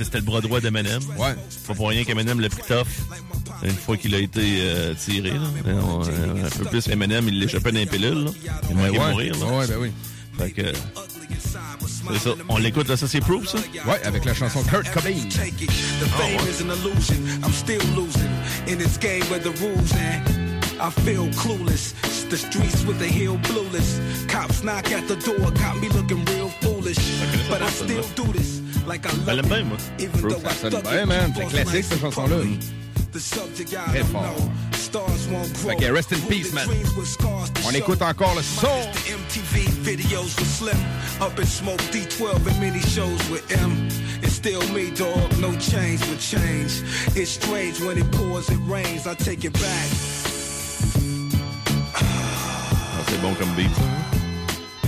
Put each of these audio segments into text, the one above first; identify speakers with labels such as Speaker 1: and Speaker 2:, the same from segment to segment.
Speaker 1: C'était le bras droit d'Eminem.
Speaker 2: Ouais.
Speaker 1: Pas pour rien qu'Eminem l'a pris tough une fois qu'il a été euh, tiré. Là. Mais on, euh, un peu plus, Eminem, il l'échappait dans les pilules. Là. Il
Speaker 2: Ouais,
Speaker 1: manquait
Speaker 2: ouais.
Speaker 1: mourir. Là.
Speaker 2: Ouais, ben oui.
Speaker 1: Fait que... C'est ça. On l'écoute, là, ça c'est Proof, ça?
Speaker 2: Ouais, avec la chanson Kurt Cobain.
Speaker 3: take it. The fame is an illusion. I'm still losing in this game where the rules and I feel clueless. It's the streets with the heel blueless. Cops knock at the door, got me looking real foolish. But I still do this like I
Speaker 1: Elle
Speaker 3: love
Speaker 1: aime bien, moi.
Speaker 3: Even
Speaker 2: Proof,
Speaker 3: though I
Speaker 2: ça sonne bien, man. C'est classique, cette chanson-là.
Speaker 3: me. The subject I
Speaker 2: Très
Speaker 3: don't
Speaker 2: fort.
Speaker 3: know. Stars won't grow.
Speaker 2: Fait que rest in peace, man. On écoute encore le son.
Speaker 3: MTV videos with Slim. Up in smoke D12 and many shows with M. It's still me, dog. No change with change. It's strange when it pours, it rains. I take it back.
Speaker 1: Ah, c'est bon comme beat, ça. hein?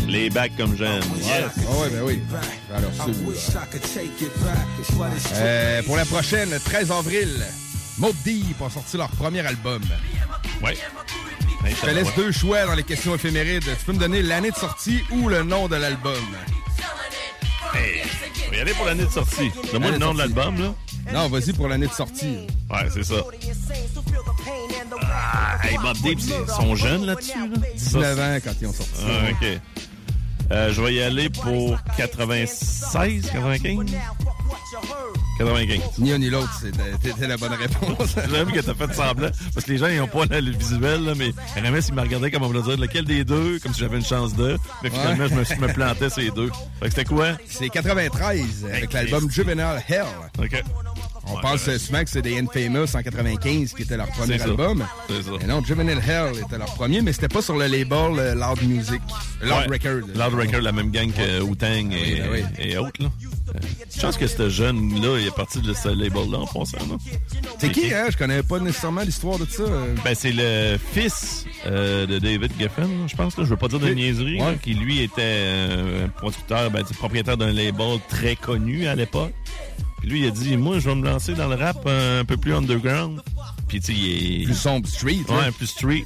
Speaker 1: Les bacs comme j'aime. Yes!
Speaker 2: Ah ouais, ben oui. Alors, Euh, pour la prochaine, le 13 avril, Mob Deep ont sorti leur premier album.
Speaker 1: Ouais.
Speaker 2: Je te laisse deux choix dans les questions éphémérides. Tu peux me donner l'année de sortie ou le nom de l'album?
Speaker 1: Hey, on va y aller pour l'année de sortie. Donne-moi le nom de l'album, là.
Speaker 2: Non, vas-y pour l'année de sortie.
Speaker 1: Ouais, c'est ça. Ah, hey, Bob Deep, ils sont jeunes là-dessus, là?
Speaker 2: 19 ans quand ils ont sorti.
Speaker 1: Ah, OK. Euh, je vais y aller pour 96, 95? 95.
Speaker 2: Ni un ni l'autre, c'était la bonne réponse.
Speaker 1: J'aime que t'as fait semblant. Parce que les gens, ils n'ont pas le, le visuel, là, mais RMS, il m'a regardé comme on va dire lequel des deux, comme si j'avais une chance de. Mais finalement,
Speaker 2: Ouais.
Speaker 1: je me, suis- me plantais ces deux. Fait que c'était quoi?
Speaker 2: C'est 93 avec l'album Juvenile Hell.
Speaker 1: OK.
Speaker 2: On
Speaker 1: Ouais,
Speaker 2: pense
Speaker 1: ouais.
Speaker 2: souvent que c'est des Infamous en 95 qui était leur premier album.
Speaker 1: C'est ça.
Speaker 2: Et non, Juvenile Hell était leur premier, mais c'était pas sur le label euh, Loud Music. Loud
Speaker 1: Ouais.
Speaker 2: Record.
Speaker 1: Loud Record, la même gang que Wu-Tang et,
Speaker 2: Ah oui, ben
Speaker 1: et autres, là. Je pense que ce jeune-là, il est parti de ce label-là en passant, là.
Speaker 2: C'est qui, hein? Je connais pas nécessairement l'histoire de ça.
Speaker 1: Ben, c'est le fils euh, de David Geffen, je pense. Là. Je veux pas dire de niaiserie, là, qui lui était euh, un producteur, ben, propriétaire d'un label très connu à l'époque. Lui, il a dit, moi, je vais me lancer dans le rap euh, un peu plus underground. Puis, tu sais, il est...
Speaker 2: Plus sombre street. là.
Speaker 1: Ouais, plus street.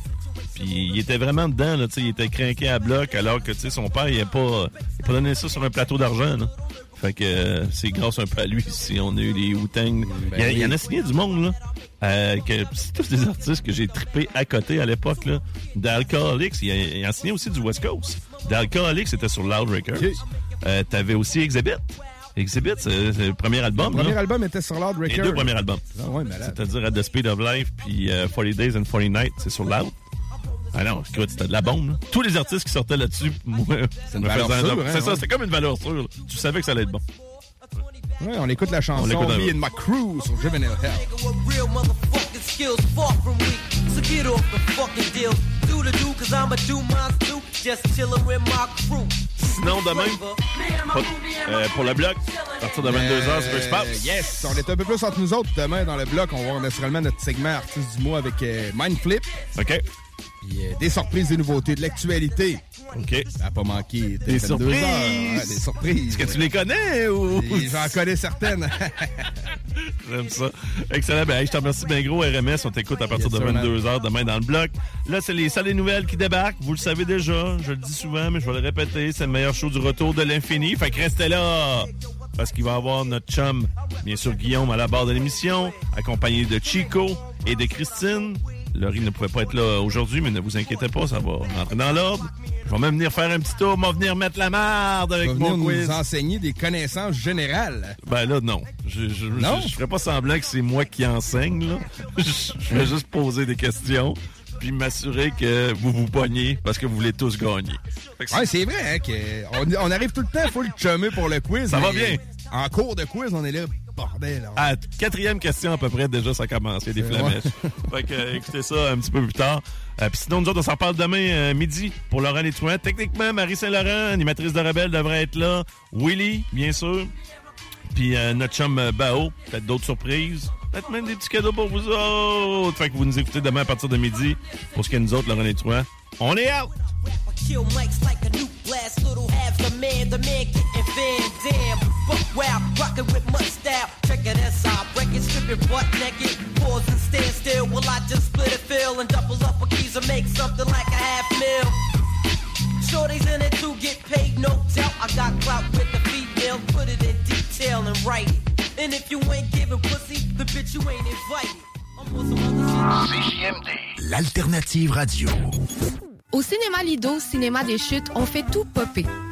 Speaker 1: Puis il était vraiment dedans, là, tu sais, il était craqué à bloc, alors que tu sais, son père, il n'a pas, il a pas donné ça sur un plateau d'argent. là. Fait que euh, c'est grâce un peu à lui si on a eu les il, y a- il y en a signé du monde, là. euh, c'est tous des artistes que j'ai trippé à côté à l'époque, là. D'Alcoholics, il, a- il a signé aussi du West Coast. D'Alcoholics, c'était sur Loud Records. Euh, T'avais aussi Exhibit. Exhibit, c'est c'est le premier album.
Speaker 2: Le premier
Speaker 1: là.
Speaker 2: album était sur Loud
Speaker 1: Les
Speaker 2: Record.
Speaker 1: deux premiers albums.
Speaker 2: Ah ouais.
Speaker 1: C'est-à-dire At the Speed of Life, puis euh, 40 Days and 40 Nights, c'est sur Loud. Ah non, écoute, c'était de la bombe. là. Tous les artistes qui sortaient là-dessus, moi, homme.
Speaker 2: hein,
Speaker 1: C'est ça, c'était comme une valeur sûre. là. Tu savais que ça allait être bon.
Speaker 2: Ouais, on écoute la chanson Me and My Crew sur Juvenile Hell.
Speaker 4: Just chillin' with my crew.
Speaker 1: Sinon, demain, euh, pour le bloc, à partir de 22h sur
Speaker 2: Euh,
Speaker 1: Expace.
Speaker 2: Yes, on est un peu plus entre nous autres demain dans le bloc. On va avoir naturellement notre segment artiste du mois avec euh, Mindflip.
Speaker 1: OK.
Speaker 2: Puis euh, des surprises, des nouveautés, de l'actualité.
Speaker 1: OK.
Speaker 2: Ça n'a pas manqué.
Speaker 1: Des surprises.
Speaker 2: heures. Des surprises.
Speaker 1: Est-ce que tu les connais ou...
Speaker 2: J'en connais certaines.
Speaker 1: J'aime ça. Excellent. Ben, hey, je te remercie bien gros, RMS. On t'écoute à partir
Speaker 2: Yes,
Speaker 1: de
Speaker 2: sir, man.
Speaker 1: 22h demain dans le bloc. Là, c'est les salles des nouvelles qui débarquent. Vous le savez déjà. Je le dis souvent, mais je vais le répéter. C'est le meilleur show du retour de l'infini. Fait que restez là. Parce qu'il va y avoir notre chum, bien sûr, Guillaume, à la barre de l'émission, accompagné de Chico et de Christine. Laurie ne pouvait pas être là aujourd'hui, mais ne vous inquiétez pas, ça va rentrer dans l'ordre. Je vais même venir faire un petit tour, vais venir mettre la marde avec mon quiz.
Speaker 2: nous enseigner des connaissances générales.
Speaker 1: Ben là, non. Je, je,
Speaker 2: Non?
Speaker 1: je, je ferais pas semblant que c'est moi qui enseigne, là. Je, vais juste poser des questions, puis m'assurer que vous vous pognez parce que vous voulez tous gagner.
Speaker 2: Ouais, c'est vrai, hein, que on, arrive tout le temps full chumé pour le quiz.
Speaker 1: Ça va bien.
Speaker 2: En cours de quiz, on est là, bordel.
Speaker 1: À quatrième question à peu près, déjà, ça commence. Il y a des flamèches. fait que, euh, écoutez ça un petit peu plus tard. Euh, Puis sinon, nous autres, on s'en parle demain euh, midi pour Laurent Létouin. Techniquement, Marie Saint-Laurent, animatrice de Rebelle, devrait être là. Willy, bien sûr. Puis euh, notre chum Bao. Peut-être d'autres surprises. Peut-être même des petits cadeaux pour vous autres. Fait que vous nous écoutez demain à partir de midi. Pour ce qui est de nous autres, Laurent Létouin. On est out!
Speaker 4: Man, the man getting Van Dam. Buck wild, rockin' with much style. Check it as I break it, stripping butt naked. Pause and stand still while I just split a fill and double up a keys and make something like a half mil. Shorties in it to get paid, no doubt. I got clout with the female, put it in detail and write it. And if you ain't giving pussy, the bitch you ain't invited.
Speaker 5: CJMD, l'alternative radio.
Speaker 6: Au cinéma Lido, cinéma des chutes, on fait tout popper.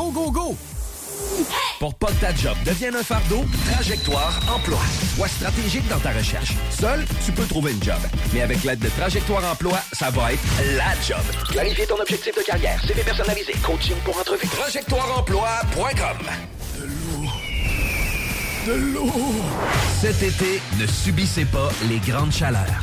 Speaker 7: Go, go, go!
Speaker 8: Pour pas que ta job devienne un fardeau, Trajectoire Emploi. Sois stratégique dans ta recherche. Seul, tu peux trouver une job. Mais avec l'aide de Trajectoire Emploi, ça va être la job.
Speaker 5: Clarifier ton objectif de carrière, CV personnalisé, coaching pour entrevue. TrajectoireEmploi.com
Speaker 8: De l'eau! Cet été, ne subissez pas les grandes chaleurs.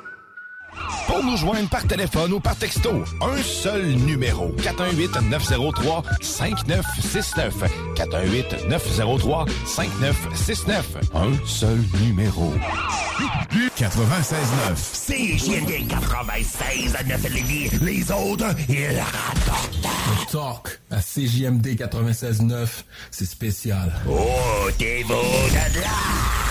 Speaker 9: Pour nous joindre par téléphone ou par texto, un seul numéro. 418-903-5969. 418-903-5969. Un seul numéro. 96.9.
Speaker 10: CJMD 96 à 9 Lévis. Les autres, ils rapportent.
Speaker 11: Talk à CJMD 96.9, c'est spécial.
Speaker 10: Oh, t'es beau de là!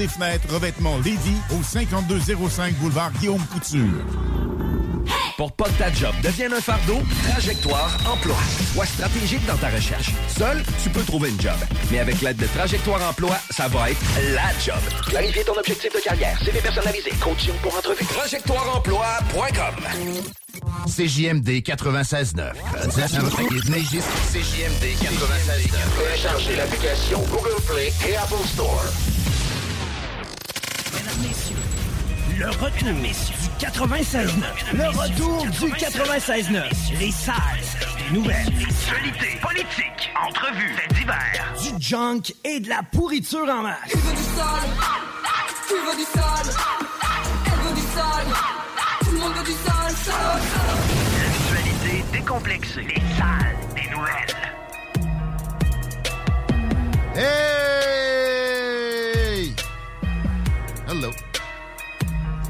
Speaker 12: et Fenêtre Revêtement Lévis au 5205 boulevard Guillaume Couture.
Speaker 8: Pour pas que ta job devienne un fardeau, Trajectoire Emploi. Sois stratégique dans ta recherche. Seul, tu peux trouver une job. Mais avec l'aide de Trajectoire Emploi, ça va être la job. Clarifier ton objectif de carrière, CV personnalisé, coaching pour entrevue. TrajectoireEmploi.com
Speaker 13: CJMD 96.9.
Speaker 8: CJMD 96.9. Téléchargez l'application Google Play et Apple Store.
Speaker 14: Le retour du 96.9. Le retour du 96.9. Les salles des nouvelles.
Speaker 15: Actualité, politique, entrevues, faits divers.
Speaker 14: Du junk et de la pourriture en masse.
Speaker 16: Tu veux du sale Tu veux du sale Elle veut du sale Tout le monde veut du sale, sale, sale.
Speaker 15: L'actualité décomplexée. Les salles des nouvelles.
Speaker 17: Hey!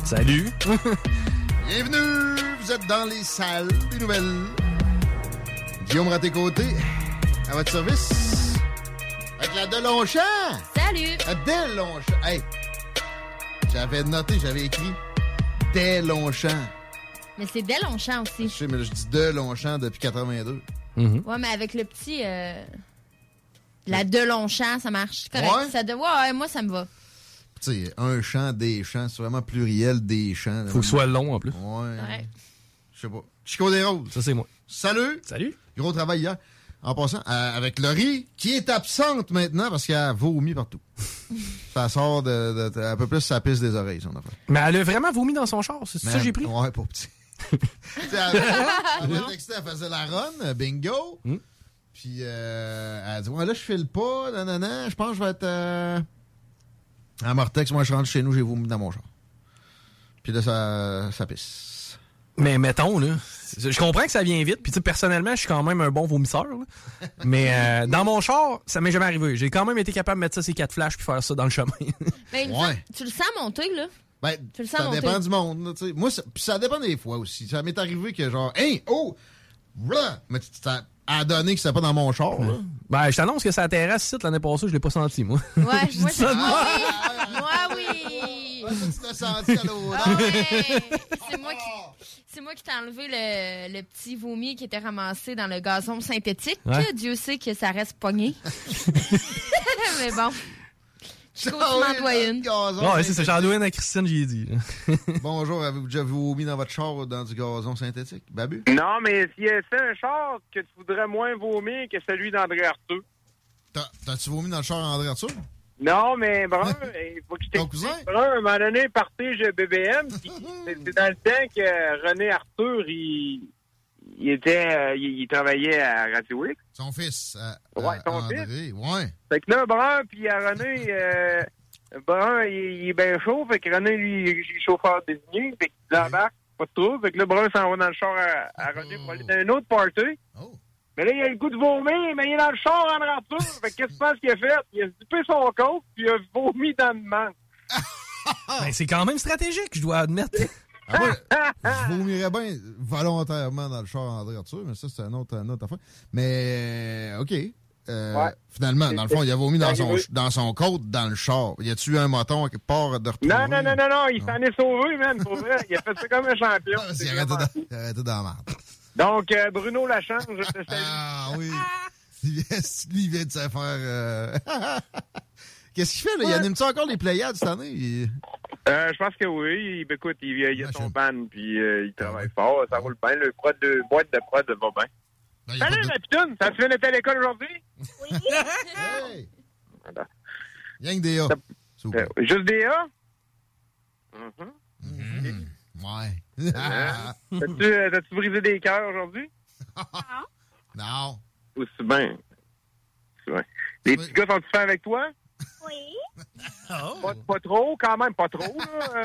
Speaker 7: Salut.
Speaker 17: Bienvenue. Vous êtes dans les salles des nouvelles. Guillaume Raté-Côté, à votre service. Avec la Delongchamp.
Speaker 18: Salut.
Speaker 17: La Delongchamp. Hey! J'avais noté, j'avais écrit Delongchamp.
Speaker 18: Mais c'est dès Longchamp aussi.
Speaker 17: Je sais, mais je dis Delongchamp depuis 82.
Speaker 18: Ouais, mais avec le petit. euh, La de Longchamp, ça marche. Correct.
Speaker 17: Ouais?
Speaker 18: Ça de... ouais, ouais, moi, ça me va.
Speaker 17: Tu sais, un champ, des champs, c'est vraiment pluriel des champs.
Speaker 7: Faut que ce soit long en plus.
Speaker 17: Ouais.
Speaker 18: Ouais.
Speaker 17: Je sais pas. Chico des Roses.
Speaker 7: Ça, c'est moi.
Speaker 17: Salut.
Speaker 7: Salut.
Speaker 17: Gros travail hier. En passant, euh, avec Laurie, qui est absente maintenant parce qu'elle a vomi partout. ça sort de, de- un peu plus sa piste des oreilles, son affaire.
Speaker 7: Mais elle a vraiment vomi dans son char, c'est ça que j'ai pris?
Speaker 17: Ouais, pour petit. Elle, m'a texté, elle faisait la run, bingo.
Speaker 7: Hmm.
Speaker 17: Puis euh, elle a dit Ouais, là, je file pas, nanana, je pense que je vais être. Euh... À Mortex, moi, je rentre chez nous, j'ai vomi dans mon char. Puis là, ça, ça pisse.
Speaker 7: Mais mettons, là, je comprends que ça vient vite, puis tu sais, personnellement, je suis quand même un bon vomisseur, là. Mais euh, dans mon char, ça m'est jamais arrivé. J'ai quand même été capable de mettre ça ces quatre flashs puis faire ça dans le chemin.
Speaker 6: Ben, semble- tu le sens monter, là?
Speaker 17: Ben,
Speaker 6: Tu le sens
Speaker 17: ça
Speaker 6: monter.
Speaker 17: dépend du monde. là. Moi, ça, puis ça dépend des fois aussi. Ça m'est arrivé que genre, hey, oh, blah! mais tu- ça a donné que c'était pas dans mon char. là.
Speaker 7: Ben, je t'annonce que sa terrasse site l'année passée, je l'ai pas senti, moi.
Speaker 6: Ouais, moi,
Speaker 7: dis ça moi.
Speaker 6: Moi, oui.
Speaker 17: tu l'as senti à l'odeur.
Speaker 6: Ah ouais. C'est moi qui. C'est moi qui t'ai enlevé le, le petit vomi qui était ramassé dans le gazon synthétique.
Speaker 7: Ouais.
Speaker 6: Dieu sait que ça reste pogné. Mais bon.
Speaker 7: C'est ça, j'en dois une à Christine, j'ai dit. là.
Speaker 17: Bonjour, avez-vous déjà vomi dans votre char ou dans du gazon synthétique? Babu?
Speaker 19: Non, mais s'il y a c'est un char que tu voudrais moins vomir que celui d'André Arthur.
Speaker 17: T'as- T'as-tu vomi dans le char André Arthur?
Speaker 19: Non, mais Brun, il faut que je t'explique. Brun, à un moment donné, partage BBM. c'est dans le temps que René Arthur, il, il était, euh, il, il travaillait à Radio X.
Speaker 17: Son fils. euh,
Speaker 19: Ouais,
Speaker 17: euh,
Speaker 19: son
Speaker 17: André, ouais.
Speaker 19: Fait que là, Brun, puis à René, euh, Brun, il, il est bien chaud. Fait que René, lui, il est chauffeur désigné. Fait qu'il embarque, pas de trouble. Fait que là, Brun s'en va dans le char à, à René pour aller dans un autre party. Mais là, il a le goût de vomir, mais il est dans le char en Arthur. Fait que qu'est-ce que tu penses qu'il a fait? Il a zippé son côte, puis il a vomi dans le manque.
Speaker 7: Ben, c'est quand même stratégique, je dois admettre.
Speaker 17: Ah, moi, je vomirais bien volontairement dans le char André Arthur, mais ça, c'est un autre, une autre affaire. Mais, euh, OK. Euh,
Speaker 19: Ouais.
Speaker 17: Finalement, dans le fond, il a vomi dans son, dans son côte, dans le char. Y a-tu eu un à quelque part de retrouver?
Speaker 19: Non, non, non, non, non, il s'en est sauvé, man, pour vrai. Il a fait ça comme un champion. C'est
Speaker 17: Il arrêtait
Speaker 19: vraiment
Speaker 17: dans, il la merde.
Speaker 19: Donc, euh, Bruno Lachance, je te salue.
Speaker 17: Ah oui. Lui, il vient de se faire... euh, Qu'est-ce qu'il fait, là? Il anime-tu encore les Pléiades cette année? Il-
Speaker 19: Euh, je pense que oui. Il- Écoute, il, il a son ban, puis euh, il
Speaker 17: Ah
Speaker 19: travaille fort. Ça roule bien. Le prod de, boîte de prod va bien.
Speaker 17: Ben,
Speaker 19: Salut, la pitoune! Ça te fait d'être à l'école aujourd'hui?
Speaker 17: Hey! Rien que des A.
Speaker 19: Euh, juste des A? Mhm.
Speaker 17: Mm-hmm. Ouais.
Speaker 19: T'as-tu euh, t'as-tu brisé des cœurs aujourd'hui?
Speaker 17: Non.
Speaker 19: Aussi bien. Aussi bien. Les petits gars sont-ils faits avec toi?
Speaker 20: Oui.
Speaker 19: Pas, pas trop, quand même, pas trop. Là. euh.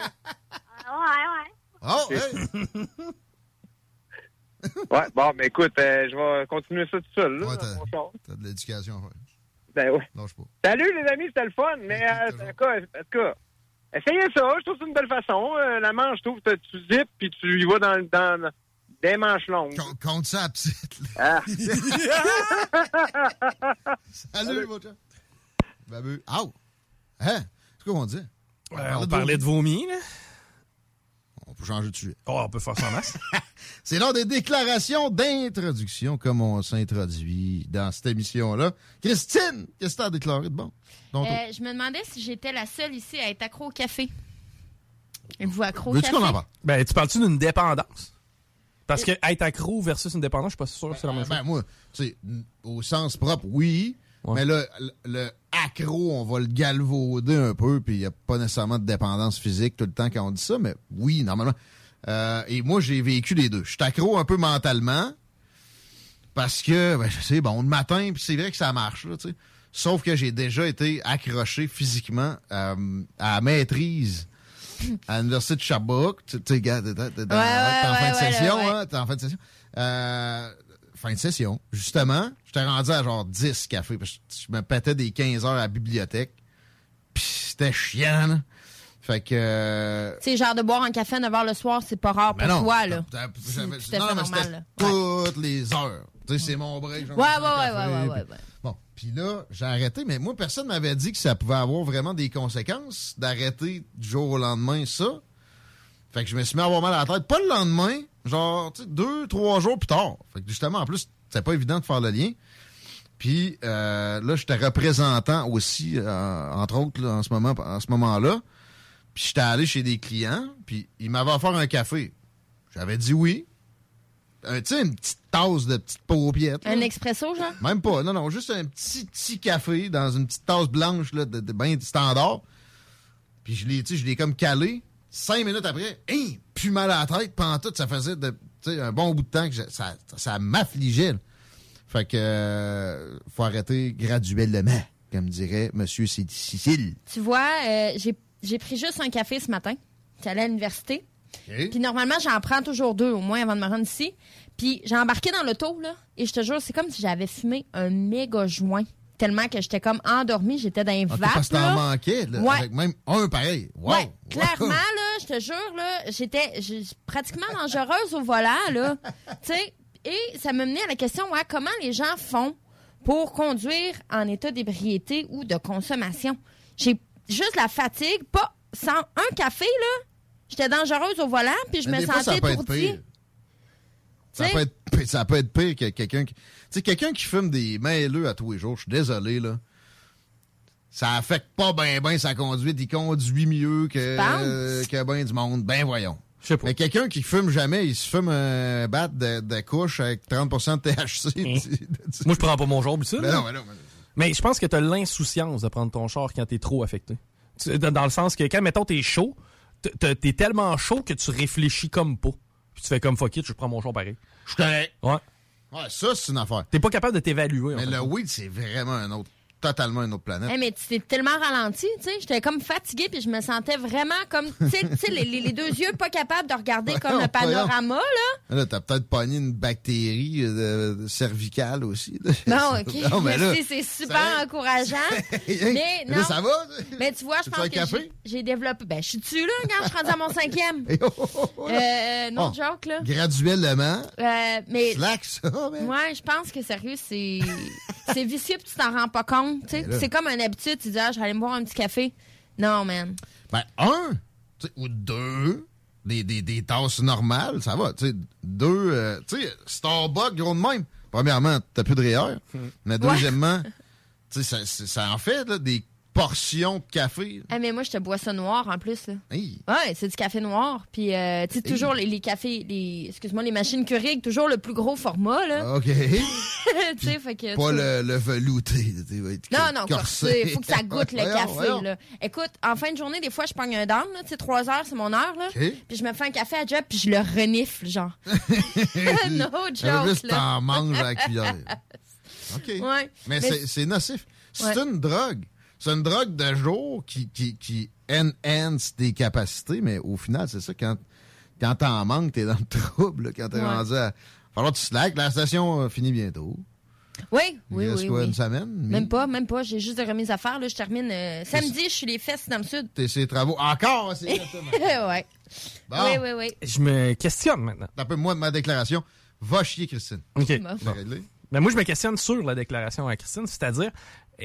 Speaker 20: Ouais, ouais.
Speaker 17: Oh,
Speaker 19: hey! ouais, bon, mais écoute, euh, je vais continuer ça tout seul. Là.
Speaker 17: T'as de l'éducation faire.
Speaker 19: Ben ouais.
Speaker 17: Lâche pas.
Speaker 19: Salut les amis, c'était le fun, mais euh, en tout cas, essayez ça, je trouve que c'est une belle façon. Euh, la manche, je trouve que tu zippes puis tu y vas dans, dans des manches longues.
Speaker 17: Compte ça, petite.
Speaker 19: Ah.
Speaker 17: Salut, mon chum. Babu. Au! Hein? C'est quoi qu'on dit?
Speaker 7: Euh, on parlait de vomi, là.
Speaker 17: On peut changer de sujet.
Speaker 7: Oh, on peut faire ça en masse.
Speaker 17: C'est l'heure des déclarations d'introduction, comme on s'introduit dans cette émission-là. Christine, qu'est-ce que t'as déclaré de bon?
Speaker 6: Euh, je me demandais si j'étais la seule ici à être accro au café. Êtes-vous accro au
Speaker 17: Veux-tu
Speaker 6: café?
Speaker 17: qu'on en parle?
Speaker 7: Ben, tu parles-tu d'une dépendance? Parce que être accro versus une dépendance, je suis pas sûr que c'est la même chose.
Speaker 17: Ben, moi, tu sais, au sens propre, oui. Mais là, le, le accro, on va le galvauder un peu, puis il n'y a pas nécessairement de dépendance physique tout le temps quand on dit ça, mais oui, normalement. Euh, et moi, j'ai vécu les deux. Je suis accro un peu mentalement, parce que, ben, c'est bon, le matin, puis c'est vrai que ça marche, là, tu sais. Sauf que j'ai déjà été accroché physiquement euh, à la maîtrise à l'université de Sherbrooke. Tu sais, gars, t'es en fin de session, hein, t'es en fin de session. Euh, fin de session, justement, j'étais rendu à genre 10 cafés. parce que Je me pétais des 15 heures à la bibliothèque. Puis c'était chiant, là. Fait que... euh,
Speaker 6: Tu sais, genre de boire un café à 9h le soir, c'est pas rare pour
Speaker 17: non,
Speaker 6: toi, là.
Speaker 17: non, mais
Speaker 6: normal,
Speaker 17: c'était
Speaker 6: là.
Speaker 17: toutes les heures. Tu sais, c'est mon break. j'en
Speaker 6: Ouais, ouais,
Speaker 17: café,
Speaker 6: ouais, ouais, ouais, ouais.
Speaker 17: Bon, puis là, j'ai arrêté, mais moi, personne m'avait dit que ça pouvait avoir vraiment des conséquences d'arrêter du jour au lendemain ça. Fait que je me suis mis à avoir mal à la tête. Pas le lendemain, genre, tu sais, deux, trois jours plus tard. Fait que justement, en plus, c'était pas évident de faire le lien. Puis euh, là, j'étais représentant aussi, euh, entre autres, là, en ce moment, en ce moment-là. Puis j'étais allé chez des clients, puis ils m'avaient offert un café. J'avais dit oui. un, tu sais, une petite tasse de petites paupiètes. là.
Speaker 18: Un expresso, genre?
Speaker 17: Même pas, non, non, juste un petit, petit café dans une petite tasse blanche là, de, de bien standard. Puis je l'ai, tu sais, je l'ai comme calé. Cinq minutes après, hein, plus mal à la tête. Pendant tout, ça faisait de, un bon bout de temps que je- ça, ça m'affligeait. Fait que euh, faut arrêter graduellement, comme dirait Monsieur Sicile.
Speaker 18: Tu vois, euh, j'ai j'ai pris juste un café ce matin. J'étais allée à l'université. Puis normalement, j'en prends toujours deux au moins avant de me rendre ici. Puis j'ai embarqué dans l'auto, là, et je te jure, c'est comme si j'avais fumé un méga joint. Tellement que j'étais comme endormie, j'étais dans un
Speaker 17: parce que t'en manquais, là,
Speaker 18: Ouais.
Speaker 17: avec même un pareil. Wow.
Speaker 18: Ouais, clairement, là, je te jure, là, j'étais pratiquement dangereuse au volant, là. tu sais, et ça me menait à la question, ouais, comment les gens font pour conduire en état d'ébriété ou de consommation? J'ai juste la fatigue, pas sans un café, là. J'étais dangereuse au volant, puis je
Speaker 17: Mais
Speaker 18: me sentais étourdie.
Speaker 17: Ça peut, être, pire- ça peut être pire que quelqu'un qui. Tu sais, quelqu'un qui fume des mailleux à tous les jours, je suis désolé, là. Ça affecte pas bien ben sa conduite. Il conduit mieux que, euh, que ben du monde. Ben voyons. Mais quelqu'un qui fume jamais, il se fume un bat de, de couche avec 30% de THC.
Speaker 7: Moi, je prends pas mon jour, ça.
Speaker 17: Ben non, ben non, ben non.
Speaker 7: Mais je pense que tu as l'insouciance de prendre ton char quand t'es trop affecté. Dans le sens que quand, mettons, t'es chaud, t'es tellement chaud que tu réfléchis comme pas. Puis tu fais comme fuck it, je prends mon char pareil.
Speaker 17: Je suis correct.
Speaker 7: Ouais.
Speaker 17: Ouais, ça, c'est une affaire.
Speaker 7: T'es pas capable de t'évaluer. en
Speaker 17: Mais
Speaker 7: fait.
Speaker 17: le weed, c'est vraiment un autre, totalement une autre planète.
Speaker 18: Mais tu t'es tellement ralenti, tu sais. J'étais comme fatiguée, puis je me sentais vraiment comme, tu sais, les, deux yeux pas capables de regarder comme le panorama, là.
Speaker 17: Là, t'as peut-être pogné une bactérie euh, cervicale aussi. là.
Speaker 18: Non, OK.
Speaker 17: Non, mais là,
Speaker 18: c'est super encourageant. mais
Speaker 17: là,
Speaker 18: non.
Speaker 17: ça va?
Speaker 18: Mais tu vois, je pense que j'ai- développé. Ben, je suis dessus, là, quand je suis rendue à mon cinquième.
Speaker 17: Oh, oh, oh, là.
Speaker 18: Euh, non
Speaker 17: Bon.
Speaker 18: joke, là.
Speaker 17: Graduellement.
Speaker 18: Euh, mais.
Speaker 17: Slack, ça, man.
Speaker 18: Ouais, je pense que sérieux, c'est. c'est vicieux, puis tu t'en rends pas compte. Tu sais.
Speaker 17: Mais là-
Speaker 18: C'est comme une habitude, tu dis, ah, je vais aller me boire un petit café. Non, man.
Speaker 17: Ben, un, tu sais, ou deux, des, des, des tasses normales, ça va. Tu sais, deux, euh, tu sais, Starbucks, gros de même. Premièrement, t'as plus de rayures. Mais
Speaker 18: Ouais.
Speaker 17: deuxièmement, tu sais, ça, ça- ça en fait là, des portions de café.
Speaker 18: Ah, mais moi, je te bois ça noir en plus. Là.
Speaker 17: Hey.
Speaker 18: Ouais, c'est du café noir. Puis, euh, tu sais, toujours les, les cafés, les, excuse-moi, les machines Keurig, toujours le plus gros format, là.
Speaker 17: OK.
Speaker 18: tu sais, fait que.
Speaker 17: Pas le, le velouté.
Speaker 18: Non, non,
Speaker 17: corsé.
Speaker 18: corsé. Faut que ça goûte le
Speaker 17: Voyons,
Speaker 18: café,
Speaker 17: voyons.
Speaker 18: là. Écoute, en fin de journée, des fois, je pogne un là. Tu sais, trois heures, c'est mon heure, là.
Speaker 17: OK.
Speaker 18: Puis je me fais un café à job, puis je le renifle, genre. no joke,
Speaker 17: plus,
Speaker 18: là.
Speaker 17: t'en manges à la cuillère. OK.
Speaker 18: Ouais.
Speaker 17: Mais,
Speaker 18: Mais
Speaker 17: c'est- c'est nocif. C'est
Speaker 18: Ouais.
Speaker 17: une drogue. C'est une drogue de jour qui, qui, qui enhance tes capacités, mais au final, c'est ça, quand, quand t'en manques, t'es dans le trouble, là, quand t'es
Speaker 18: Ouais.
Speaker 17: rendu à... Falloir que tu slack. La station euh, finit bientôt.
Speaker 18: Oui,
Speaker 17: Il
Speaker 18: oui,
Speaker 17: reste
Speaker 18: oui.
Speaker 17: quoi,
Speaker 18: oui.
Speaker 17: une semaine?
Speaker 18: Même pas, même pas. J'ai juste de remises à faire, là. Je termine euh, samedi, je suis les fesses dans le sud.
Speaker 17: T'es ses travaux. Encore, c'est
Speaker 18: ouais.
Speaker 17: Bon.
Speaker 18: Oui, oui, oui.
Speaker 7: Je me questionne maintenant.
Speaker 17: Un peu moi de ma déclaration. Va chier, Christine.
Speaker 7: OK.
Speaker 17: C'est réglé.
Speaker 7: Mais moi, je me questionne sur la déclaration à Christine, c'est-à-dire,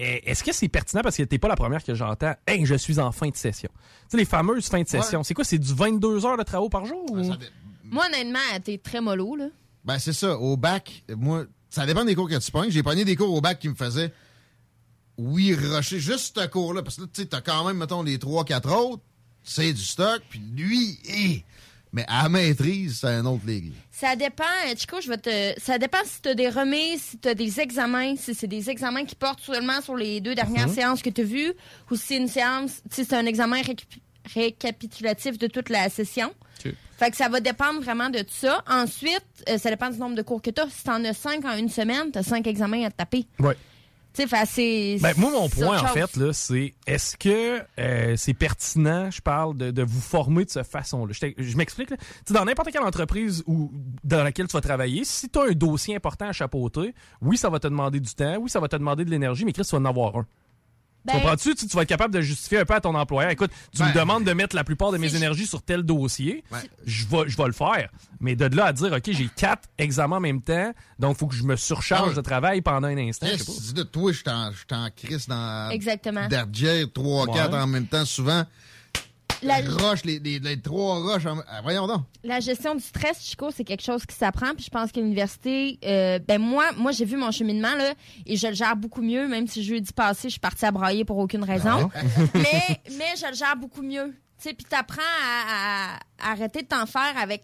Speaker 7: est-ce que c'est pertinent? Parce que t'es pas la première que j'entends, hey, je suis en fin de session. Tu sais, les fameuses fins de session, c'est quoi, c'est du 22 heures de travaux par jour? ou-
Speaker 18: Moi, honnêtement, t'es très mollo, là.
Speaker 17: Ben, c'est ça. Au bac, moi, ça dépend des cours que tu pognes. J'ai pogné des cours au bac qui me faisaient, oui, rusher juste ce cours-là. Parce que là, tu sais, t'as quand même, mettons, les 3-4 autres, c'est du stock, puis lui, hé! Mais à la maîtrise, c'est un autre ligue.
Speaker 18: Ça dépend, euh, Chico, je vais te. Ça dépend si tu as des remises, si tu as des examens, si c'est des examens qui portent seulement sur les deux dernières
Speaker 17: Mhm.
Speaker 18: séances que tu as vues, ou si c'est une séance, si c'est un examen récapi- récapitulatif de toute la session. Fait que ça va dépendre vraiment de ça. Ensuite, euh, ça dépend du nombre de cours que tu as. Si tu en as cinq en une semaine, tu as cinq examens à te taper.
Speaker 7: Ouais. Ben, moi, mon point, en
Speaker 18: chose.
Speaker 7: fait, là, c'est est-ce que euh, c'est pertinent, je parle, de, de vous former de cette façon-là? Je, je m'explique. Dans n'importe quelle entreprise ou dans laquelle tu vas travailler, si tu as un dossier important à chapeauter, oui, ça va te demander du temps, oui, ça va te demander de l'énergie, mais Chris, tu vas en avoir un.
Speaker 18: Ben-
Speaker 7: tu comprends-tu? Tu, tu vas être capable de justifier un peu à ton employeur. Écoute, tu me
Speaker 17: Ben-
Speaker 7: demandes de mettre la plupart de mes énergies sur tel dossier. Je vais, je vais le faire. Mais de là à dire, OK, j'ai quatre examens en même temps, donc il faut que je me surcharge de travail pendant un instant. je sais pas.
Speaker 17: que tu dis de toi, je t'en- crisse dans.
Speaker 18: Exactement.
Speaker 17: Derrière 3-4
Speaker 7: Ouais.
Speaker 17: en même temps, souvent.
Speaker 18: La-
Speaker 17: Les roches, les, les- les trois roches. en- ah, voyons donc.
Speaker 18: La gestion du stress, Chico, c'est quelque chose qui s'apprend. Puis je pense que l'université, euh, ben moi, moi j'ai vu mon cheminement là, et je le gère beaucoup mieux. Même si jeudi passé, je suis partie à brailler pour aucune raison. mais, mais je le gère beaucoup mieux. Tu sais, puis t'apprends à, à- à arrêter de t'en faire avec.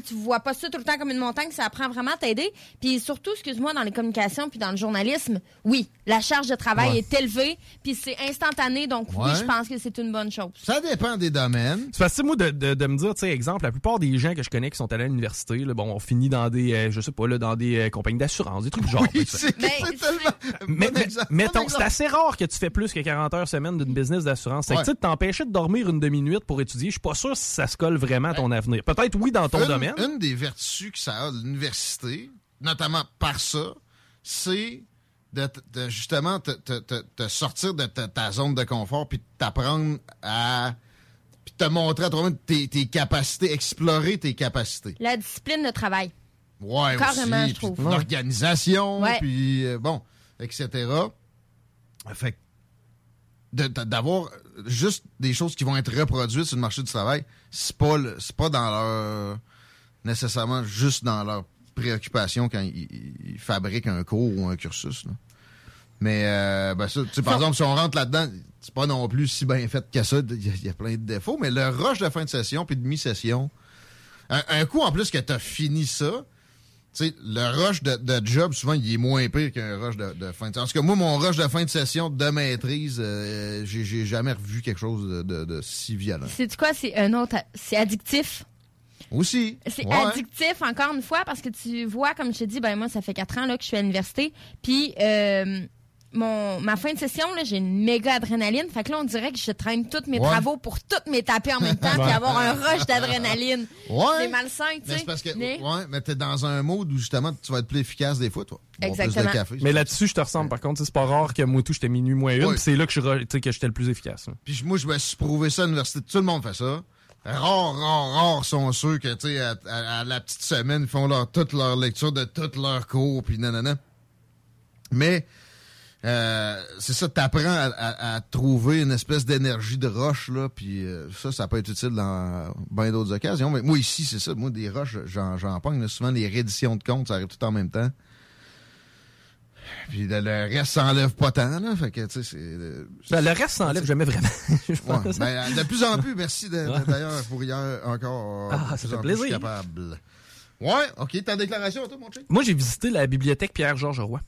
Speaker 18: Tu tu vois pas ça tout le temps comme une montagne, ça apprend vraiment à t'aider. Puis surtout, excuse-moi, dans les communications puis dans le journalisme, oui, la charge de travail
Speaker 17: Ouais.
Speaker 18: est élevée, puis c'est instantané, donc oui, je pense que c'est une bonne chose.
Speaker 17: Ça dépend des domaines.
Speaker 7: C'est facile, moi, de, de, de me dire, tu sais, exemple, la plupart des gens que je connais qui sont allés à l'université, là, bon, on finit dans des, euh, je sais pas, là, dans des euh, compagnies d'assurance, des trucs du genre. sais.
Speaker 17: c'est c'est tellement.
Speaker 7: Mais,
Speaker 17: bon
Speaker 7: mais-
Speaker 17: exemple,
Speaker 7: mettons, c'est assez rare que tu fais plus que 40 heures semaine d'une business d'assurance.
Speaker 17: Ouais.
Speaker 7: tu sais, de t'empêcher de dormir une demi-nuit pour étudier, je suis pas sûr si ça se colle vraiment à ton avenir. Peut-être oui dans ton
Speaker 17: une,
Speaker 7: domaine.
Speaker 17: Une des vertus que ça a de l'université, notamment par ça, c'est de, de justement te, te- te- te sortir de ta, ta zone de confort puis de t'apprendre à. puis te montrer à toi-même tes, tes capacités, explorer tes capacités.
Speaker 18: La discipline de travail.
Speaker 17: Ouais,
Speaker 18: Carrément,
Speaker 17: aussi,
Speaker 18: je trouve.
Speaker 17: L'organisation,
Speaker 18: Ouais.
Speaker 17: puis euh, bon, etc. Fait que de- de- d'avoir juste des choses qui vont être reproduites sur le marché du travail, c'est pas le- c'est pas dans leur nécessairement juste dans leur préoccupation quand ils, ils fabriquent un cours ou un cursus. là. Mais euh, ben ça, tu sais, par exemple, si on rentre là-dedans, c'est pas non plus si bien fait que ça. Il y, a- il y a plein de défauts, mais le rush de fin de session puis de mi-session, un, un coup en plus que tu as fini ça, tu sais, le rush de, de job, souvent, il est moins pire qu'un rush de, de fin de session. Parce que moi, mon rush de fin de session de maîtrise, euh, j'ai jamais revu quelque chose de, de- de si violent.
Speaker 18: C'est quoi? C'est un autre. C'est addictif.
Speaker 17: Aussi.
Speaker 18: C'est
Speaker 17: Ouais.
Speaker 18: addictif, encore une fois, parce que tu vois, comme je te dis, ben moi, ça fait quatre ans là, que je suis à l'université. Puis, euh, mon, ma fin de session, là, j'ai une méga adrénaline. Fait que là, on dirait que je traîne tous mes
Speaker 17: Ouais.
Speaker 18: travaux pour toutes mes taper en même temps, puis avoir un rush d'adrénaline.
Speaker 17: Ouais.
Speaker 18: C'est malsain, tu
Speaker 17: Mais
Speaker 18: sais.
Speaker 17: c'est parce que,
Speaker 18: Mais-
Speaker 17: ouais, mais t'es dans un mode où justement tu vas être plus efficace des fois, toi. Boire plus de
Speaker 18: Exactement.
Speaker 17: café.
Speaker 7: Mais là-dessus, je te ressemble. Par contre, c'est pas rare que moi, tout, j'étais minuit moins une,
Speaker 17: Ouais.
Speaker 7: puis c'est là que je que j'étais le plus efficace.
Speaker 17: Puis moi, je me suis prouvé ça à l'université. Tout le monde fait ça. Rares, rares, rares sont ceux que, tu sais, à, à- à la petite semaine, ils font leur, toute leur lecture de tous leurs cours, puis nanana. Mais, euh, c'est ça, t'apprends à, à, à trouver une espèce d'énergie de roche, là, puis euh, ça, ça peut être utile dans bien d'autres occasions. Mais moi, ici, c'est ça. Moi, des roches, j'en, j'en pogne. Souvent, les rééditions de comptes, ça arrive tout en même temps. Puis le, le reste s'enlève pas tant, là. Fait que, tu sais, c'est... euh,
Speaker 7: Ben, le reste s'enlève jamais vraiment. je
Speaker 17: Ouais,
Speaker 7: pense.
Speaker 17: ben, de plus en plus, merci d'ailleurs pour hier encore.
Speaker 7: Ah, ça fait plaisir.
Speaker 17: capable. Ouais, ok, ta déclaration, toi, mon chien?
Speaker 7: Moi, j'ai visité la bibliothèque Pierre-Georges Roy.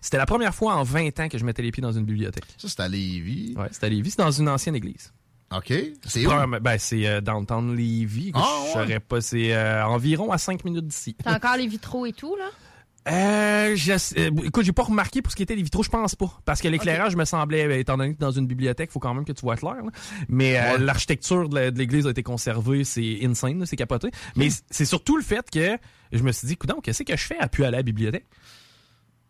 Speaker 7: C'était la première fois en 20 ans que je mettais les pieds dans une bibliothèque.
Speaker 17: Ça, c'est à Lévis.
Speaker 7: Ouais, c'était à Lévis. C'est dans une ancienne église.
Speaker 17: OK. C'est où?
Speaker 7: Ben, c'est euh, downtown Lévis.
Speaker 17: Ah,
Speaker 7: je
Speaker 17: ouais.
Speaker 7: saurais pas. C'est euh, environ à 5 minutes d'ici.
Speaker 18: T'as encore les vitraux et tout, là?
Speaker 7: Euh, je euh, écoute, j'ai pas remarqué pour ce qui était les vitraux, je pense pas. Parce que l'éclairage me semblait, euh, étant donné que dans une bibliothèque, faut quand même que tu vois clair. là. Mais euh, l'architecture de la- l'église a été conservée, c'est insane, là, c'est capoté. Mais c'est surtout le fait que je me suis dit, coudonc, qu'est-ce que je fais à pu aller à la bibliothèque?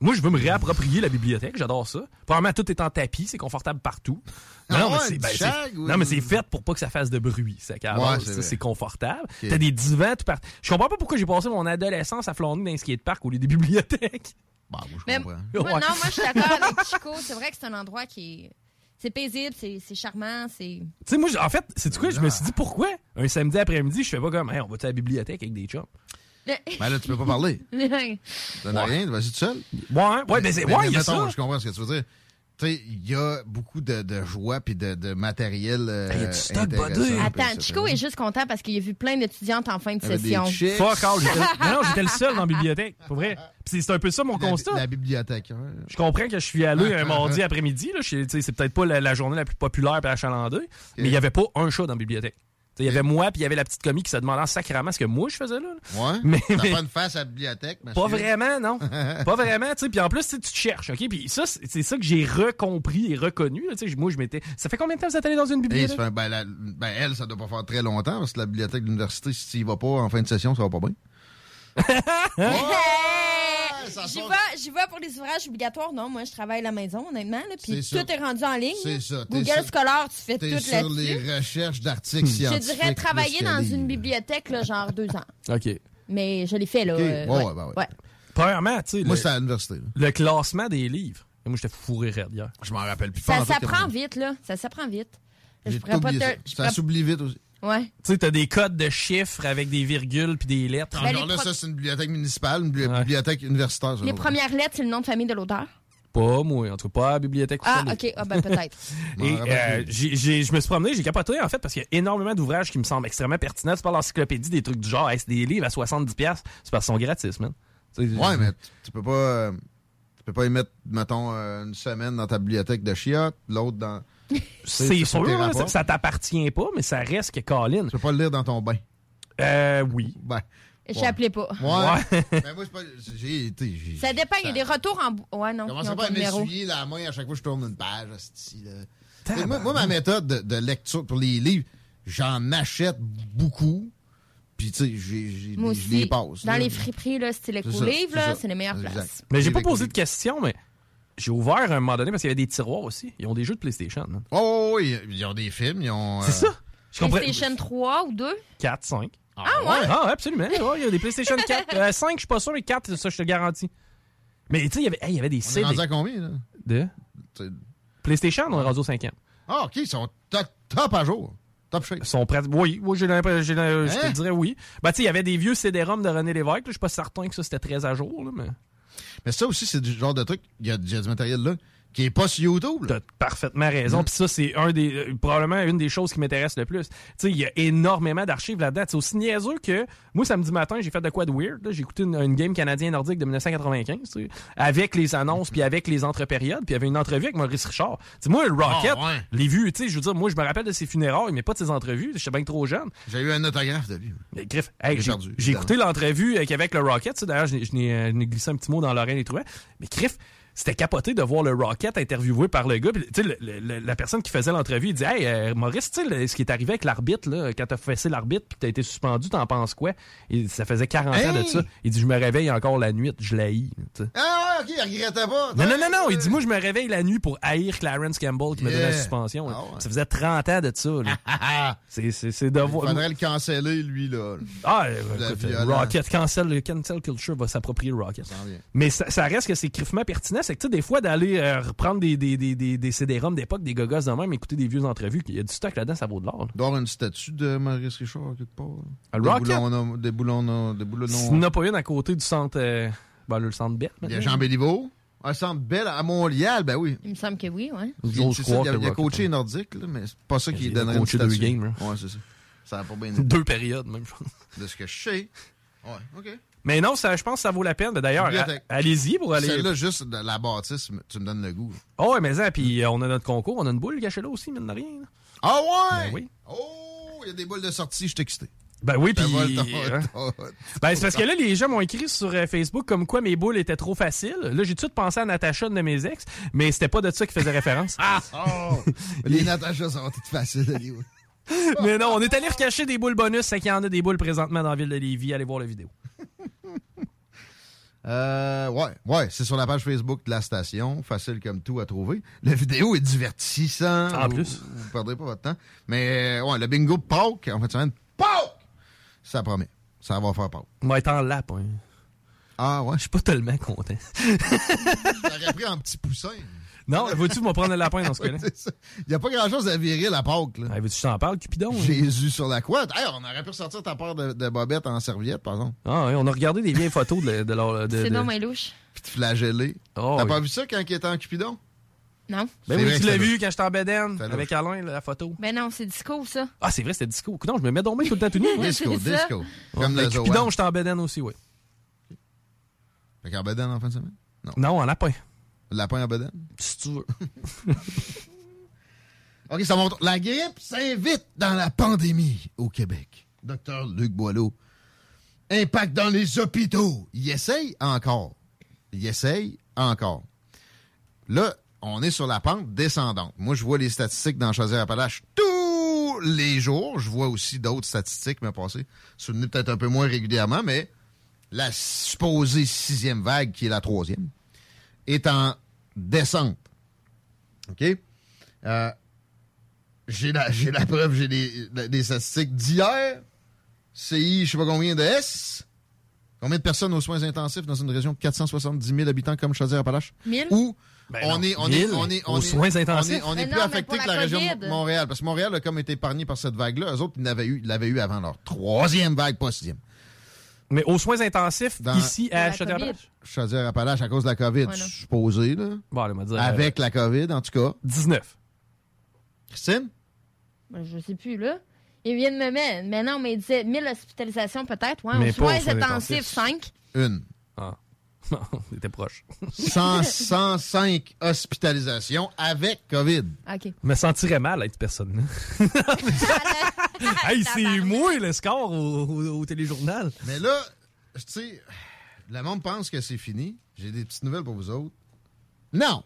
Speaker 7: Moi, je veux me réapproprier la bibliothèque, j'adore ça. Probablement, tout est en tapis, c'est confortable partout.
Speaker 17: Ah
Speaker 7: Non, mais c'est
Speaker 17: du
Speaker 7: ben,
Speaker 17: ou-
Speaker 7: non, mais c'est fait pour pas que ça fasse de bruit. C'est
Speaker 17: Ouais,
Speaker 7: confortable. T'as des divans tout partout. Je comprends pas pourquoi j'ai passé mon adolescence à flâner dans un skatepark au lieu des bibliothèques.
Speaker 17: Bah, moi, je
Speaker 18: Mais
Speaker 17: comprends.
Speaker 18: moi,
Speaker 7: Ouais.
Speaker 18: non, moi, je suis d'accord avec Chico. C'est vrai que c'est un endroit qui est. C'est paisible, c'est c'est charmant, c'est.
Speaker 7: Tu sais, moi, j- en fait, c'est quoi? Je me suis dit, pourquoi? Un samedi après-midi, je fais pas comme, hey, on va à la bibliothèque avec des chums?
Speaker 17: Ben là, tu peux pas parler. Ça n'a rien, vas-y tout seul.
Speaker 7: Ouais, ouais, ben c'est,
Speaker 17: Mais-
Speaker 7: ouais,
Speaker 17: mais
Speaker 7: il y a
Speaker 17: mettons,
Speaker 7: ça.
Speaker 17: Je comprends ce que tu veux dire. Tu sais, il y a beaucoup de, de joie puis de, de matériel. Euh,
Speaker 7: y a du stock
Speaker 18: Attends. Chico est juste content parce qu'il a vu plein d'étudiantes en fin de session.
Speaker 7: Fuck all. non, non, j'étais le seul dans la bibliothèque, pour vrai. Puis c'est- c'est un peu ça mon
Speaker 17: La,
Speaker 7: constat.
Speaker 17: la bibliothèque. hein.
Speaker 7: Je comprends que je suis allé un mardi après-midi. C'est peut-être pas la, la journée la plus populaire et achalandée, mais il y avait pas un chat dans la bibliothèque. Il y avait moi, puis il y avait la petite commis qui se demandait sacrément ce que moi je faisais là.
Speaker 17: Ouais.
Speaker 7: Mais-
Speaker 17: T'as
Speaker 7: mais-
Speaker 17: pas une face à la bibliothèque, monsieur.
Speaker 7: Pas vraiment, non. pas vraiment, tu sais. Puis en plus, tu sais, tu te cherches, OK? Puis ça, c'est ça que j'ai recompris et reconnu. sais, moi, je m'étais... Ça fait combien de temps que vous êtes allé dans une
Speaker 17: Hey,
Speaker 7: bibliothèque?
Speaker 17: ça fait- ben, la- ben, elle, ça doit pas faire très longtemps parce que la bibliothèque de l'université, si tu y vas pas en fin de session, ça va pas bien.
Speaker 18: Hey! J'y vais, j'y vais pour les ouvrages obligatoires. Non, moi, je travaille à la maison, honnêtement. Là, puis
Speaker 17: C'est
Speaker 18: tout est rendu en ligne.
Speaker 17: C'est ça.
Speaker 18: Google
Speaker 17: sur-
Speaker 18: Scolaire, tu fais tout
Speaker 17: sur
Speaker 18: là-dessus.
Speaker 17: les recherches d'articles
Speaker 18: Je
Speaker 17: scientifiques.
Speaker 18: dirais travailler dans une bibliothèque, là, genre deux ans.
Speaker 7: OK.
Speaker 18: Mais je l'ai fait, là.
Speaker 17: Ok.
Speaker 18: euh,
Speaker 17: Ouais,
Speaker 18: ouais.
Speaker 17: ouais, ben ouais.
Speaker 18: Ouais.
Speaker 7: Premièrement, tu sais,
Speaker 17: Moi, c'était à l'université. là.
Speaker 7: le classement des livres. Moi, j'étais fourré raide hier.
Speaker 17: Je m'en rappelle plus.
Speaker 18: Ça s'apprend vite, là. Ça s'apprend vite. Je
Speaker 17: J'ai
Speaker 18: pourrais
Speaker 17: tout
Speaker 18: pas
Speaker 17: oublié
Speaker 18: te.
Speaker 17: ça.
Speaker 18: je
Speaker 17: s'oublie vite aussi.
Speaker 18: Ouais.
Speaker 7: Tu sais, t'as des codes de chiffres avec des virgules puis des lettres.
Speaker 18: Ben, les
Speaker 17: là,
Speaker 18: pro-
Speaker 17: ça, c'est une bibliothèque municipale, une bibli-
Speaker 7: Ouais.
Speaker 17: bibliothèque universitaire.
Speaker 18: Les premières lettres, c'est le nom de famille de l'auteur?
Speaker 7: Pas moi, en tout cas pas à la bibliothèque.
Speaker 18: Ah. OK. Ah, ben peut-être.
Speaker 7: Et
Speaker 17: rappelle
Speaker 7: euh, je me suis promené, j'ai capoté en fait parce qu'il y a énormément d'ouvrages qui me semblent extrêmement pertinents. Tu parles d'encyclopédie, des trucs du genre, hey, c'est des livres à 70$, c'est parce qu'ils sont gratis, man.
Speaker 17: Ouais, mais tu- tu peux pas. euh, tu peux pas y mettre, mettons, euh, une semaine dans ta bibliothèque de chiottes, l'autre dans.
Speaker 7: C'est sûr, ça, ça t'appartient pas, mais ça reste que Colin. Tu
Speaker 17: peux pas le lire dans ton bain.
Speaker 7: Euh, oui.
Speaker 17: Ben.
Speaker 18: Échappelez pas.
Speaker 17: Ouais. mais moi, c'est pas. J'ai été. j'ai-
Speaker 18: Ça dépend, il y a des retours en... Ouais, non,
Speaker 17: Commencez pas à m'essuyer la main à chaque fois que je tourne une page. là. Moi, moi, ma méthode de, de lecture pour les livres, j'en achète beaucoup. Puis, tu sais, je les passe.
Speaker 18: Dans
Speaker 17: là.
Speaker 18: les friperies, là, style
Speaker 17: C'est
Speaker 18: éco-livre,
Speaker 17: c'est
Speaker 18: là, c'est les meilleures
Speaker 17: Exact.
Speaker 18: places.
Speaker 7: Mais j'ai pas posé
Speaker 17: les-
Speaker 7: de questions, mais j'ai ouvert à un moment donné parce qu'il y avait des tiroirs aussi. Ils ont des jeux de PlayStation. hein.
Speaker 17: Oh, oui, ils ont des films, ils ont.
Speaker 7: C'est ça. Je comprends.
Speaker 18: PlayStation 3 ou 2?
Speaker 7: 4, 5.
Speaker 18: Ah, ouais?
Speaker 7: Ah, ouais, absolument. Ouais, il y a des PlayStation 4. Euh, 5, je suis pas sûr, mais 4, ça, je te garantis. Mais tu sais, il y avait- hey, il y avait des
Speaker 17: On est
Speaker 7: CD.
Speaker 17: rendu à combien, là?
Speaker 7: De? PlayStation, on est rendu au cinquième?
Speaker 17: Ah, OK, ils sont top, top à jour. Top shape.
Speaker 7: Ils sont prêts. Oui, oui j'ai l'impression- je te
Speaker 17: Hein?
Speaker 7: dirais oui. Ben, tu sais, il y avait des vieux CD-ROM de René Lévesque. Je suis pas certain que ça, c'était très à jour, là, mais.
Speaker 17: Mais ça aussi, c'est du genre de truc. Il y, a du matériel là qui est pas sur YouTube.
Speaker 7: T'as parfaitement raison. Puis ça, c'est un des euh, probablement une des choses qui m'intéresse le plus. Tu sais, il y a énormément d'archives là-dedans. C'est aussi niaiseux que moi, samedi matin, j'ai fait de quoi de weird. là. J'ai écouté une, une game canadien nordique de 1995, tu sais, avec les annonces puis avec les entre-périodes. Puis il y avait une entrevue avec Maurice Richard. Moi, le Rocket,
Speaker 17: Ah, ouais.
Speaker 7: les vues, tu sais, je veux dire, moi, je me rappelle de ses funérailles, mais pas de ses entrevues. J'étais bien trop jeune.
Speaker 17: J'ai eu un autographe de lui.
Speaker 7: Mais Griff, hey,
Speaker 17: J'ai
Speaker 7: écouté l'entrevue avec, avec le Rocket. D'ailleurs, je n'ai- euh, je n'ai glissé un petit mot dans l'oreille et tout. Mais Griff, c'était capoté de voir le Rocket interviewé par le gars. Puis, tu sais, le- la personne qui faisait l'entrevue, il dit Hey, euh, Maurice, tu sais, le- ce qui est arrivé avec l'arbitre, là, quand t'as fessé l'arbitre puis t'as été suspendu, t'en penses quoi? Et Ça faisait 40 ans de ça. Il dit Je me réveille encore la nuit, je sais.
Speaker 17: Ah, OK, il regrettait pas.
Speaker 7: Non, non, non, non. Il dit Moi, je me réveille la nuit pour haïr Clarence Campbell qui m'a donné la suspension.
Speaker 17: Ah ouais.
Speaker 7: Ça faisait 30 ans de ça. là. C'est- C'est c'est de
Speaker 17: Il
Speaker 7: voir.
Speaker 17: faudrait le canceller, lui, là.
Speaker 7: Ah, écoute. Rocket, cancel, le cancel culture va s'approprier le Rocket. Mais ça, ça reste que c'est criffement pertinent. C'est que, tu sais, des fois, d'aller euh, reprendre des, des, des, des, des CD-ROM d'époque, des gogos de même, écouter des vieux entrevues, il y a du stock là-dedans, ça vaut de l'or. là.
Speaker 17: Il doit y avoir une statue de Maurice Richard quelque part. Des boulons, des boulons, des boulons.
Speaker 7: S'il n'y en a pas une à côté du centre, euh, ben, le centre Bête.
Speaker 17: Il y a Jean Béliveau. Un centre belle à Montréal, ben oui.
Speaker 18: Il me semble que oui, ouais.
Speaker 17: Il, c'est ça, il a, il coaché nordique, là, mais c'est pas ça qui
Speaker 7: Il
Speaker 17: donnerait
Speaker 7: coaché
Speaker 17: une
Speaker 7: deux games, là.
Speaker 17: Ouais, c'est ça. Ça a pas bien été.
Speaker 7: Deux périodes, même, je pense.
Speaker 17: De ce que je sais. Ouais, OK.
Speaker 7: Mais non, ça, je pense que ça vaut la peine. D'ailleurs, allez-y pour aller.
Speaker 17: Celle-là, juste de la bâtisse, tu me donnes le goût.
Speaker 7: Oh, ouais, mais ça, puis euh, on a notre concours, on a une boule cachée là aussi, mine de rien. là.
Speaker 17: Ah ouais?
Speaker 7: Ben oui.
Speaker 17: Oh, il y a des boules de sortie, je suis excité.
Speaker 7: Ben oui, puis. hein. Ben, c'est parce que là, les gens m'ont écrit sur euh, Facebook comme quoi mes boules étaient trop faciles. Là, j'ai tout de suite pensé à Natacha, une de mes ex, mais c'était pas de ça qui faisait référence.
Speaker 17: Ah! Oh! Les Natacha sont toutes faciles,
Speaker 7: mais non, on est allé recacher des boules bonus, c'est qu'il y en a des boules présentement dans la ville de Lévis. Allez voir la vidéo.
Speaker 17: Euh, ouais, ouais, c'est sur la page Facebook de la station, facile comme tout à trouver. La vidéo est divertissante.
Speaker 7: En
Speaker 17: Vous-
Speaker 7: plus.
Speaker 17: Vous, perdrez pas votre temps. Mais, euh, ouais, le bingo Pâques, en fait, semaine, Pâques! Ça promet. Ça va faire Pâques.
Speaker 7: On va être en lap, hein.
Speaker 17: Ah, ouais?
Speaker 7: Je suis pas tellement content.
Speaker 17: J'aurais pris en petit poussin.
Speaker 7: Non, veux-tu me prendre le lapin dans ce cas-là?
Speaker 17: Il n'y a pas grand-chose à virer la Pâques, là.
Speaker 7: Ah, veux-tu que je t'en parle, Cupidon? hein?
Speaker 17: Jésus sur la couette. Hey, on aurait pu ressortir ta paire de, de bobettes en serviette, par exemple.
Speaker 7: Ah, oui, on a regardé des vieilles photos de, de leur. de-
Speaker 18: C'est
Speaker 7: de-
Speaker 18: donc ma louche.
Speaker 17: Puis te flageller.
Speaker 7: Oh,
Speaker 17: T'as
Speaker 7: oui.
Speaker 17: pas vu ça quand il était en Cupidon?
Speaker 18: Non?
Speaker 7: Ben oui, tu l'as vu quand j'étais en Bédène, avec Alain, la photo.
Speaker 18: Ben non, c'est disco, ça.
Speaker 7: Ah, c'est vrai, c'était disco. Non, je me mets bien tout le temps tout nu.
Speaker 17: Disco, disco. Comme
Speaker 7: ben,
Speaker 17: le Zoan.
Speaker 7: j'étais en Bédène aussi, oui.
Speaker 17: Fait qu'en bedaine en fin de semaine? Non.
Speaker 7: Non, en lapin.
Speaker 17: Le lapin en bedaine?
Speaker 7: Si tu veux.
Speaker 17: OK, ça montre. La grippe s'invite dans la pandémie au Québec. Docteur Luc Boileau. Impact dans les hôpitaux. Il essaye encore. Il essaye encore. Là, on est sur la pente descendante. Moi, je vois les statistiques dans Choisir-Appalaches tous les jours. Je vois aussi d'autres statistiques me passer sur le nez peut-être un peu moins régulièrement, mais la supposée sixième vague, qui est la troisième, est en descente. OK? Euh, j'ai la, j'ai la preuve, j'ai des, statistiques d'hier. CI, je sais pas combien de S. Combien de personnes aux soins intensifs dans une région de 470 000 habitants comme Chaudière-Appalaches?
Speaker 18: 1000?
Speaker 17: Où
Speaker 7: Ben
Speaker 17: on,
Speaker 7: non,
Speaker 17: est, on,
Speaker 7: 1000
Speaker 17: est, on est, on
Speaker 7: aux
Speaker 17: est-
Speaker 7: soins
Speaker 17: on est-
Speaker 7: intensifs.
Speaker 17: On est,
Speaker 18: Mais
Speaker 17: plus
Speaker 18: non,
Speaker 17: affecté que
Speaker 18: la
Speaker 17: la région de. Montréal. Parce que Montréal a comme été épargné par cette vague-là. Eux autres, ils l'avaient eu, ils l'avaient eu avant leur troisième vague, pas sixième.
Speaker 7: Mais aux soins intensifs,
Speaker 17: Dans-
Speaker 7: ici à
Speaker 18: la
Speaker 7: Chaudière-Appalaches?
Speaker 17: Chaudière-Appalaches à cause de la COVID,
Speaker 18: non.
Speaker 17: supposé, là.
Speaker 7: Bon, allez, dire,
Speaker 17: Avec la COVID, en tout cas.
Speaker 7: 19.
Speaker 17: Christine?
Speaker 18: Ben, je sais plus, là. Il vient de me mettre. Mais non, mais il disait 1000 hospitalisations peut-être. Ouais, aux soins intensifs. 5.
Speaker 17: Une.
Speaker 7: C'était proche.
Speaker 17: 100 105 hospitalisations avec COVID.
Speaker 18: OK.
Speaker 7: Je me sentirais mal à être personne. hey, c'est moi le score au, au- au téléjournal.
Speaker 17: Mais là, tu sais, le monde pense que c'est fini. J'ai des petites nouvelles pour vous autres. Non!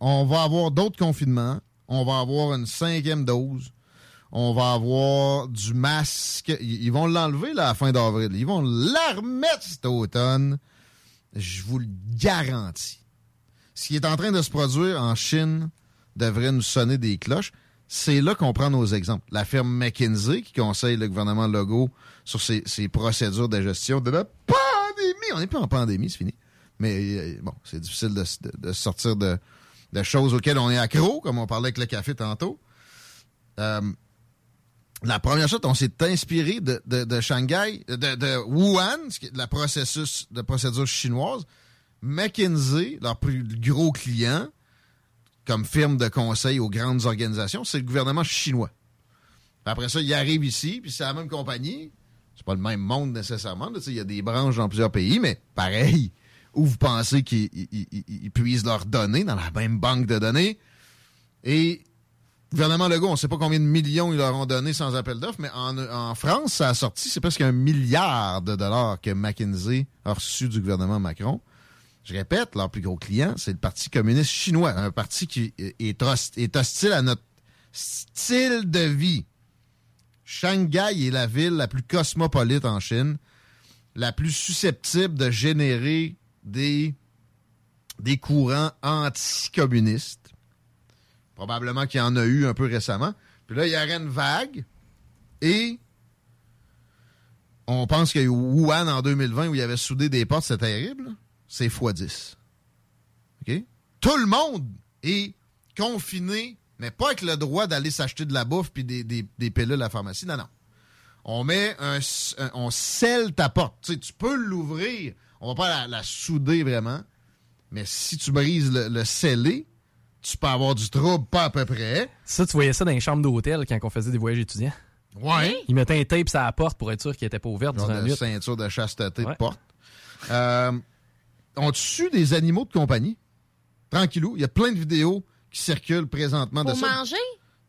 Speaker 17: On va avoir d'autres confinements. On va avoir une cinquième dose. On va avoir du masque. Ils ils vont l'enlever là, à la fin d'avril. Ils vont la remettre cet automne. Je vous le garantis. Ce qui est en train de se produire en Chine devrait nous sonner des cloches. C'est là qu'on prend nos exemples. La firme McKinsey qui conseille le gouvernement Legault sur ses, procédures de gestion de la pandémie. On n'est plus en pandémie, c'est fini. Mais euh, bon, c'est difficile de, sortir de, de choses auxquelles on est accro, comme on parlait avec le café tantôt. Euh, la première chose, on s'est inspiré de, de- de Shanghai, de, Wuhan, la processus de procédure chinoise. McKinsey, leur plus gros client, comme firme de conseil aux grandes organisations, c'est le gouvernement chinois. Après ça, il arrive ici, puis c'est la même compagnie. C'est pas le même monde nécessairement. Il y a des branches dans plusieurs pays, mais pareil, où vous pensez qu'ils ils- ils- ils puisent leurs données dans la même banque de données. Et gouvernement Legault, on ne sait pas combien de millions ils leur ont donné sans appel d'offres, mais en, France, ça a sorti, c'est presque un milliard de dollars que McKinsey a reçu du gouvernement Macron. Je répète, leur plus gros client, c'est le Parti communiste chinois, un parti qui est hostile à notre style de vie. Shanghai est la ville la plus cosmopolite en Chine, la plus susceptible de générer des, des courants anticommunistes. Probablement qu'il y en a eu un peu récemment. Puis là, il y aurait une vague et on pense qu'il y a eu Wuhan en 2020 où il y avait soudé des portes, c'est terrible. C'est x10. OK? Tout le monde est confiné, mais pas avec le droit d'aller s'acheter de la bouffe puis des, des, des à la pharmacie. Non, non. On met un, on scelle ta porte. Tu sais, tu peux l'ouvrir. On va pas la, la souder vraiment. Mais si tu brises le, le scellé, tu peux avoir du trouble pas à peu près.
Speaker 7: Ça, tu voyais ça dans les chambres d'hôtel quand on faisait des voyages étudiants.
Speaker 17: Ouais.
Speaker 7: Ils mettaient un tape sur la porte pour être sûr qu'il n'était pas ouverte durant la
Speaker 17: de
Speaker 7: nuit.
Speaker 17: ceinture de chasteté
Speaker 7: Ouais.
Speaker 17: de porte. Euh, on tue des animaux de compagnie? Tranquillou. Il y a plein de vidéos qui circulent présentement
Speaker 18: Pour
Speaker 17: de ça.
Speaker 18: manger?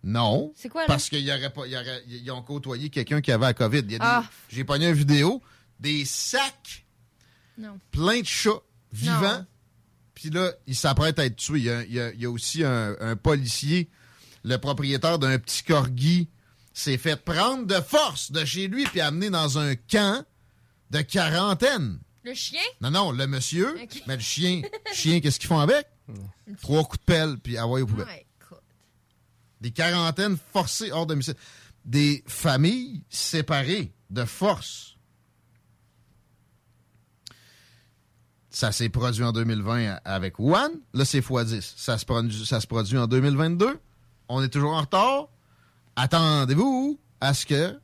Speaker 17: Non.
Speaker 18: C'est quoi, là?
Speaker 17: Parce qu'ils aurait pas, il y aurait- ils ont côtoyé quelqu'un qui avait la COVID. Il y a des-
Speaker 18: Ah.
Speaker 17: J'ai pogné une vidéo des sacs
Speaker 18: Non.
Speaker 17: pleins de chats vivants.
Speaker 18: Non.
Speaker 17: Puis là, il s'apprête à être tué. Il y a, il y a- il y a aussi un, un policier, le propriétaire d'un petit corgi, s'est fait prendre de force de chez lui puis amené dans un camp de quarantaine.
Speaker 18: Le chien?
Speaker 17: Non, non, le monsieur, mais le chien, chien, qu'est-ce qu'ils font avec? Trois coups de pelle, puis envoyer au poubelle.
Speaker 18: Ouais, écoute.
Speaker 17: Des quarantaines forcées hors domicile. Des familles séparées de force. Ça s'est produit en 2020 a- avec Wuhan. Là, c'est x10. Ça se, produit, ça se produit en 2022. On est toujours en retard. Attendez-vous à ce que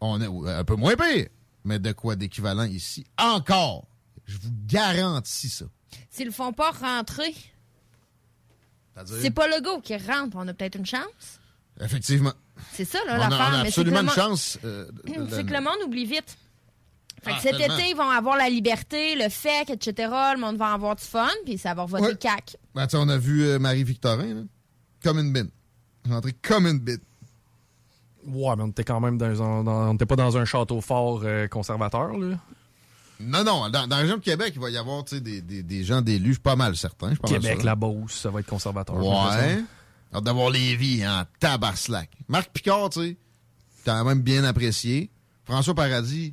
Speaker 17: on est un peu moins pire. Mais de quoi d'équivalent ici? Encore! Je vous garantis ça.
Speaker 18: S'ils le font pas rentrer, c'est pas le go qui rentre. On a peut-être une chance.
Speaker 17: Effectivement.
Speaker 18: C'est ça,
Speaker 17: On
Speaker 18: là,
Speaker 17: a,
Speaker 18: l'affaire.
Speaker 17: on a
Speaker 18: c'est que
Speaker 17: absolument une chance. euh,
Speaker 18: C'est que le monde oublie vite. Fait que
Speaker 17: Ah,
Speaker 18: cet
Speaker 17: tellement.
Speaker 18: été, ils vont avoir la liberté, le FEC, etc. Le monde va avoir du fun, puis ça va voter
Speaker 17: Ouais.
Speaker 18: CAC.
Speaker 17: Ben, on a vu euh, Marie-Victorin, là, comme une bine. Rentrée comme une bine.
Speaker 7: Ouais, mais on était quand même dans un. dans- on était pas dans un château fort euh, conservateur, là.
Speaker 17: Non, non, dans, dans la région de Québec, il va y avoir des, des, des gens d'élus, pas mal certains. je suis pas mal
Speaker 7: Québec,
Speaker 17: sûr.
Speaker 7: la Beauce, ça va être conservateur.
Speaker 17: Ouais. Hâte d'avoir Lévis en tabarslac. Marc Picard, tu sais, quand même bien apprécié. François Paradis.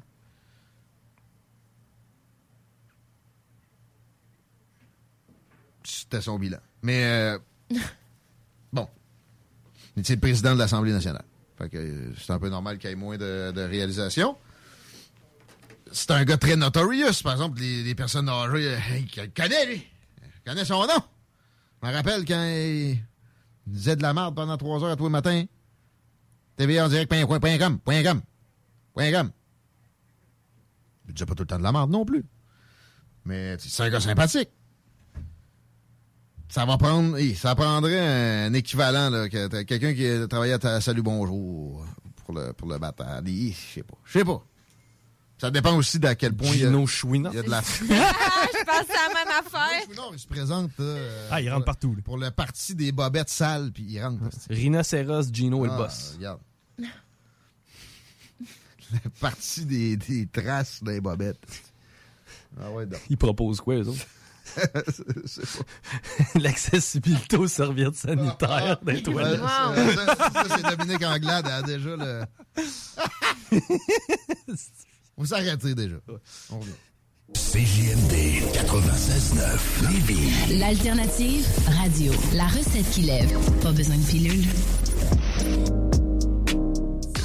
Speaker 17: C'était son bilan. Mais euh, bon. Il était président de l'Assemblée nationale. Fait que euh, c'est un peu normal qu'il ait moins de, de réalisation. C'est un gars très notorious. Par exemple, les, personnes âgées, il le connaît, lui. Il connaît son nom. Je me rappelle quand il disait de la merde pendant trois heures à tous les matins. TVA en direct, point, point, point com, point point com. disais pas tout le temps de la merde non plus. Mais c'est un gars sympathique. Ça va prendre. ça prendrait un équivalent, là, que quelqu'un qui a travaillé à ta Salut Bonjour pour le, pour le battre. Je sais pas. Je sais pas. Ça dépend aussi d'à quel point il y a,
Speaker 7: Gino
Speaker 17: il y a de la.
Speaker 18: Ah, je pense à la même affaire.
Speaker 17: Non, il se présente. euh,
Speaker 7: Ah, il rentre
Speaker 17: pour-
Speaker 7: partout. là.
Speaker 17: Pour le parti des bobettes sales, puis il rentre.
Speaker 7: Rhinocéros, Gino et
Speaker 17: Ah,
Speaker 7: le boss.
Speaker 17: Regarde. le parti des, des traces des bobettes. Ah ouais, donc.
Speaker 7: Ils proposent quoi, eux autres? L'accessibilité aux serviettes sanitaires des
Speaker 17: Ouais,
Speaker 7: toilettes.
Speaker 17: ça, ça, ça, c'est Dominique Anglade, elle a déjà le. Faut s'arrêter déjà. On revient.
Speaker 21: CJMD 96.9 Lévis.
Speaker 22: L'alternative radio. La recette qui lève. Pas besoin de pilule.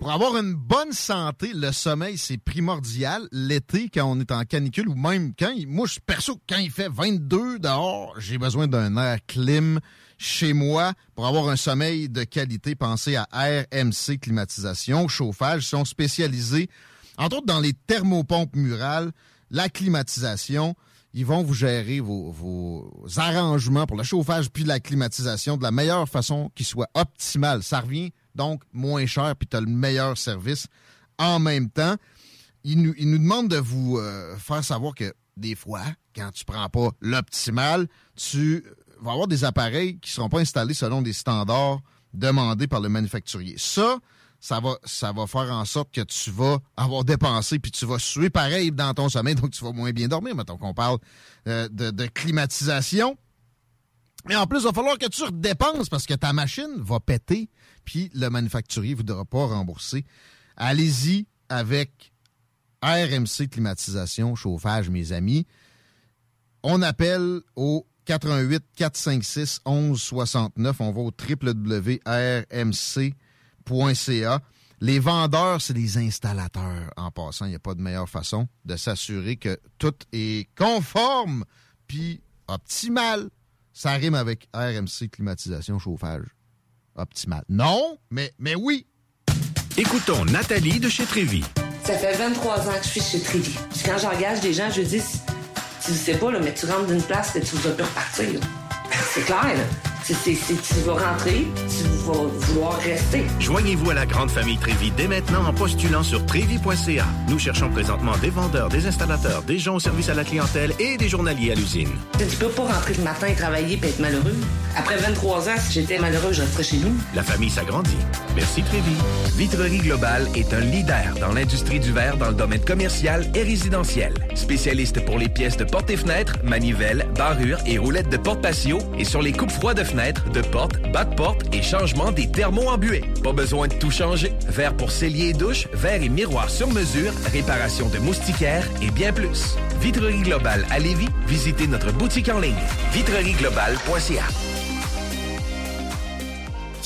Speaker 17: Pour avoir une bonne santé, le sommeil, c'est primordial. L'été, quand on est en canicule, ou même quand il, moi, je perso, quand il fait 22 dehors, j'ai besoin d'un air clim chez moi. Pour avoir un sommeil de qualité, pensez à RMC Climatisation, chauffage. Ils sont spécialisés, entre autres, dans les thermopompes murales, la climatisation. Ils vont vous gérer vos, vos arrangements pour le chauffage puis la climatisation de la meilleure façon qui soit optimale. Ça revient donc moins cher puis tu as le meilleur service en même temps. Ils nous, demandent de vous euh, faire savoir que des fois, quand tu prends pas l'optimal, tu vas avoir des appareils qui seront pas installés selon des standards demandés par le manufacturier. Ça, ça va, ça va faire en sorte que tu vas avoir dépensé puis tu vas suer pareil dans ton sommeil, donc tu vas moins bien dormir. Mettons qu'on parle euh, de, de climatisation. Mais en plus, il va falloir que tu redépenses parce que ta machine va péter, puis le manufacturier ne voudra pas rembourser. Allez-y avec RMC Climatisation, chauffage, mes amis. On appelle au 88 456 1169. On va au www.rmc.ca. Les vendeurs, c'est les installateurs. En passant, il n'y a pas de meilleure façon de s'assurer que tout est conforme puis optimal. Ça rime avec RMC climatisation chauffage. Optimal. Non, mais, mais oui.
Speaker 23: Écoutons Nathalie de chez Trévy.
Speaker 24: Ça fait 23 ans que je suis chez Trévy. Puis quand j'engage des gens, je dis, tu le sais pas, là, mais tu rentres d'une place que tu vas plus repartir. C'est clair, là. C'est- tu vas rentrer, tu vas vouloir rester.
Speaker 23: Joignez-vous à la grande famille Trévi dès maintenant en postulant sur trévi.ca. Nous cherchons présentement des vendeurs, des installateurs, des gens au service à la clientèle et des journaliers à l'usine.
Speaker 24: Tu peux pas rentrer le matin, travailler et être malheureux. Après 23 ans, si j'étais malheureux, je resterais chez nous.
Speaker 23: La famille s'agrandit. Merci Trévi.
Speaker 8: Vitrerie Globale est un leader dans l'industrie du verre dans le domaine commercial et résidentiel. Spécialiste pour les pièces de portes et fenêtres, manivelles, barrures et roulettes de porte patio et sur les coupes froides de fenêtres, de portes, bas de porte et changement des thermos embués. Pas besoin de tout changer. Verre pour cellier et douche, verre et miroir sur mesure, réparation de moustiquaires et bien plus. Vitrerie Globale à Lévis, visitez notre boutique en ligne vitrerieglobale.ca.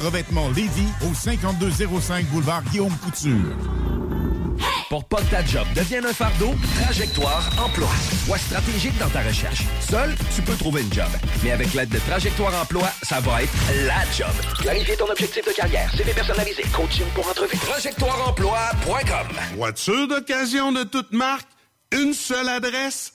Speaker 12: Revêtement Lévis au 5205 boulevard Guillaume Couture.
Speaker 8: Pour pas que ta job devienne un fardeau, Trajectoire Emploi. Sois stratégique dans ta recherche. Seul, tu peux trouver une job. Mais avec l'aide de Trajectoire Emploi, ça va être la job. Clarifier ton objectif de carrière, CV personnalisé, coaching pour entrevue. TrajectoireEmploi.com
Speaker 25: Voiture d'occasion de toute marque, une seule adresse,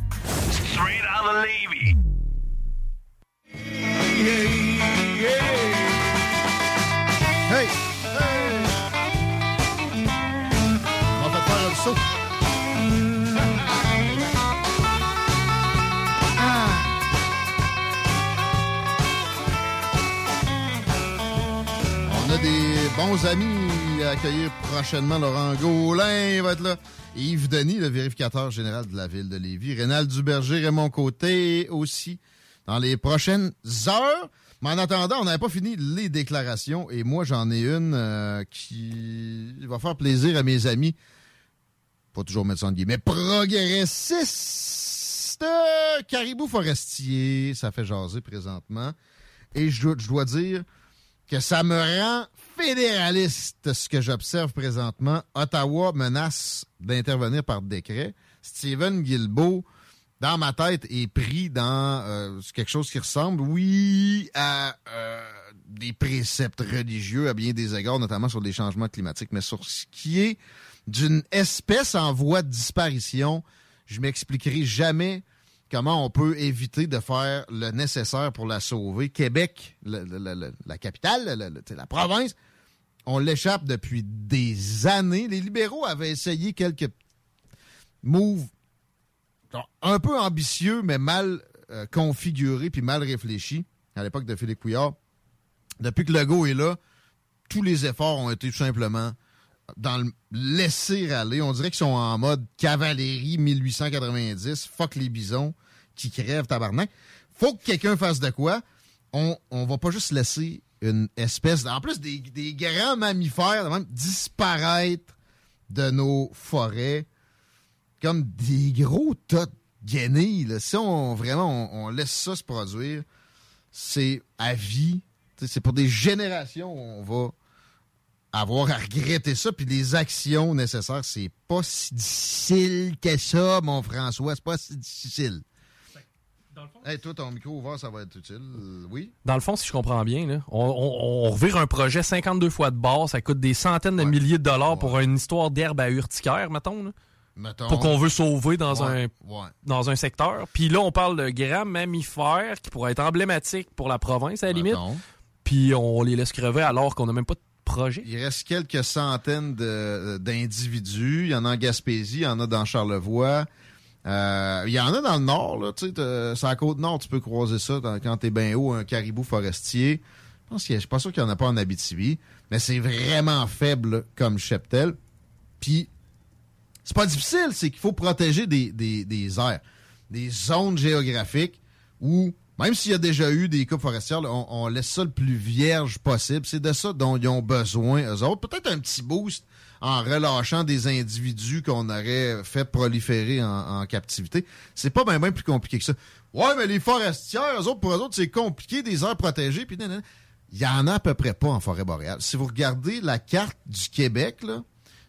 Speaker 21: Straight out of Levy.
Speaker 17: Hey! On va faire un saut. On a des bons amis à accueillir prochainement. Laurent Gaulin va être là. Yves Denis, le vérificateur général de la ville de Lévis. Rénal Duberger, Raymond Côté aussi dans les prochaines heures. Mais en attendant, on n'avait pas fini les déclarations et moi, j'en ai une euh, qui va faire plaisir à mes amis. Pas toujours mettre ça en guillemets. Progressiste Caribou Forestier. Ça fait jaser présentement. Et je dois dire que ça me rend fédéraliste ce que j'observe présentement. Ottawa menace d'intervenir par décret. Stephen Guilbeault, dans ma tête, est pris dans euh, quelque chose qui ressemble, oui, à euh, des préceptes religieux à bien des égards, notamment sur les changements climatiques, mais sur ce qui est d'une espèce en voie de disparition, je m'expliquerai jamais comment on peut éviter de faire le nécessaire pour la sauver. Québec, la capitale, le- le- la province, on l'échappe depuis des années. Les libéraux avaient essayé quelques moves un peu ambitieux, mais mal euh, configurés puis mal réfléchis à l'époque de Philippe Couillard. Depuis que Legault est là, tous les efforts ont été tout simplement dans le laisser aller. On dirait qu'ils sont en mode cavalerie 1890, fuck les bisons qui crèvent tabarnak. Faut que quelqu'un fasse de quoi. On, on va pas juste laisser une espèce, en plus des, des grands mammifères, même, disparaître de nos forêts comme des gros tas de guenilles. Si on vraiment on, laisse ça se produire, c'est à vie. C'est pour des générations on va avoir à regretter ça. Puis les actions nécessaires, c'est pas si difficile que ça, mon François. C'est pas si difficile. Hey, toi, ton micro ouvert, ça va être utile. Oui?
Speaker 7: Dans le fond, si je comprends bien, là, on, on- on revire un projet 52 fois de base, ça coûte des centaines de milliers de dollars pour une histoire d'herbe à urticaire, mettons. là.
Speaker 17: Mettons.
Speaker 7: Pour qu'on veut sauver dans,
Speaker 17: Ouais,
Speaker 7: un,
Speaker 17: ouais.
Speaker 7: dans un secteur. Puis là, on parle de grands mammifères qui pourraient être emblématiques pour la province, à la limite. Puis on les laisse crever alors qu'on n'a même pas de projet?
Speaker 17: Il reste quelques centaines d'individus. Il y en a en Gaspésie, il y en a dans Charlevoix. Euh, il y en a dans le nord, là, tu sais, sur la côte nord, tu peux croiser ça quand t'es bien haut, un caribou forestier. pense y a- je suis pas sûr qu'il n'y en a pas en Abitibi, mais c'est vraiment faible comme cheptel. Puis, c'est pas difficile, c'est qu'il faut protéger des, des, des aires, des zones géographiques où, même s'il y a déjà eu des coupes forestières, on, laisse ça le plus vierge possible. C'est de ça dont ils ont besoin, eux autres. Peut-être un petit boost en relâchant des individus qu'on aurait fait proliférer en, en captivité. C'est pas bien bien plus compliqué que ça. Ouais, mais les forestières, eux autres, pour eux autres, c'est compliqué, des aires protégées, puis. Il y en a à peu près pas en forêt boréale. Si vous regardez la carte du Québec, là,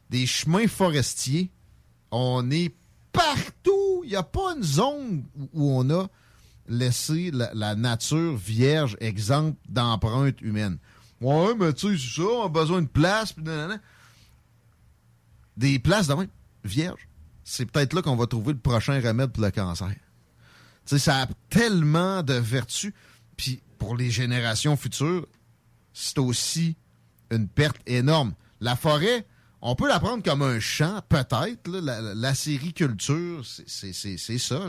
Speaker 17: des chemins forestiers, on est partout. Il n'y a pas une zone où on a laissé la, nature vierge, exempte d'empreintes humaines. Ouais, mais tu sais, c'est ça, on a besoin de place, nanana. Des places de même, vierges. C'est peut-être là qu'on va trouver le prochain remède pour le cancer. Tu sais, ça a tellement de vertus. Puis pour les générations futures, c'est aussi une perte énorme. La forêt, on peut la prendre comme un champ, peut-être. La, la, la sériculture, c'est- c'est c'est- c'est ça.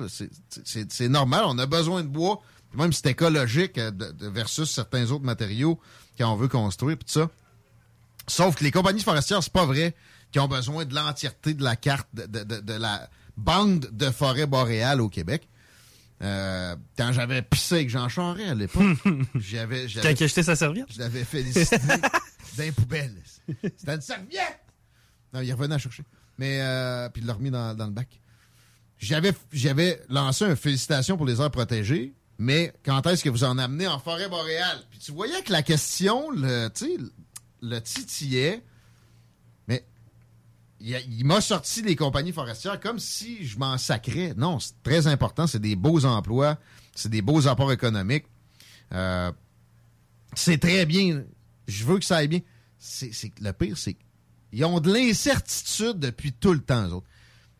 Speaker 17: C'est- normal. On a besoin de bois. Même c'est écologique euh, de- de- versus certains autres matériaux quand on veut construire. Tout ça. Sauf que les compagnies forestières, c'est pas vrai qu'ils ont besoin de l'entièreté de la carte de, de- de- de la bande de forêt boréale au Québec. Euh, quand j'avais pissé avec Jean Charest à l'époque, j'avais...
Speaker 7: Quand il a jeté sa serviette?
Speaker 17: Je l'avais félicité d'un poubelle. C'était une serviette! Non, il revenait à chercher. Mais, euh, puis il l'a remis dans, le bac. J'avais, lancé une félicitation pour les aires protégées, mais quand est-ce que vous en amenez en forêt boréale? Puis tu voyais que la question, le, le titillait, mais il, m'a sorti les compagnies forestières comme si je m'en sacrais. Non, c'est très important. C'est des beaux emplois, c'est des beaux apports économiques. Euh, c'est très bien. Je veux que ça aille bien. Le pire, c'est qu'ils ont de l'incertitude depuis tout le temps, eux autres.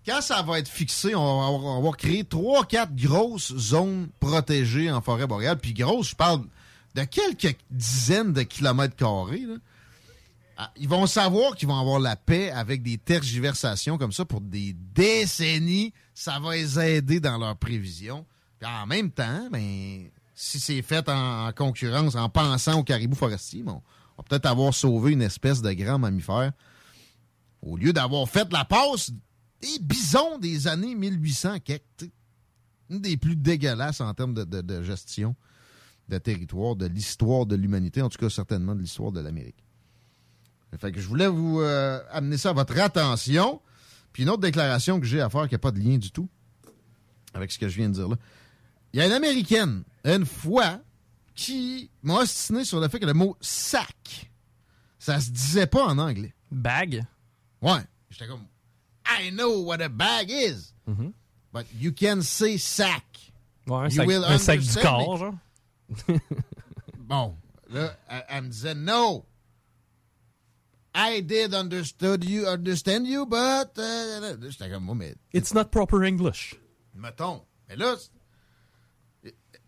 Speaker 17: Quand ça va être fixé, on va, avoir- on va créer trois, quatre grosses zones protégées en forêt boréale. Puis grosses, je parle de quelques dizaines de kilomètres carrés. Ah, Ils vont savoir qu'ils vont avoir la paix avec des tergiversations comme ça pour des décennies. Ça va les aider dans leurs prévisions. Puis en même temps, ben, si c'est fait en, en concurrence, en pensant aux caribous forestiers, on va peut-être avoir sauvé une espèce de grand mammifère au lieu d'avoir fait la passe des bisons des années 1800, quelque, tu sais. une des plus dégueulasses en termes de, gestion de territoire, de l'histoire de l'humanité, en tout cas certainement de l'histoire de l'Amérique. Que je voulais vous euh, amener ça à votre attention. Puis une autre déclaration que j'ai à faire qui n'a pas de lien du tout avec ce que je viens de dire là. Il y a une Américaine, une fois, qui m'a ostiné sur le fait que le mot sac, ça se disait pas en anglais.
Speaker 7: Bag?
Speaker 17: Ouais. J'étais comme, um, I know what a bag is. Mm-hmm. But you can say sack.
Speaker 7: Ouais, un
Speaker 17: You
Speaker 7: sac,
Speaker 17: will
Speaker 7: un sac du
Speaker 17: understand
Speaker 7: corps, genre.
Speaker 17: Bon, là, elle, elle me disait no. I did understood you, understand you, but euh, j'étais comme moi, mais
Speaker 7: It's not proper English.
Speaker 17: mettons. Mais là,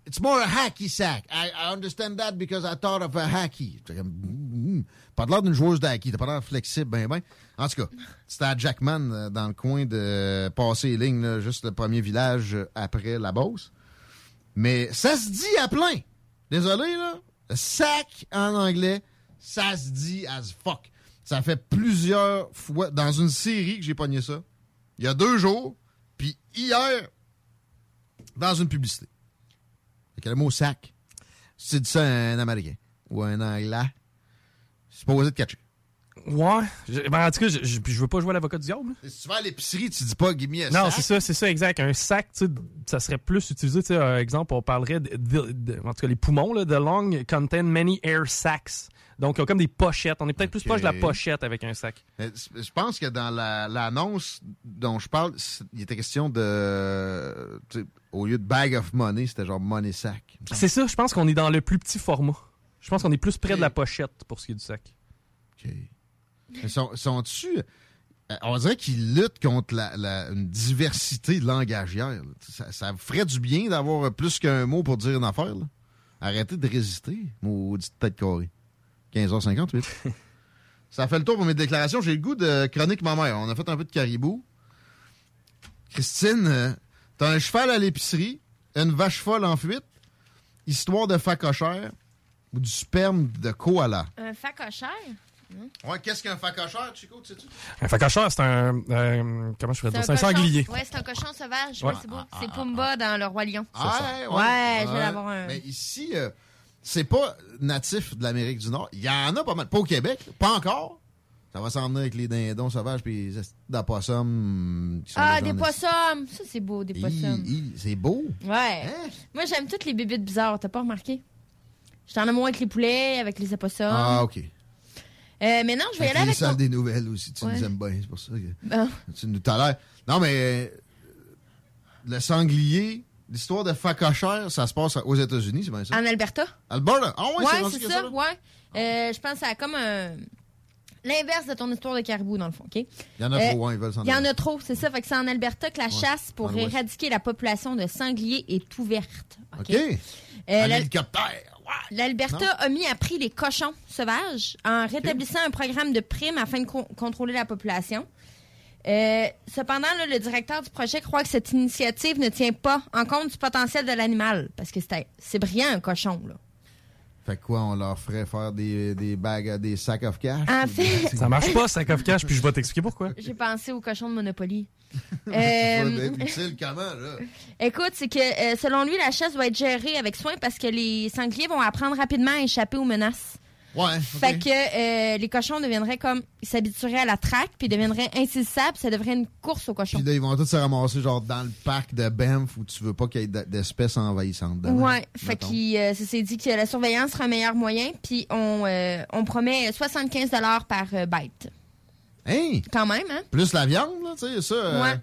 Speaker 17: it's more a hacky sack. I, I understand that because I thought of a hacky. J'étais comme, um, mm, mm. mm. Pas de l'air d'une joueuse hacky, t'as pas l'air flexible, ben ben. En tout cas, c'était à Jackman, euh, dans le coin de passer les lignes, juste le premier village euh, après la Beauce. Mais ça se dit à plein. Désolé, là. Sac en anglais, ça se dit as fuck. Ça fait plusieurs fois dans une série que j'ai pogné ça. Il y a deux jours, puis hier, dans une publicité. Le mot sac, tu dis ça à un Américain ou un Anglais, c'est supposé de catcher.
Speaker 7: Ouais. Je- ben, en tout cas, je, je, je veux pas jouer à l'avocat du diable.
Speaker 17: Si tu vas à l'épicerie, tu dis pas give me a
Speaker 7: Non,
Speaker 17: sac.
Speaker 7: c'est ça, c'est ça, exact. Un sac, tu sais, ça serait plus utilisé, tu sais, un exemple, on parlerait de, de- de- en tout cas, les poumons, là, the lung contain many air sacs. Donc, ils ont comme des pochettes. On est peut-être plus proche de la pochette avec un sac.
Speaker 17: Mais Je pense que dans la- l'annonce dont je parle, il était question de. Au lieu de bag of money, c'était genre money sack.
Speaker 7: C'est ça, je pense qu'on est dans le plus petit format. Je pense qu'on est plus près de la pochette pour ce qui est du sac.
Speaker 17: Sont- Sont-tu. euh, on dirait qu'ils luttent contre la, la- une diversité langagière. Ça, ferait du bien d'avoir plus qu'un mot pour dire une affaire. là. Arrêtez de résister, maudite tête carrée. 15h58. ça fait le tour pour mes déclarations. J'ai le goût de chronique ma mère. On a fait un peu de caribou. Christine, euh, t'as un cheval à l'épicerie, une vache folle en fuite, histoire de facochère, ou du sperme de koala?
Speaker 18: Un facochère? Non?
Speaker 17: Ouais, qu'est-ce qu'un facochère, Chico, tu sais-tu?
Speaker 7: Un facochère, c'est un. euh, comment je ferais dire? C'est un sanglier.
Speaker 18: Ouais, c'est un cochon sauvage.
Speaker 7: Ouais.
Speaker 18: Ouais, c'est beau. c'est Pumba dans Le Roi Lion.
Speaker 17: Ah, ouais,
Speaker 18: Ouais, je vais l'avoir un.
Speaker 17: Mais ici, euh, c'est pas natif de l'Amérique du Nord. Il y en a pas mal. Pas au Québec, pas encore. Ça va s'en venir avec les dindons sauvages puis les sont
Speaker 18: Ah,
Speaker 17: des
Speaker 18: poissums! Ça, c'est beau, des
Speaker 17: hi, C'est beau.
Speaker 18: Ouais.
Speaker 17: Hein?
Speaker 18: Moi, j'aime toutes les bébites bizarres, t'as pas remarqué? J'étais en amour avec les poulets, avec les opossums.
Speaker 17: Ah, OK.
Speaker 18: Euh, mais non, je vais
Speaker 17: Avec
Speaker 18: aller
Speaker 17: les
Speaker 18: avec
Speaker 17: salles
Speaker 18: mon...
Speaker 17: des nouvelles aussi. Tu
Speaker 18: Ouais.
Speaker 17: nous aimes bien, c'est pour ça que
Speaker 18: Bon.
Speaker 17: tu nous tolères. Non, mais euh, le sanglier, l'histoire de facochère, ça se passe aux États-Unis, c'est bien ça?
Speaker 18: En Alberta?
Speaker 17: Alberta? Ah ouais, c'est
Speaker 18: ça, ouais. Euh, je pense que ça a comme un... L'inverse de ton histoire de caribou, dans le fond, OK?
Speaker 17: Il y en a
Speaker 18: Euh,
Speaker 17: trop, hein, ils veulent s'en
Speaker 18: Il y en a trop, c'est ça. Fait que c'est en Alberta que la chasse pour éradiquer la population de sangliers est ouverte. OK?
Speaker 17: OK.
Speaker 18: Euh,
Speaker 17: Un
Speaker 18: la-
Speaker 17: hélicoptère.
Speaker 18: L'Alberta a mis à prix les cochons sauvages en rétablissant un programme de primes afin de con- contrôler la population. Euh, cependant, là, le directeur du projet croit que cette initiative ne tient pas en compte du potentiel de l'animal. Parce que c'est c'est brillant, un cochon. Là.
Speaker 17: Fait que quoi, on leur ferait faire des, des bagues, des sacs of cash?
Speaker 18: En fait,
Speaker 7: Ça marche pas, sac of cash, puis je vais t'expliquer pourquoi.
Speaker 18: j'ai pensé au cochon de Monopoly.
Speaker 17: C'est
Speaker 18: Euh,
Speaker 17: utile comment, là?
Speaker 18: Écoute, c'est que euh, selon lui, la chasse doit être gérée avec soin parce que les sangliers vont apprendre rapidement à échapper aux menaces.
Speaker 17: Ouais.
Speaker 18: Fait que euh, les cochons deviendraient comme. Ils s'habitueraient à la traque, puis deviendraient insaisissables, ça deviendrait une course aux cochons.
Speaker 17: Puis là, ils vont tous se ramasser genre dans le parc de Banff où tu veux pas qu'il y ait d'espèces envahissantes. dedans,
Speaker 18: Ouais, fait qu'il euh, s'est dit que la surveillance sera un meilleur moyen, puis on, euh, on promet 75 par bête.
Speaker 17: Hein?
Speaker 18: Quand même, hein?
Speaker 17: Plus la viande, là, tu sais, ça. euh,
Speaker 18: Ouais.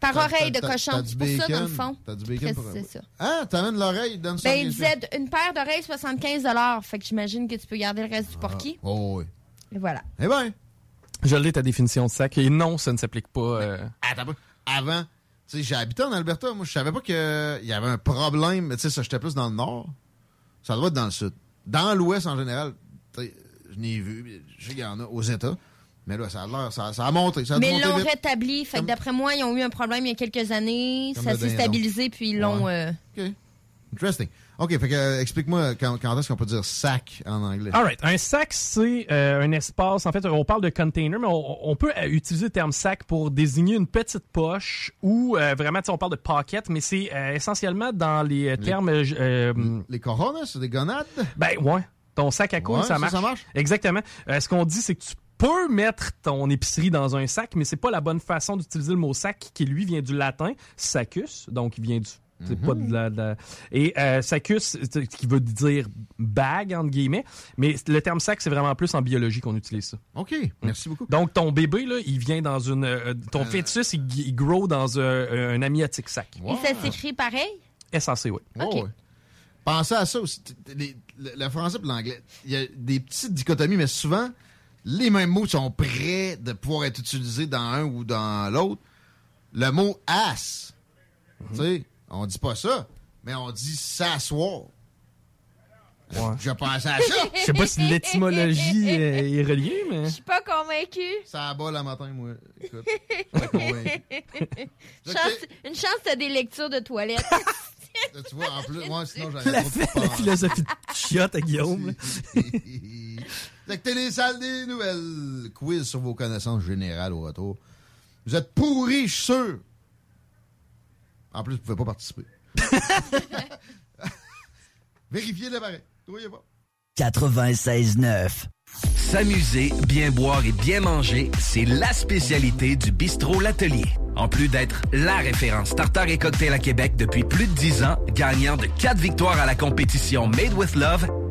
Speaker 18: Par oreille de cochon.
Speaker 17: t'as du
Speaker 18: C'est pour ça, dans le fond.
Speaker 17: T'as du bacon pour-
Speaker 18: C'est ça?
Speaker 17: Ah, t'amènes l'oreille, donne ça.
Speaker 18: Ben, il disait une paire d'oreilles, 75 Fait que j'imagine que tu peux garder le reste du porky.
Speaker 17: Oh, oui.
Speaker 18: Et voilà.
Speaker 17: Eh ben.
Speaker 7: Je l'ai ta définition de sac, et non, ça ne s'applique pas. euh,
Speaker 17: Attends. Avant, tu sais, j'ai habité en Alberta. Moi, je savais pas qu'il y avait un problème. Mais tu sais, ça, j'étais plus dans le nord. Ça doit être dans le sud. Dans l'ouest, en général, tu sais, je n'ai vu. Je sais qu'il y en a aux États. Mais là, ça a l'air, ça, ça a monté. Ça a
Speaker 18: Mais ils l'ont rétabli. Fait que d'après moi, ils ont eu un problème il y a quelques années.
Speaker 17: Comme
Speaker 18: ça s'est stabilisé, puis ils l'ont.
Speaker 17: Ouais.
Speaker 18: euh,
Speaker 17: Interesting. OK, fait que, euh, explique-moi quand, quand est-ce qu'on peut dire sac en anglais?
Speaker 7: All right. Un sac, c'est euh, un espace. En fait, on parle de container, mais on, on peut euh, utiliser le terme sac pour désigner une petite poche ou euh, vraiment, tu sais, on parle de pocket, mais c'est euh, essentiellement dans les euh, termes. euh, euh,
Speaker 17: les coronas, c'est des gonades?
Speaker 7: Ben, ouais. Ton sac à couilles,
Speaker 17: Ouais,
Speaker 7: ça, marche.
Speaker 17: ça marche?
Speaker 7: Exactement. Euh, ce qu'on dit, c'est que tu peux mettre ton épicerie dans un sac, mais c'est pas la bonne façon d'utiliser le mot sac qui, lui, vient du latin sacus, donc il vient du. C'est pas de la, de la- Et euh, sacus, qui veut dire bag, entre guillemets. Mais le terme sac, c'est vraiment plus en biologie qu'on utilise ça.
Speaker 17: OK, merci beaucoup.
Speaker 7: Donc, ton bébé, là, il vient dans une. euh, ton fœtus, il, il grow dans un, un amniotique sac.
Speaker 18: Et ça s'écrit pareil?
Speaker 7: SAC, oui.
Speaker 17: Ouais, ouais. Pensez à ça aussi. Les- le, le français et l'anglais. Il y a des petites dichotomies, mais souvent, les mêmes mots sont prêts de pouvoir être utilisés dans un ou dans l'autre. Le mot ass, tu sais, on dit pas ça, mais on dit s'asseoir. Je pensais à ça.
Speaker 7: Je sais pas si l'étymologie est reliée, mais.
Speaker 18: Je suis pas convaincue.
Speaker 17: Ça abat le matin, moi. Écoute, je suis pas convaincu.
Speaker 18: Chance- une chance, t'as des lectures de toilette.
Speaker 17: Tu vois, en plus, moi, sinon, j'aurais
Speaker 7: La,
Speaker 17: trop de
Speaker 7: la philosophie de chiotte à Guillaume. Là.
Speaker 17: Fait que télé salle des nouvelles. Quiz sur vos connaissances générales au retour. Vous êtes pourris, je suis sûr. En plus, vous pouvez pas participer. Vérifiez le pareil. Trouvez pas.
Speaker 26: 96.9.
Speaker 8: S'amuser, bien boire et bien manger, c'est la spécialité du bistrot L'Atelier. En plus d'être la référence tartare et cocktail à Québec depuis plus de 10 ans, gagnant de 4 victoires à la compétition Made with Love,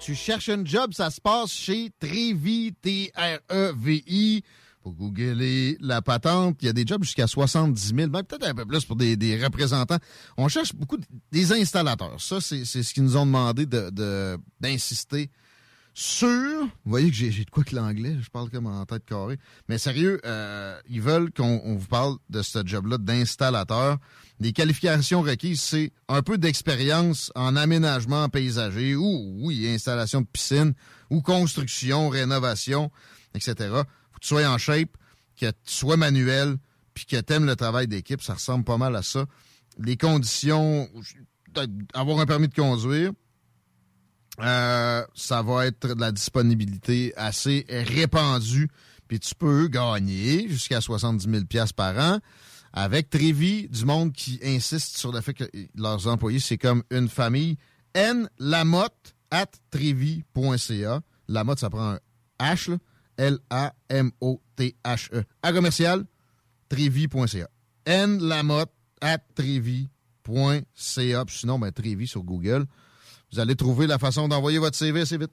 Speaker 17: Tu cherches un job, ça se passe chez Trevi, T-R-E-V-I. Pour googler la patente, il y a des jobs jusqu'à 70 000, même peut-être un peu plus pour des, représentants. On cherche beaucoup des installateurs. Ça, c'est ce qu'ils nous ont demandé de- de- d'insister sur. Vous voyez que j'ai de quoi que l'anglais, je parle comme en tête carrée. Mais sérieux, euh, ils veulent qu'on on vous parle de ce job-là d'installateur. Les qualifications requises, c'est un peu d'expérience en aménagement paysager ou, oui, installation de piscine ou construction, rénovation, etc. Faut que tu sois en shape, que tu sois manuel, puis que tu aimes le travail d'équipe. Ça ressemble pas mal à ça. Les conditions, avoir un permis de conduire, euh, ça va être de la disponibilité assez répandue. Puis tu peux gagner jusqu'à 70 000 par an. Avec Trévi, du monde qui insiste sur le fait que leurs employés, c'est comme une famille. N Lamotte at Trévi.ca. Lamotte, ça prend un H. L-A-M-O-T-H-E. À commercial, Trévi.ca. N Lamotte at Trévi.ca. Sinon, ben, Trévi sur Google. Vous allez trouver la façon d'envoyer votre CV assez vite.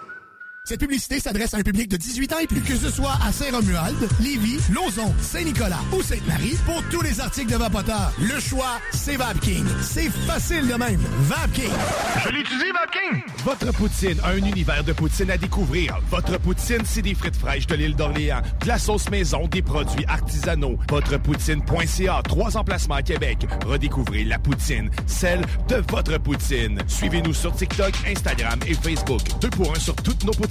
Speaker 27: Cette publicité s'adresse à un public de 18 ans et plus. Que ce soit à Saint-Romuald, Lévis, Lauson, Saint-Nicolas ou Sainte-Marie, pour tous les articles de Vapoteur, le choix, c'est VapKing. C'est facile de même. VapKing.
Speaker 21: Je l'utilise, VapKing!
Speaker 12: Votre poutine, un univers de poutine à découvrir. Votre poutine, c'est des frites fraîches de l'île d'Orléans, de la sauce maison, des produits artisanaux. Votrepoutine.ca, trois emplacements à Québec. Redécouvrez la poutine, celle de votre poutine. Suivez-nous sur TikTok, Instagram et Facebook. Deux pour un sur toutes nos poutines,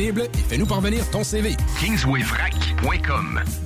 Speaker 15: et fais-nous parvenir ton CV.
Speaker 21: KingswayFrac.com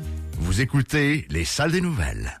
Speaker 8: Vous écoutez les salles des nouvelles.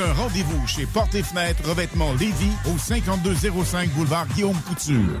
Speaker 12: un rendez-vous chez Porte et Fenêtre Revêtement Lévis au 5205 boulevard Guillaume Couture.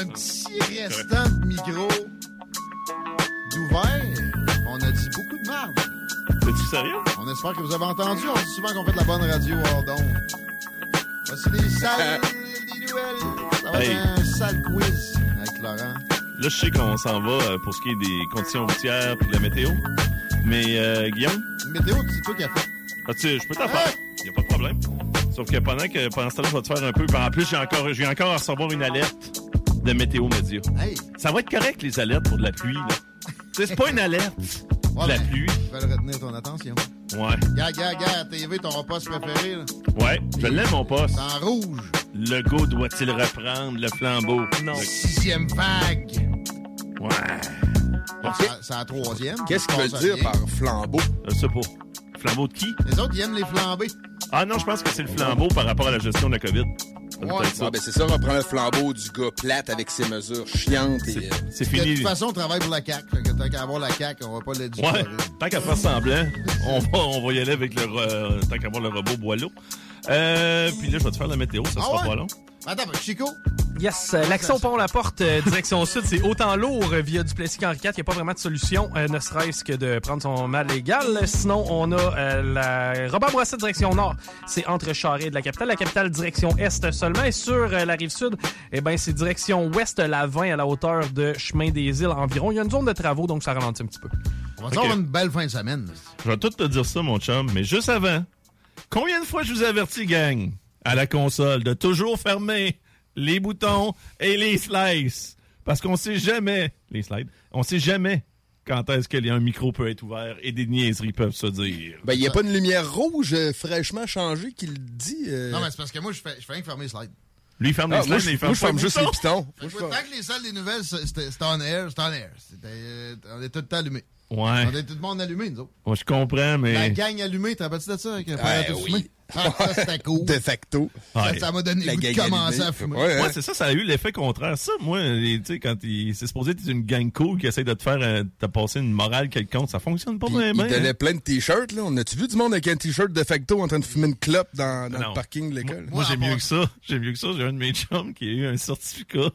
Speaker 17: Un petit restant de micro d'ouvert. On a dit beaucoup de merde.
Speaker 1: T'es-tu sérieux?
Speaker 17: On espère que vous avez entendu. On dit souvent qu'on fait de la bonne radio hors d'onde. Voici les salles des nouvelles. Ça va
Speaker 1: Hey.
Speaker 17: être un sale quiz avec Laurent.
Speaker 1: Là, je sais qu'on s'en va euh, pour ce qui est des conditions routières puis de la météo. Mais, euh, Guillaume?
Speaker 17: Météo, c'est toi qui as fait.
Speaker 1: Ah, tu sais, je peux t'en faire. Y a pas de problème. Sauf que pendant que pendant ce temps-là, je vais te faire un peu. puis En plus, j'ai encore, j'ai encore à recevoir une alerte de météo média. Ça va être correct, les alertes pour de la pluie, là. Tu sais, c'est pas une alerte.
Speaker 17: Ouais,
Speaker 1: de la
Speaker 17: ben,
Speaker 1: pluie.
Speaker 17: Je vais retenir ton attention.
Speaker 1: Ouais.
Speaker 17: Gars, gars, gars, TV, ton poste préféré. Là.
Speaker 1: Ouais, je l'aime, mon poste.
Speaker 17: En rouge.
Speaker 1: Le go doit-il reprendre le flambeau? Non.
Speaker 17: Sixième vague.
Speaker 1: Ouais.
Speaker 17: C'est la- troisième.
Speaker 1: Qu'est-ce qu'il
Speaker 17: Ça
Speaker 1: veut dire par flambeau? Je sais pas. Flambeau de qui?
Speaker 17: Les autres, ils aiment les flambés.
Speaker 1: Ah non, je pense que c'est le flambeau par rapport à la gestion de la COVID.
Speaker 2: Ah, ben c'est ça, on reprend le flambeau du gars plate avec ses mesures chiantes. et, euh,
Speaker 1: C'est
Speaker 17: De
Speaker 1: fini.
Speaker 17: toute façon, on travaille pour la CAQ. Fait que tant qu'à avoir la CAQ, on va pas l'éduquer.
Speaker 1: Ouais, tant qu'à faire semblant, on va, on va y aller avec le, tant qu'à avoir le robot Boileau. Euh, puis là, je vais te faire la météo, ça
Speaker 17: Ah
Speaker 1: sera
Speaker 17: ouais?
Speaker 1: pas long.
Speaker 17: Attends, ben, Chico?
Speaker 7: Yes, euh, l'action pont la porte euh, direction sud, c'est autant lourd euh, via Duplessis qu'Henri IV. Il n'y a pas vraiment de solution, euh, ne serait-ce que de prendre son mal égal. Sinon, on a euh, la Robert Bourassa direction nord. C'est entre Charest et de la capitale. La capitale direction est seulement. Et sur euh, la rive sud, eh ben, c'est direction ouest la 20 à la hauteur de Chemin des Îles environ. Il y a une zone de travaux, donc ça ralentit un petit peu.
Speaker 17: On va avoir une belle fin de semaine.
Speaker 1: Je vais tout te dire ça, mon chum, mais juste avant, combien de fois je vous ai averti, gang, à la console, de toujours fermer les boutons et les slices? Parce qu'on sait jamais, les slides, on sait jamais quand est-ce qu'un micro peut être ouvert et des niaiseries peuvent se dire.
Speaker 2: Ben, il n'y a pas une lumière rouge euh, fraîchement changée qui le dit. euh.
Speaker 17: Non, mais c'est parce que moi, je fais, je fais rien que fermer les slides.
Speaker 1: Lui, il ferme
Speaker 2: Ah,
Speaker 1: les slides, mais il ferme
Speaker 2: moi, je
Speaker 1: pas
Speaker 2: ferme
Speaker 1: les
Speaker 2: juste
Speaker 1: boutons.
Speaker 2: les pitons.
Speaker 17: Que, tant que les salles des nouvelles, c'était on air, c'était on air. Euh, on était tout le temps allumés.
Speaker 1: Ouais.
Speaker 17: On était tout le monde allumé, nous autres.
Speaker 1: Moi, je comprends, mais...
Speaker 17: La gang allumée, t'as rappelles-tu de ça? Avec le
Speaker 2: Ouais,
Speaker 17: tout
Speaker 2: oui.
Speaker 17: fumé? Ah, ça, c'était cool.
Speaker 2: De facto.
Speaker 17: Ça,
Speaker 1: Ouais.
Speaker 17: ça m'a donné
Speaker 2: La
Speaker 17: le goût de
Speaker 2: gang
Speaker 17: commencer
Speaker 2: allumée.
Speaker 17: à fumer.
Speaker 2: Ouais,
Speaker 1: Ouais, c'est ça, ça a eu l'effet contraire. Ça, moi, tu sais, quand il- c'est supposé être une gang cool qui essaie de te faire, euh, te passer une morale quelconque, ça fonctionne pas bien,
Speaker 2: Il
Speaker 1: bien.
Speaker 2: donnait
Speaker 1: hein.
Speaker 2: plein de t-shirts, là. On a-tu vu du monde avec un t-shirt de facto en train de fumer une clope dans, le parking de l'école?
Speaker 1: Moi, j'ai mieux que ça. J'ai mieux que ça. J'ai un de mes chums qui a eu un certificat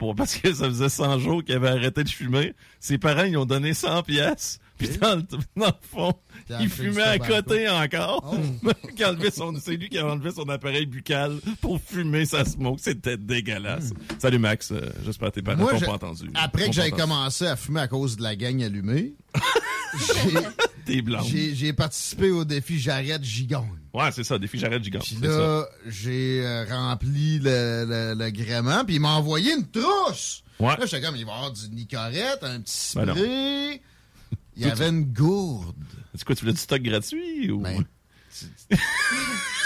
Speaker 1: pour, parce que ça faisait 100 jours qu'il avait arrêté de fumer. Ses parents, ils ont donné 100 pièces Puis dans le, dans le fond, il fumait à côté encore.
Speaker 17: Oh.
Speaker 1: Il a enlevé son- C'est lui qui a enlevé son appareil buccal pour fumer sa smoke. C'était dégueulasse. Salut Max, euh, j'espère que tes parents
Speaker 17: Hmm.
Speaker 1: T'ont pas entendu.
Speaker 17: après que j'avais commencé à fumer à cause de la gang allumée, j'ai-
Speaker 1: T'es blanc.
Speaker 17: j'ai j'ai participé au défi J'arrête Gigon.
Speaker 1: Ouais, c'est ça, défi j'arrête gigant.
Speaker 17: Puis là, j'ai euh, rempli le, le, le gréement, puis il m'a envoyé une trousse.
Speaker 1: Ouais.
Speaker 17: Là, j'étais comme, il va y avoir du Nicorette, un petit
Speaker 1: Ben
Speaker 17: spray. Il y avait une gourde.
Speaker 1: C'est quoi, tu voulais du stock gratuit ou?
Speaker 17: Ben,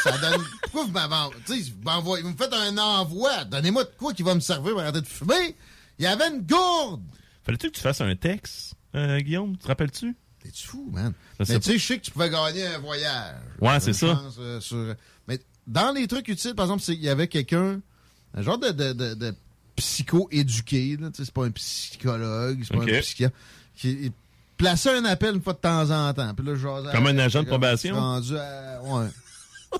Speaker 17: Ça donne... Pourquoi vous m'avez... Tu sais, vous m'envoyez- vous me faites un envoi. Donnez-moi de quoi qui va me servir pour arrêter de fumer. Il y avait une gourde.
Speaker 1: Fallait-tu que tu fasses un texte, euh, Guillaume? Tu te rappelles-tu?
Speaker 17: T'es-tu fou, man? Mais tu sais, je sais que tu pouvais gagner un voyage.
Speaker 1: Ouais, c'est ça.
Speaker 17: chance, euh, sur- Mais dans les trucs utiles, par exemple, il y avait quelqu'un, un genre de, de, de, de psycho-éduqué, c'est pas un psychologue, c'est pas un psychiatre, qui plaçait un appel une fois de temps en temps. Puis là, je
Speaker 1: Comme un agent de probation?
Speaker 17: rendu à- ouais.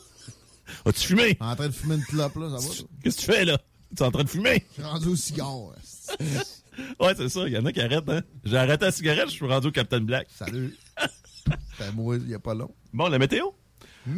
Speaker 1: As-tu fumé?
Speaker 17: En train de fumer une clope, là, ça va?
Speaker 1: Qu'est-ce que tu fais là? Tu es en train de fumer?
Speaker 17: Je suis rendu au cigare.
Speaker 1: Ouais, c'est ça. Il y en a qui arrêtent, hein? J'ai arrêté la cigarette, je suis rendu au Captain Black.
Speaker 17: Salut. C'était moi, il y a pas long.
Speaker 1: Bon, la météo?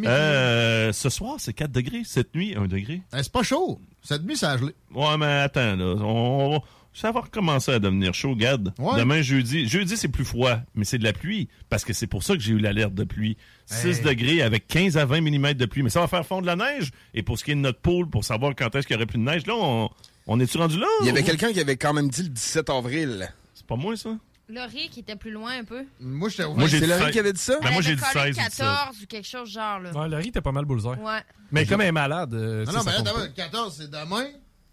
Speaker 1: Euh, ce soir, c'est 4 degrés. Cette nuit, 1 degré.
Speaker 17: Eh, c'est pas chaud. Cette nuit, ça a gelé.
Speaker 1: Ouais, mais attends, là. On, ça va recommencer à devenir chaud, Gad.
Speaker 17: Ouais.
Speaker 1: Demain, jeudi. Jeudi, c'est plus froid, mais c'est de la pluie. Parce que c'est pour ça que j'ai eu l'alerte de pluie. 6
Speaker 17: Hey.
Speaker 1: degrés avec 15 à 20 mm de pluie. Mais ça va faire fondre la neige. Et pour ce qui est de notre pool, pour savoir quand est-ce qu'il y aurait plus de neige, là, on, on est-tu rendu là?
Speaker 2: Il y avait quelqu'un qui avait quand même dit le 17 avril.
Speaker 1: C'est pas moi, ça?
Speaker 18: Laurie qui était plus loin un peu.
Speaker 17: Moi, j'étais
Speaker 1: Moi, j'ai
Speaker 2: C'est Laurie qui avait dit ça?
Speaker 1: Ben, moi, j'ai dit
Speaker 18: collé
Speaker 1: 16 ou 17.
Speaker 18: 14 ou quelque chose genre, là.
Speaker 7: Ouais, Laurie était pas mal bullseye.
Speaker 18: Ouais.
Speaker 7: Mais comme elle est malade, euh,
Speaker 17: Non,
Speaker 7: tu sais,
Speaker 17: non, mais le 14, c'est demain?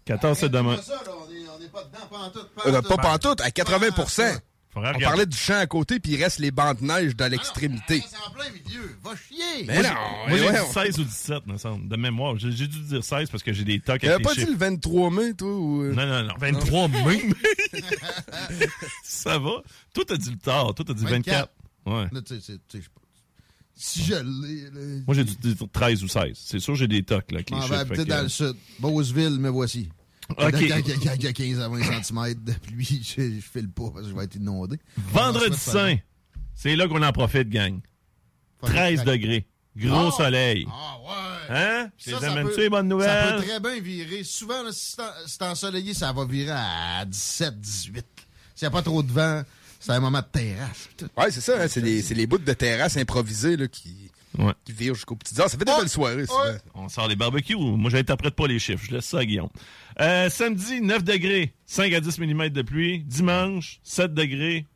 Speaker 1: 14, c'est demain.
Speaker 17: Pas ça, là, on est, on est pas dedans, pas en tout.
Speaker 2: Euh, pas pantoute, à 80
Speaker 1: Faudrait
Speaker 2: On
Speaker 1: regarder.
Speaker 2: parlait du champ à côté, puis il reste les bancs de neige dans l'extrémité.
Speaker 17: C'est en plein milieu. Va chier.
Speaker 2: Mais
Speaker 1: Moi,
Speaker 2: non,
Speaker 1: moi, j'ai
Speaker 2: ouais,
Speaker 1: dit 16 ou 17, me semble, de mémoire. J'ai dû dire 16 parce que j'ai des tocs
Speaker 2: Il avait
Speaker 1: avec
Speaker 2: pas
Speaker 1: les
Speaker 2: dit
Speaker 1: chiffres.
Speaker 2: le 23 mai, toi? Ou... euh?
Speaker 1: Non, non, non. 23 mai. Ça va? Toi, t'as dit le tard. Toi, t'as dit 24. Ouais.
Speaker 17: Là, tu sais, c'est- tu sais, je sais pas. Si je l'ai,
Speaker 1: Moi, j'ai dire 13 ou 16. C'est sûr, j'ai des tocs, là,
Speaker 17: vais
Speaker 1: chiffres.
Speaker 17: habiter
Speaker 1: fait que-
Speaker 17: dans le sud. Beauceville, me voici. Quand il y a- quand il y a 15 à 20 cm de pluie, je, je file pas parce que je vais être inondé.
Speaker 1: Vendredi Saint. C'est là qu'on en profite, gang. 13 degrés. Gros
Speaker 17: Ah!
Speaker 1: soleil.
Speaker 17: Ah ouais!
Speaker 1: Hein?
Speaker 17: Ça,
Speaker 1: les
Speaker 17: ça
Speaker 1: amène-tu les bonnes
Speaker 17: Ça
Speaker 1: nouvelles?
Speaker 17: peut très bien virer. Souvent, là, si c'est ensoleillé, ça va virer à 17, 18. S'il n'y a pas trop de vent, c'est un moment de terrasse.
Speaker 2: Ouais, c'est ça, hein, c'est les, c'est les bouts de terrasse improvisées là, qui,
Speaker 1: Ouais.
Speaker 2: qui virent jusqu'aux petites heures. Ça fait des belles soirées.
Speaker 1: On sort les barbecues. Moi, j'interprète pas les chiffres. Je laisse ça à Guillaume. Euh, samedi, 9 degrés. 5 à 10 mm de pluie. Dimanche, 7 degrés.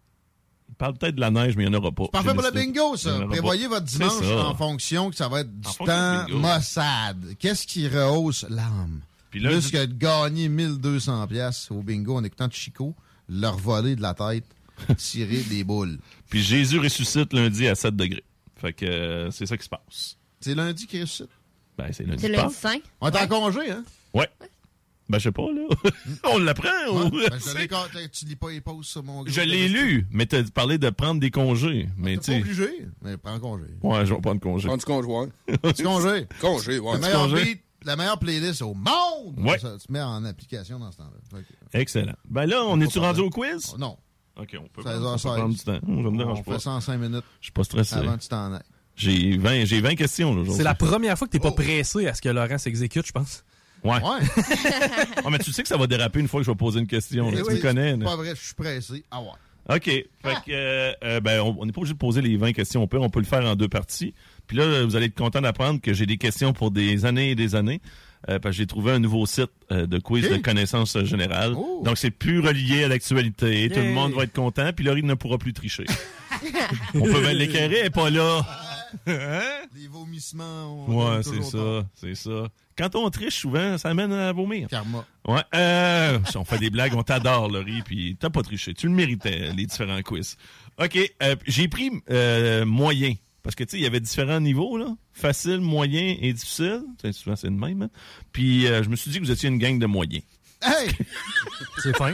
Speaker 1: Il parle peut-être de la neige, mais il n'y en aura pas.
Speaker 17: Parfait pour le bingo, ça. Prévoyez
Speaker 1: pas.
Speaker 17: votre dimanche en fonction que ça va être du
Speaker 1: En
Speaker 17: temps maussade. Qu'est-ce qui rehausse l'âme? Plus que de gagner 1200 pièces au bingo en écoutant Chico, leur voler de la tête, tirer des boules.
Speaker 1: Puis Jésus ressuscite lundi à 7 degrés. Fait que euh, c'est ça qui se passe.
Speaker 17: C'est lundi qui ressuscite?
Speaker 1: Ben, c'est lundi.
Speaker 18: C'est lundi
Speaker 1: Pâques.
Speaker 18: 5.
Speaker 17: On est en congé, hein?
Speaker 1: Ouais. Ben, je sais pas, là. On l'apprend.
Speaker 17: Ouais.
Speaker 1: ou-
Speaker 17: Ben, je tu lis pas les sur mon.
Speaker 1: Je l'ai lu, mais t'as parlé de prendre des congés. Mais tu
Speaker 17: T'es pas obligé, mais prends congé.
Speaker 1: Ouais, je vais prendre congé.
Speaker 2: Prends du congé, ouais.
Speaker 17: Du congé.
Speaker 2: Congé, ouais.
Speaker 17: Beat, la meilleure playlist au monde!
Speaker 1: Ouais.
Speaker 17: Ça se met en application dans ce temps-là.
Speaker 1: Excellent. Ben là, on est-tu
Speaker 17: pas
Speaker 1: rendu au quiz?
Speaker 17: Non.
Speaker 1: OK, on peut,
Speaker 17: 16h16.
Speaker 1: on peut prendre du temps. Ça me dérange
Speaker 17: On
Speaker 1: pas.
Speaker 17: fait ça en 5 minutes
Speaker 1: Je suis pas stressé.
Speaker 17: avant que tu t'en ailles.
Speaker 1: J'ai 20, j'ai 20 questions là, aujourd'hui.
Speaker 7: C'est la première fois que t'es
Speaker 17: Oh.
Speaker 7: pas pressé à ce que Laurent s'exécute, je pense.
Speaker 1: Ouais.
Speaker 17: Ouais.
Speaker 1: Ah, mais tu sais que ça va déraper une fois que je vais poser une question. là.
Speaker 17: Eh
Speaker 1: tu
Speaker 17: oui,
Speaker 1: me connais.
Speaker 17: c'est
Speaker 1: là.
Speaker 17: Pas vrai, je suis pressé. Ah ouais.
Speaker 1: OK. Fait que, euh, euh, ben, on on n'est pas obligé de poser les 20 questions. On peut, on peut le faire en deux parties. Puis là, vous allez être content d'apprendre que j'ai des questions pour des années et des années. Euh, parce que j'ai trouvé un nouveau site euh, de quiz de connaissances générales.
Speaker 17: Oh.
Speaker 1: Donc, c'est plus relié à l'actualité. Tout le monde va être content. Puis Laurie ne pourra plus tricher. on peut bien l'éclairer, elle est pas là. Hein?
Speaker 17: Les vomissements. on
Speaker 1: Ouais, c'est ça, c'est ça. Quand on triche, souvent, ça amène à vomir.
Speaker 17: Karma.
Speaker 1: Ouais, euh, si on fait des blagues, on t'adore, Laurie, puis t'as pas triché. Tu le méritais, les différents quiz. OK, euh, j'ai pris euh, moyen, parce que, tu sais, il y avait différents niveaux, là. Facile, moyen et difficile. Sais, souvent, c'est le même. hein. Puis, euh, je me suis dit que vous étiez une gang de moyens.
Speaker 17: Hey!
Speaker 7: C'est fin.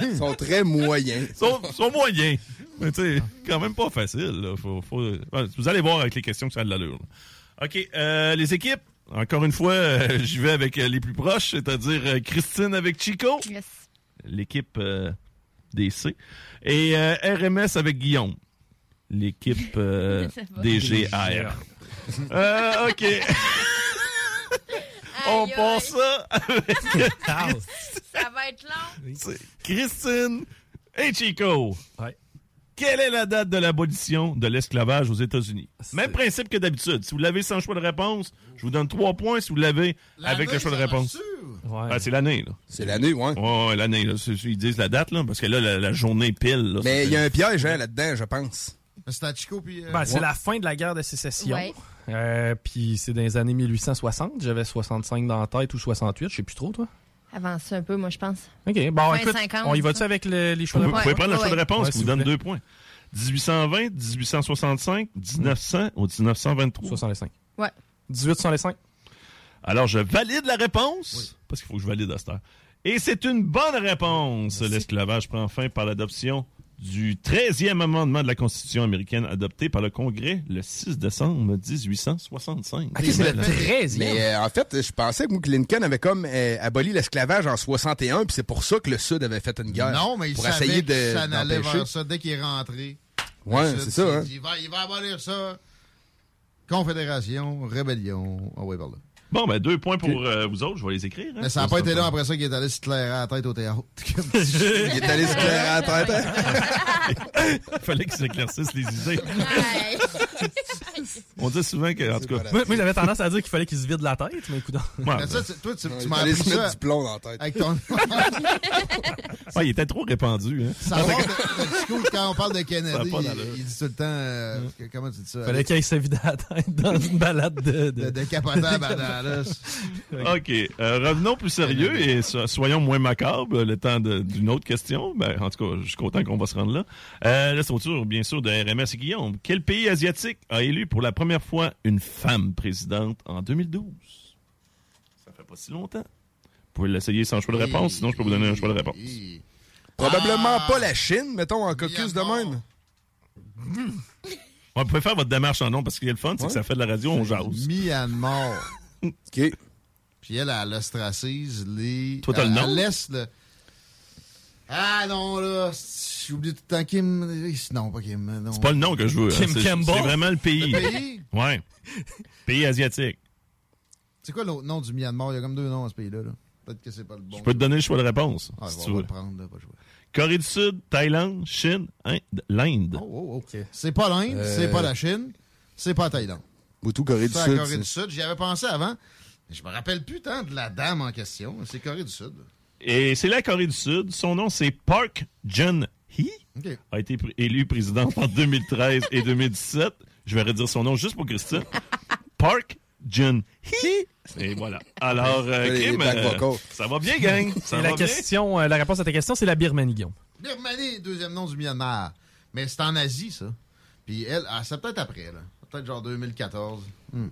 Speaker 2: Ils sont très moyens.
Speaker 1: Ils sont, sont moyens. Mais, tu sais, quand même pas facile, là. Faut, faut... ouais, Vous allez voir avec les questions que ça a de l'allure. là. OK, euh, les équipes. Encore une fois, euh, j'y vais avec euh, les plus proches, c'est-à-dire euh, Christine avec Chico.
Speaker 18: Yes.
Speaker 1: l'équipe euh, des C. Et euh, RMS avec Guillaume. L'équipe euh,
Speaker 18: Ça va.
Speaker 1: des GR. Euh, OK. On passe ça avec
Speaker 18: Ça va être long.
Speaker 1: Christine et Chico. Quelle est la date de l'abolition de l'esclavage aux États-Unis? Même principe que d'habitude. Si vous l'avez sans choix de réponse, je vous donne trois points. Si vous l'avez avec le choix de réponse. Ah, c'est l'année, là.
Speaker 2: C'est l'année, ouais.
Speaker 1: Ouais, ouais, l'année, là. Ils disent la date, là, parce que là, la, la journée pile, là.
Speaker 2: Mais il y a un piège hein, là-dedans, je pense.
Speaker 17: C'était à Chico, puis... euh,
Speaker 7: Ben, c'est la fin de la guerre de sécession.
Speaker 18: Ouais.
Speaker 7: Euh, puis c'est dans les années 1860. J'avais 65 dans la tête ou 68, je sais plus trop, toi.
Speaker 18: Avance un peu, moi, je pense.
Speaker 7: OK. Bon, écoute,
Speaker 18: 50,
Speaker 7: on y va-tu
Speaker 18: ça?
Speaker 7: avec le- les choix
Speaker 1: Vous,
Speaker 7: de
Speaker 1: vous pouvez prendre le choix de réponse
Speaker 7: Ouais,
Speaker 1: qui vous donne deux points. 1820, 1865, 1900 ou 1923?
Speaker 7: 65.
Speaker 18: Ouais.
Speaker 7: 18 sur les 5.
Speaker 1: Alors, je valide la réponse, parce qu'il faut que je valide à cette heure. Et c'est une bonne réponse. L'esclavage prend fin par l'adoption du 13e amendement de la Constitution américaine adopté par le Congrès le 6 décembre 1865.
Speaker 2: Ok, c'est le
Speaker 7: 13e.
Speaker 2: Mais euh, en fait, je pensais que Lincoln avait comme euh, aboli l'esclavage en 61, puis c'est pour ça que le Sud avait fait une guerre.
Speaker 17: Non, mais il
Speaker 2: pour
Speaker 17: savait
Speaker 2: essayer
Speaker 17: que
Speaker 2: de
Speaker 17: ça n'allait vers ça dès qu'il est rentré.
Speaker 2: Ouais, c'est ça, hein.
Speaker 17: Il va, il va abolir ça. Confédération, rébellion. Ah oui, par là.
Speaker 1: Bon, ben deux points pour euh, vous autres. Je vais les écrire. hein.
Speaker 17: Mais ça n'a pas été là après ça qu'il est allé se clairer à la tête au théâtre.
Speaker 2: Il est allé se clairer à la tête.
Speaker 1: Il fallait qu'ils s'éclaircissent les idées. On dit souvent que, en tout cas...
Speaker 7: Moi, moi, j'avais tendance à dire qu'il fallait qu'il se vide la tête, mais écoute.
Speaker 1: Ouais,
Speaker 17: ça, tu- toi, tu, m'as appris ça
Speaker 2: du plomb dans la tête.
Speaker 17: avec ton...
Speaker 1: ouais, il était trop répandu. Hein.
Speaker 17: De, de Chico, quand on parle de
Speaker 1: Ça
Speaker 17: Kennedy, il, dit tout le temps... euh, que- comment tu dis ça?
Speaker 7: Fallait qu'il se vide la tête dans une balade de...
Speaker 17: De, de.
Speaker 1: OK. Euh, revenons plus sérieux et so- soyons moins macabres le temps d'une autre question. Ben, en tout cas, je suis content qu'on va se rendre là. Euh, là, c'est au tour, bien sûr, de RMS et Guillaume. Quel pays asiatique a élu pour la première fois une femme présidente en 2012? Ça fait pas si longtemps. Vous pouvez l'essayer sans choix de réponse, sinon je peux vous donner un choix de réponse.
Speaker 2: Probablement
Speaker 17: Ah.
Speaker 2: pas la Chine, mettons, en caucus de même.
Speaker 1: Ouais, vous pouvez faire votre démarche en nom parce qu'il y a le fun, c'est que ça fait de la radio, on jase.
Speaker 17: Myanmar.
Speaker 2: OK.
Speaker 17: Puis elle, elle ostracise les...
Speaker 1: Toi, t'as le
Speaker 17: elle-
Speaker 1: nom?
Speaker 17: Elle laisse le... Ah non, là, j'oublie tout le temps Kim... Non, pas Kim, non.
Speaker 1: C'est pas le nom que je veux. hein,
Speaker 17: Kim
Speaker 1: c'est-
Speaker 17: Campbell?
Speaker 1: C'est vraiment le pays.
Speaker 17: Le pays?
Speaker 1: Ouais. Pays asiatique.
Speaker 17: C'est quoi l'autre nom du Myanmar? Il y a comme deux noms à ce pays-là. là. Peut-être que c'est pas le bon.
Speaker 1: Je peux te donner le choix de réponse,
Speaker 17: Ah,
Speaker 1: si
Speaker 17: on
Speaker 1: tu
Speaker 17: va
Speaker 1: veux.
Speaker 17: le prendre, là, pas le choix.
Speaker 1: Corée du Sud, Thaïlande, Chine, Inde, l'Inde.
Speaker 17: Oh, oh, oh. C'est pas l'Inde,
Speaker 2: Euh,
Speaker 17: c'est pas la Chine, c'est pas la Thaïlande.
Speaker 2: Boutou, Corée du
Speaker 17: C'est la
Speaker 2: Sud.
Speaker 17: Corée
Speaker 2: c'est-
Speaker 17: du Sud. J'y avais pensé avant. mais Je me rappelle plus tant de la dame en question. C'est Corée du Sud.
Speaker 1: Et c'est la Corée du Sud. Son nom, c'est Park A été pr- élu président en 2013 et 2017. Je vais redire son nom juste pour Christine. Park Jun-hee. Et voilà. Alors, euh, Kim, euh, ça va bien, gang? Ça va
Speaker 7: la
Speaker 1: bien?
Speaker 7: question, euh, la réponse à ta question, c'est la Birmanie, Guillaume.
Speaker 17: Birmanie, deuxième nom du Myanmar. Mais c'est en Asie, ça. Puis elle, ah, c'est peut-être après, là. Peut-être genre 2014. Hmm.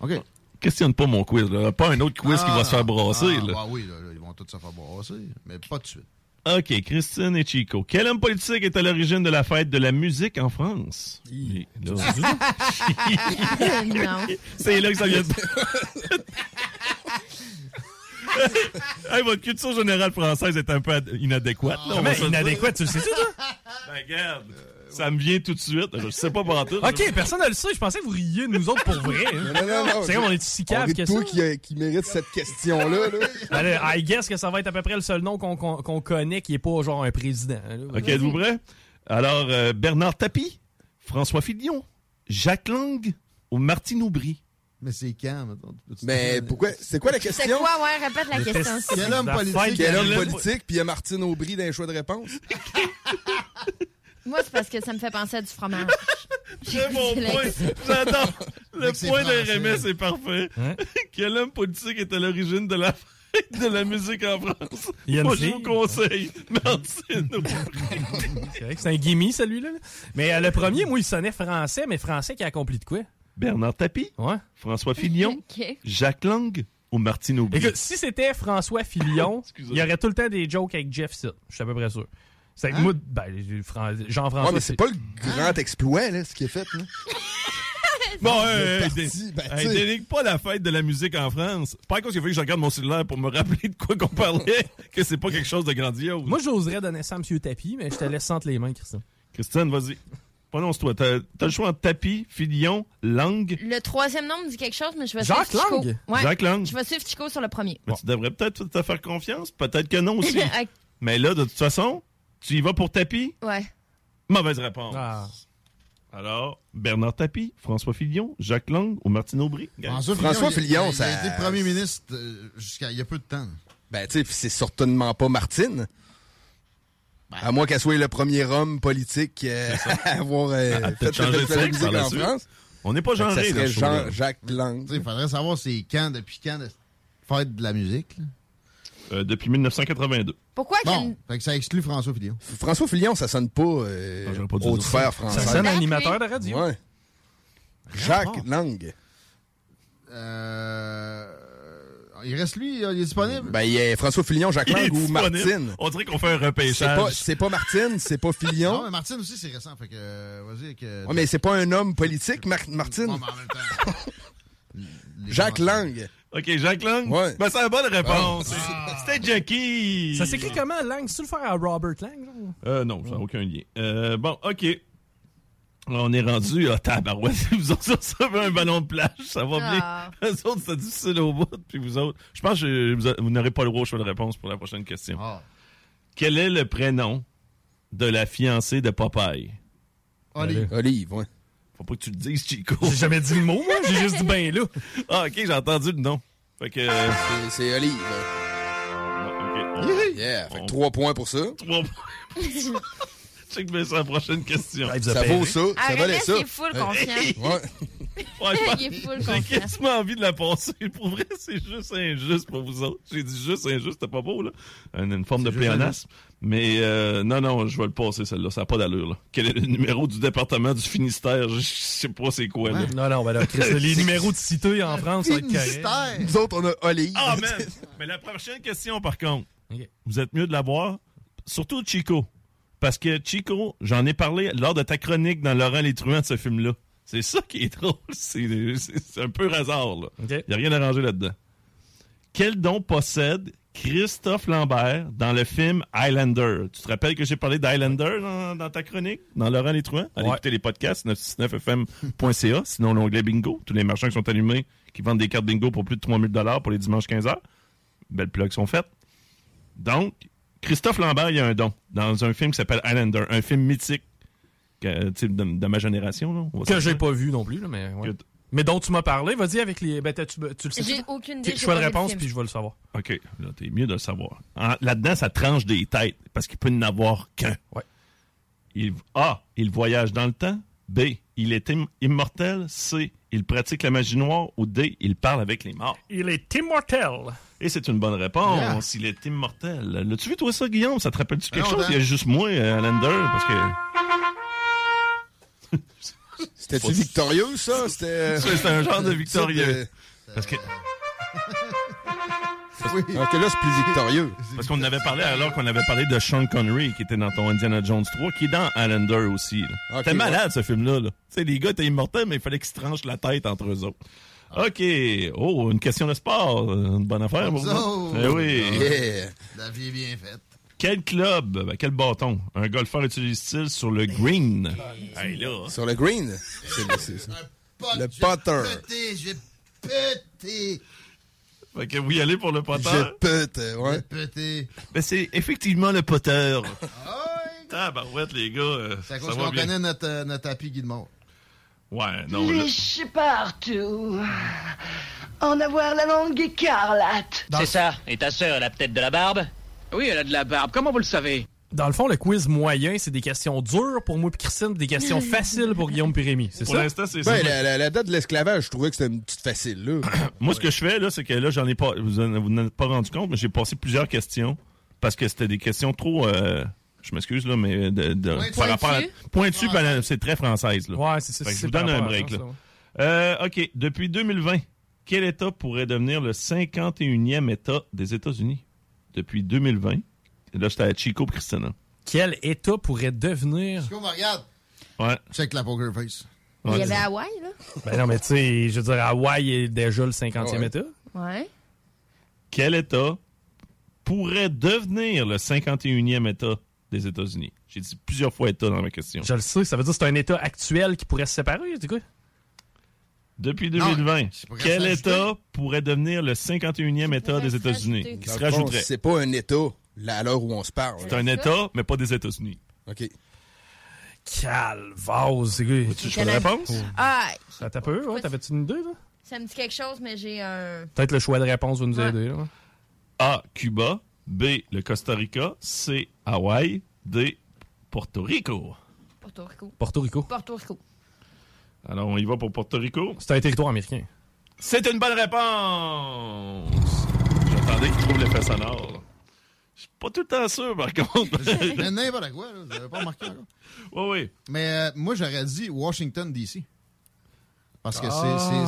Speaker 17: OK.
Speaker 1: Questionne pas mon quiz. Là. Pas un autre quiz qui va se faire brasser.
Speaker 17: Ah,
Speaker 1: là.
Speaker 17: bah oui, là, ils vont tous se faire brasser. Mais pas de suite.
Speaker 1: OK, Christine et Chico. Quel homme politique est à l'origine de la fête de la musique en France?
Speaker 18: Non.
Speaker 1: C'est là que ça vient de... hey, votre culture générale française est un peu ad- inadéquate. là, on
Speaker 7: Comment
Speaker 1: va se le dire.
Speaker 7: inadéquate, tu le sais-tu, toi?
Speaker 1: Ben, regarde, ça me vient tout de suite. Je sais pas par tout.
Speaker 7: OK, personne ne le sait. Je pensais que vous riez de nous autres pour vrai. hein.
Speaker 2: Non, non, non.
Speaker 7: C'est comme on est si cave que ça.
Speaker 2: toi qui, euh, qui mérite cette question-là. Là.
Speaker 7: Ben là, I guess que ça va être à peu près le seul nom qu'on qu'on- qu'on connaît qui est pas genre un président. là.
Speaker 1: OK, êtes-vous prêts? Alors, euh, Bernard Tapie, François Fillon, Jacques Lang ou Martine Aubry?
Speaker 17: Mais c'est quand? Peux-tu
Speaker 2: Mais pourquoi? C'est quoi la
Speaker 18: C'est
Speaker 2: question?
Speaker 18: quoi, ouais, répète la question.
Speaker 17: Quel homme politique?
Speaker 2: Quel homme politique, puis il y a Martine Aubry dans les choix de réponse.
Speaker 18: Moi, c'est parce que ça me fait penser à du fromage.
Speaker 1: C'est mon point. J'adore. Le point de. RMS est parfait.
Speaker 7: Hein?
Speaker 1: Quel homme politique est à l'origine de la fête de la musique en France? Moi, je vous conseille Martine Aubry.
Speaker 7: C'est vrai que c'est un gimme, celui-là. là. Mais euh, le premier, moi, il sonnait français, mais français qui a accompli de quoi?
Speaker 1: Bernard Tapie,
Speaker 7: Ouais.
Speaker 1: François Fillon,
Speaker 18: OK.
Speaker 1: Jacques Lang ou Martine Aubry?
Speaker 7: Écoute, si c'était François Fillon, il y aurait tout le temps des jokes avec Jeff Sitt. Je suis à peu près sûr. C'est
Speaker 17: Hein?
Speaker 7: moi, ben, Fran- Jean-François.
Speaker 2: Ouais, mais c'est pas le grand exploit, là, ce qu'il a fait. Là.
Speaker 1: Bon,
Speaker 2: est
Speaker 1: hey,
Speaker 2: parti, ben,
Speaker 1: hey, dénigre pas la fête de la musique en France. Pas cause qu'il faut que je regarde mon cellulaire pour me rappeler de quoi qu'on parlait, que c'est pas quelque chose de grandiose.
Speaker 7: Moi, j'oserais donner ça à M. Tapi, mais je te laisse entre les mains, Christian.
Speaker 1: Christine, vas-y. Prononce-toi. T'as as le choix entre tapis, filion, langue.
Speaker 18: Le troisième nom me dit quelque chose, mais je vais
Speaker 1: Jacques
Speaker 18: suivre Chico.
Speaker 1: Lang?
Speaker 18: Ouais.
Speaker 1: Jacques Lang.
Speaker 18: Je vais suivre Chico sur le premier.
Speaker 1: Mais Tu devrais peut-être te faire confiance. Peut-être que non aussi. Mais là, de toute façon, tu y vas pour tapis?
Speaker 18: Ouais.
Speaker 1: Mauvaise réponse.
Speaker 7: Ah.
Speaker 1: Alors, Bernard Tapie, François Fillon, Jacques Lang ou Martine Aubry?
Speaker 2: François
Speaker 17: il-
Speaker 2: Fillon,
Speaker 17: il,
Speaker 2: ça-
Speaker 17: Il a été premier ministre euh, jusqu'à il y a peu de temps.
Speaker 2: Ben, tu sais, c'est certainement pas Martine. À moins qu'elle soit le premier homme politique euh, à avoir euh, fait la musique
Speaker 1: la
Speaker 2: en. France.
Speaker 1: On n'est pas
Speaker 2: Fait
Speaker 1: genré
Speaker 2: Ça serait
Speaker 1: show-là.
Speaker 2: Jean-Jacques Lang.
Speaker 17: Il faudrait savoir c'est quand, depuis quand, de faire de la musique.
Speaker 1: Euh, depuis 1982.
Speaker 18: Pourquoi une-
Speaker 17: fait que ça exclut François Fillon.
Speaker 2: François Fillon, ça sonne pas, euh,
Speaker 1: pas dû
Speaker 2: haute sphère
Speaker 1: ça.
Speaker 2: française.
Speaker 7: Ça sonne animateur de radio.
Speaker 2: Ouais. Jacques Lang.
Speaker 17: Euh, il reste lui, il est disponible?
Speaker 2: Ben, il y a François Fillon, Jacques Lang ou. Martine.
Speaker 1: On dirait qu'on fait un
Speaker 2: C'est
Speaker 1: repêchage.
Speaker 2: pas, c'est pas Martine, c'est pas
Speaker 17: Non,
Speaker 2: Fillon.
Speaker 17: mais Martine aussi, c'est récent. Fait que, euh, vas-y euh,
Speaker 2: Ouais, mais c'est pas un homme politique, Mar- Martine.
Speaker 17: Mais en même temps...
Speaker 2: Jacques Lang.
Speaker 1: OK, Jacques Lang?
Speaker 2: Ouais.
Speaker 1: Ben, c'est la bonne réponse.
Speaker 17: Ah.
Speaker 1: C'était Jackie.
Speaker 7: Ça s'écrit comment, Lang? Tu le faire à Robert Lang? genre?
Speaker 1: Euh, non, ça n'a aucun lien. Euh, bon, OK. On est rendu à tabarouette. Vous autres, ça fait un ballon de plage. Ça va
Speaker 18: Ah.
Speaker 1: bien. Eux autres, c'est difficile au bout. Puis vous autres, je pense que vous, vous n'aurez pas le droit au choix de réponse pour la prochaine question.
Speaker 17: Ah.
Speaker 1: Quel est le prénom de la fiancée de Popeye?
Speaker 17: Olive.
Speaker 2: Olive, ouais.
Speaker 1: Faut pas que tu le dises, Chico.
Speaker 7: J'ai jamais dit le mot, moi. J'ai juste dit ben là.
Speaker 1: Ah, OK, j'ai entendu le nom. Fait que... euh,
Speaker 2: C'est- C'est Olive.
Speaker 1: OK.
Speaker 2: Yeah, fait que
Speaker 1: On-
Speaker 2: trois points pour ça.
Speaker 1: Trois points. Check bien ça, la prochaine question.
Speaker 7: Hey, vous a
Speaker 2: Ça
Speaker 7: payé.
Speaker 2: vaut ça. Ça
Speaker 18: Arrête,
Speaker 2: valait ça.
Speaker 18: il est full confiant.
Speaker 2: Ouais.
Speaker 1: Ouais,
Speaker 18: Il est full
Speaker 1: J'ai quasiment envie de la passer. Pour vrai, c'est juste injuste pour vous autres. J'ai dit juste injuste, c'était pas beau, là. Une, une forme de pléonasme. Mais euh, non, non, je vais le passer, celle-là. Ça n'a pas d'allure, là. Quel est le numéro du département du Finistère? Je, sais pas c'est quoi, là.
Speaker 7: Non, non, ben là, Chris, les numéros de cité en France, ça va être correct.
Speaker 17: Finistère.
Speaker 2: Nous autres, on a Olive.
Speaker 1: Ah, man! Mais la prochaine question, par contre, vous êtes mieux de l'avoir, surtout Chico. Parce que Chico, j'en ai parlé lors de ta chronique dans Laurent les Truands de ce film-là. C'est ça qui est drôle. C'est un peu hasard, là. Il n'y a rien à ranger là-dedans. Quel don possède Christophe Lambert dans le film Highlander? Tu te rappelles que j'ai parlé d'Highlander dans, dans ta chronique, dans Laurent les Truands? Allez
Speaker 7: Ouais.
Speaker 1: écouter les podcasts, 969fm.ca, sinon l'onglet bingo, tous les marchands qui sont allumés, qui vendent des cartes bingo pour plus de 3000 pour les dimanches 15h. Belles plugs sont faites. Donc, Christophe Lambert, il y a un don dans un film qui s'appelle Highlander, un film mythique que, de, de ma génération. Là, on va
Speaker 7: Que j'ai pas vu non plus, là, mais ouais. Mais dont tu m'as parlé, vas-y avec les. Ben, t'as- tu, tu le sais.
Speaker 18: J'ai aucune idée.
Speaker 7: Choix de réponse, puis je vais le savoir.
Speaker 1: OK, là, t'es mieux de le savoir. Là-dedans, ça tranche des têtes, parce qu'il peut n'y en avoir qu'un.
Speaker 7: Ouais.
Speaker 1: Il, A, il voyage dans le temps. B, il est im- immortel. C, il pratique la magie noire. Ou D, il parle avec les morts.
Speaker 7: Il est immortel.
Speaker 1: Et c'est une bonne réponse.
Speaker 17: Yeah.
Speaker 1: Il est immortel. L'as-tu vu, toi, ça, Guillaume? Ça te rappelle-tu quelque
Speaker 17: Ah,
Speaker 1: chose?
Speaker 17: longtemps.
Speaker 1: Il y a juste moi, euh, Highlander, parce que...
Speaker 2: C'était-tu victorieux, ça? C'était.
Speaker 1: C'est un genre de victorieux. Parce que...
Speaker 17: Oui.
Speaker 2: Donc là, c'est plus victorieux.
Speaker 1: Parce qu'on en avait parlé alors qu'on avait parlé de Sean Connery qui était dans ton Indiana Jones 3, qui est dans Highlander aussi. là.
Speaker 2: Ok,
Speaker 1: C'était malade ce film-là. Là. Sais, les gars étaient immortels, mais il fallait qu'ils se tranchent la tête entre eux autres. OK. Oh, une question de sport. Une bonne affaire pour vous. Eh oui.
Speaker 2: Yeah.
Speaker 17: La vie est bien faite.
Speaker 1: Quel club, ben, quel bâton, un golfeur utilise-t-il sur le green? Hey, là.
Speaker 2: Sur le green? C'est le, potter.
Speaker 17: je vais péter.
Speaker 1: Fait que vous y allez pour le poteur?
Speaker 2: Je pète,
Speaker 17: Je
Speaker 2: ouais.
Speaker 1: Ben, c'est effectivement le poteur.
Speaker 17: Ah ouais.
Speaker 1: Tabarouette, les gars. euh,
Speaker 17: C'est à
Speaker 1: ça
Speaker 17: cause qu'on
Speaker 1: bien.
Speaker 17: connaît notre, euh, notre tapis Mort.
Speaker 1: Ouais, non. là-
Speaker 28: Lécher partout. En avoir la langue écarlate.
Speaker 29: C'est ça. Et ta sœur, elle a peut-être de la barbe?
Speaker 30: Oui, elle a de la barbe. Comment vous le savez?
Speaker 7: Dans le fond, le quiz moyen, c'est des questions dures pour moi et Christine, des questions faciles pour Guillaume et Rémi. C'est
Speaker 1: Pour
Speaker 7: ça?
Speaker 1: l'instant, c'est ça.
Speaker 2: Ben, la, la- la date de l'esclavage, je trouvais que c'était une petite facile, là.
Speaker 1: Moi, ce que je fais, là, c'est que là, j'en ai pas. Vous en vous n'en êtes pas rendu compte, mais j'ai passé plusieurs questions parce que c'était des questions trop. euh, je m'excuse, là, mais de, de- par rapport à. Pointu, c'est très française, là.
Speaker 7: Ouais, c'est ça.
Speaker 1: Je vous donne un break, là.
Speaker 7: ouais.
Speaker 1: Euh, OK. Depuis 2020, quel État pourrait devenir le 51e État des États-Unis? Depuis 2020. Et là, j'étais à Chico Christina.
Speaker 7: Quel État pourrait devenir?
Speaker 17: Chico, me regarde.
Speaker 1: Ouais.
Speaker 17: Check la poker face.
Speaker 18: Il y
Speaker 1: Ouais.
Speaker 18: avait Hawaï, là.
Speaker 7: Ben non, mais tu sais, je veux dire, Hawaï est déjà le 50e
Speaker 2: Ouais.
Speaker 7: État.
Speaker 18: Ouais.
Speaker 1: Quel État pourrait devenir le 51e État des États-Unis? J'ai dit plusieurs fois État dans ma question.
Speaker 7: Je le sais, ça veut dire que c'est un État actuel qui pourrait se séparer, c'est quoi?
Speaker 1: Depuis
Speaker 7: Non,
Speaker 1: 2020,
Speaker 7: ça pourrait
Speaker 1: quel. État pourrait devenir le 51e État des États-Unis? Qui se rajouterait?
Speaker 2: C'est pas un État, là, à l'heure où on se parle.
Speaker 1: C'est un État, mais pas des États-Unis.
Speaker 2: OK.
Speaker 7: Calvase, c'est quoi?
Speaker 1: Tu choix de réponse?
Speaker 18: Ah,
Speaker 7: Ça t'a peu, ouais? T'avais-tu une idée, là?
Speaker 18: ça me dit quelque chose, mais j'ai un.
Speaker 7: Peut-être le choix de réponse va nous
Speaker 18: Ouais.
Speaker 7: aider, là.
Speaker 1: A. Cuba. B. Le Costa Rica. C. Hawaï. D. Porto Rico.
Speaker 18: Porto Rico.
Speaker 7: Porto Rico.
Speaker 18: Porto Rico.
Speaker 1: Alors, on y va pour Porto Rico.
Speaker 7: C'est un territoire américain.
Speaker 1: C'est une bonne réponse! J'attendais qu'il trouve l'effet sonore. Je suis pas tout le temps sûr, par contre.
Speaker 17: Mais n'importe quoi, là. Vous pas remarqué encore?
Speaker 1: Oui, oui.
Speaker 17: Mais euh, moi, j'aurais dit Washington, D.C. Parce que
Speaker 7: Ah.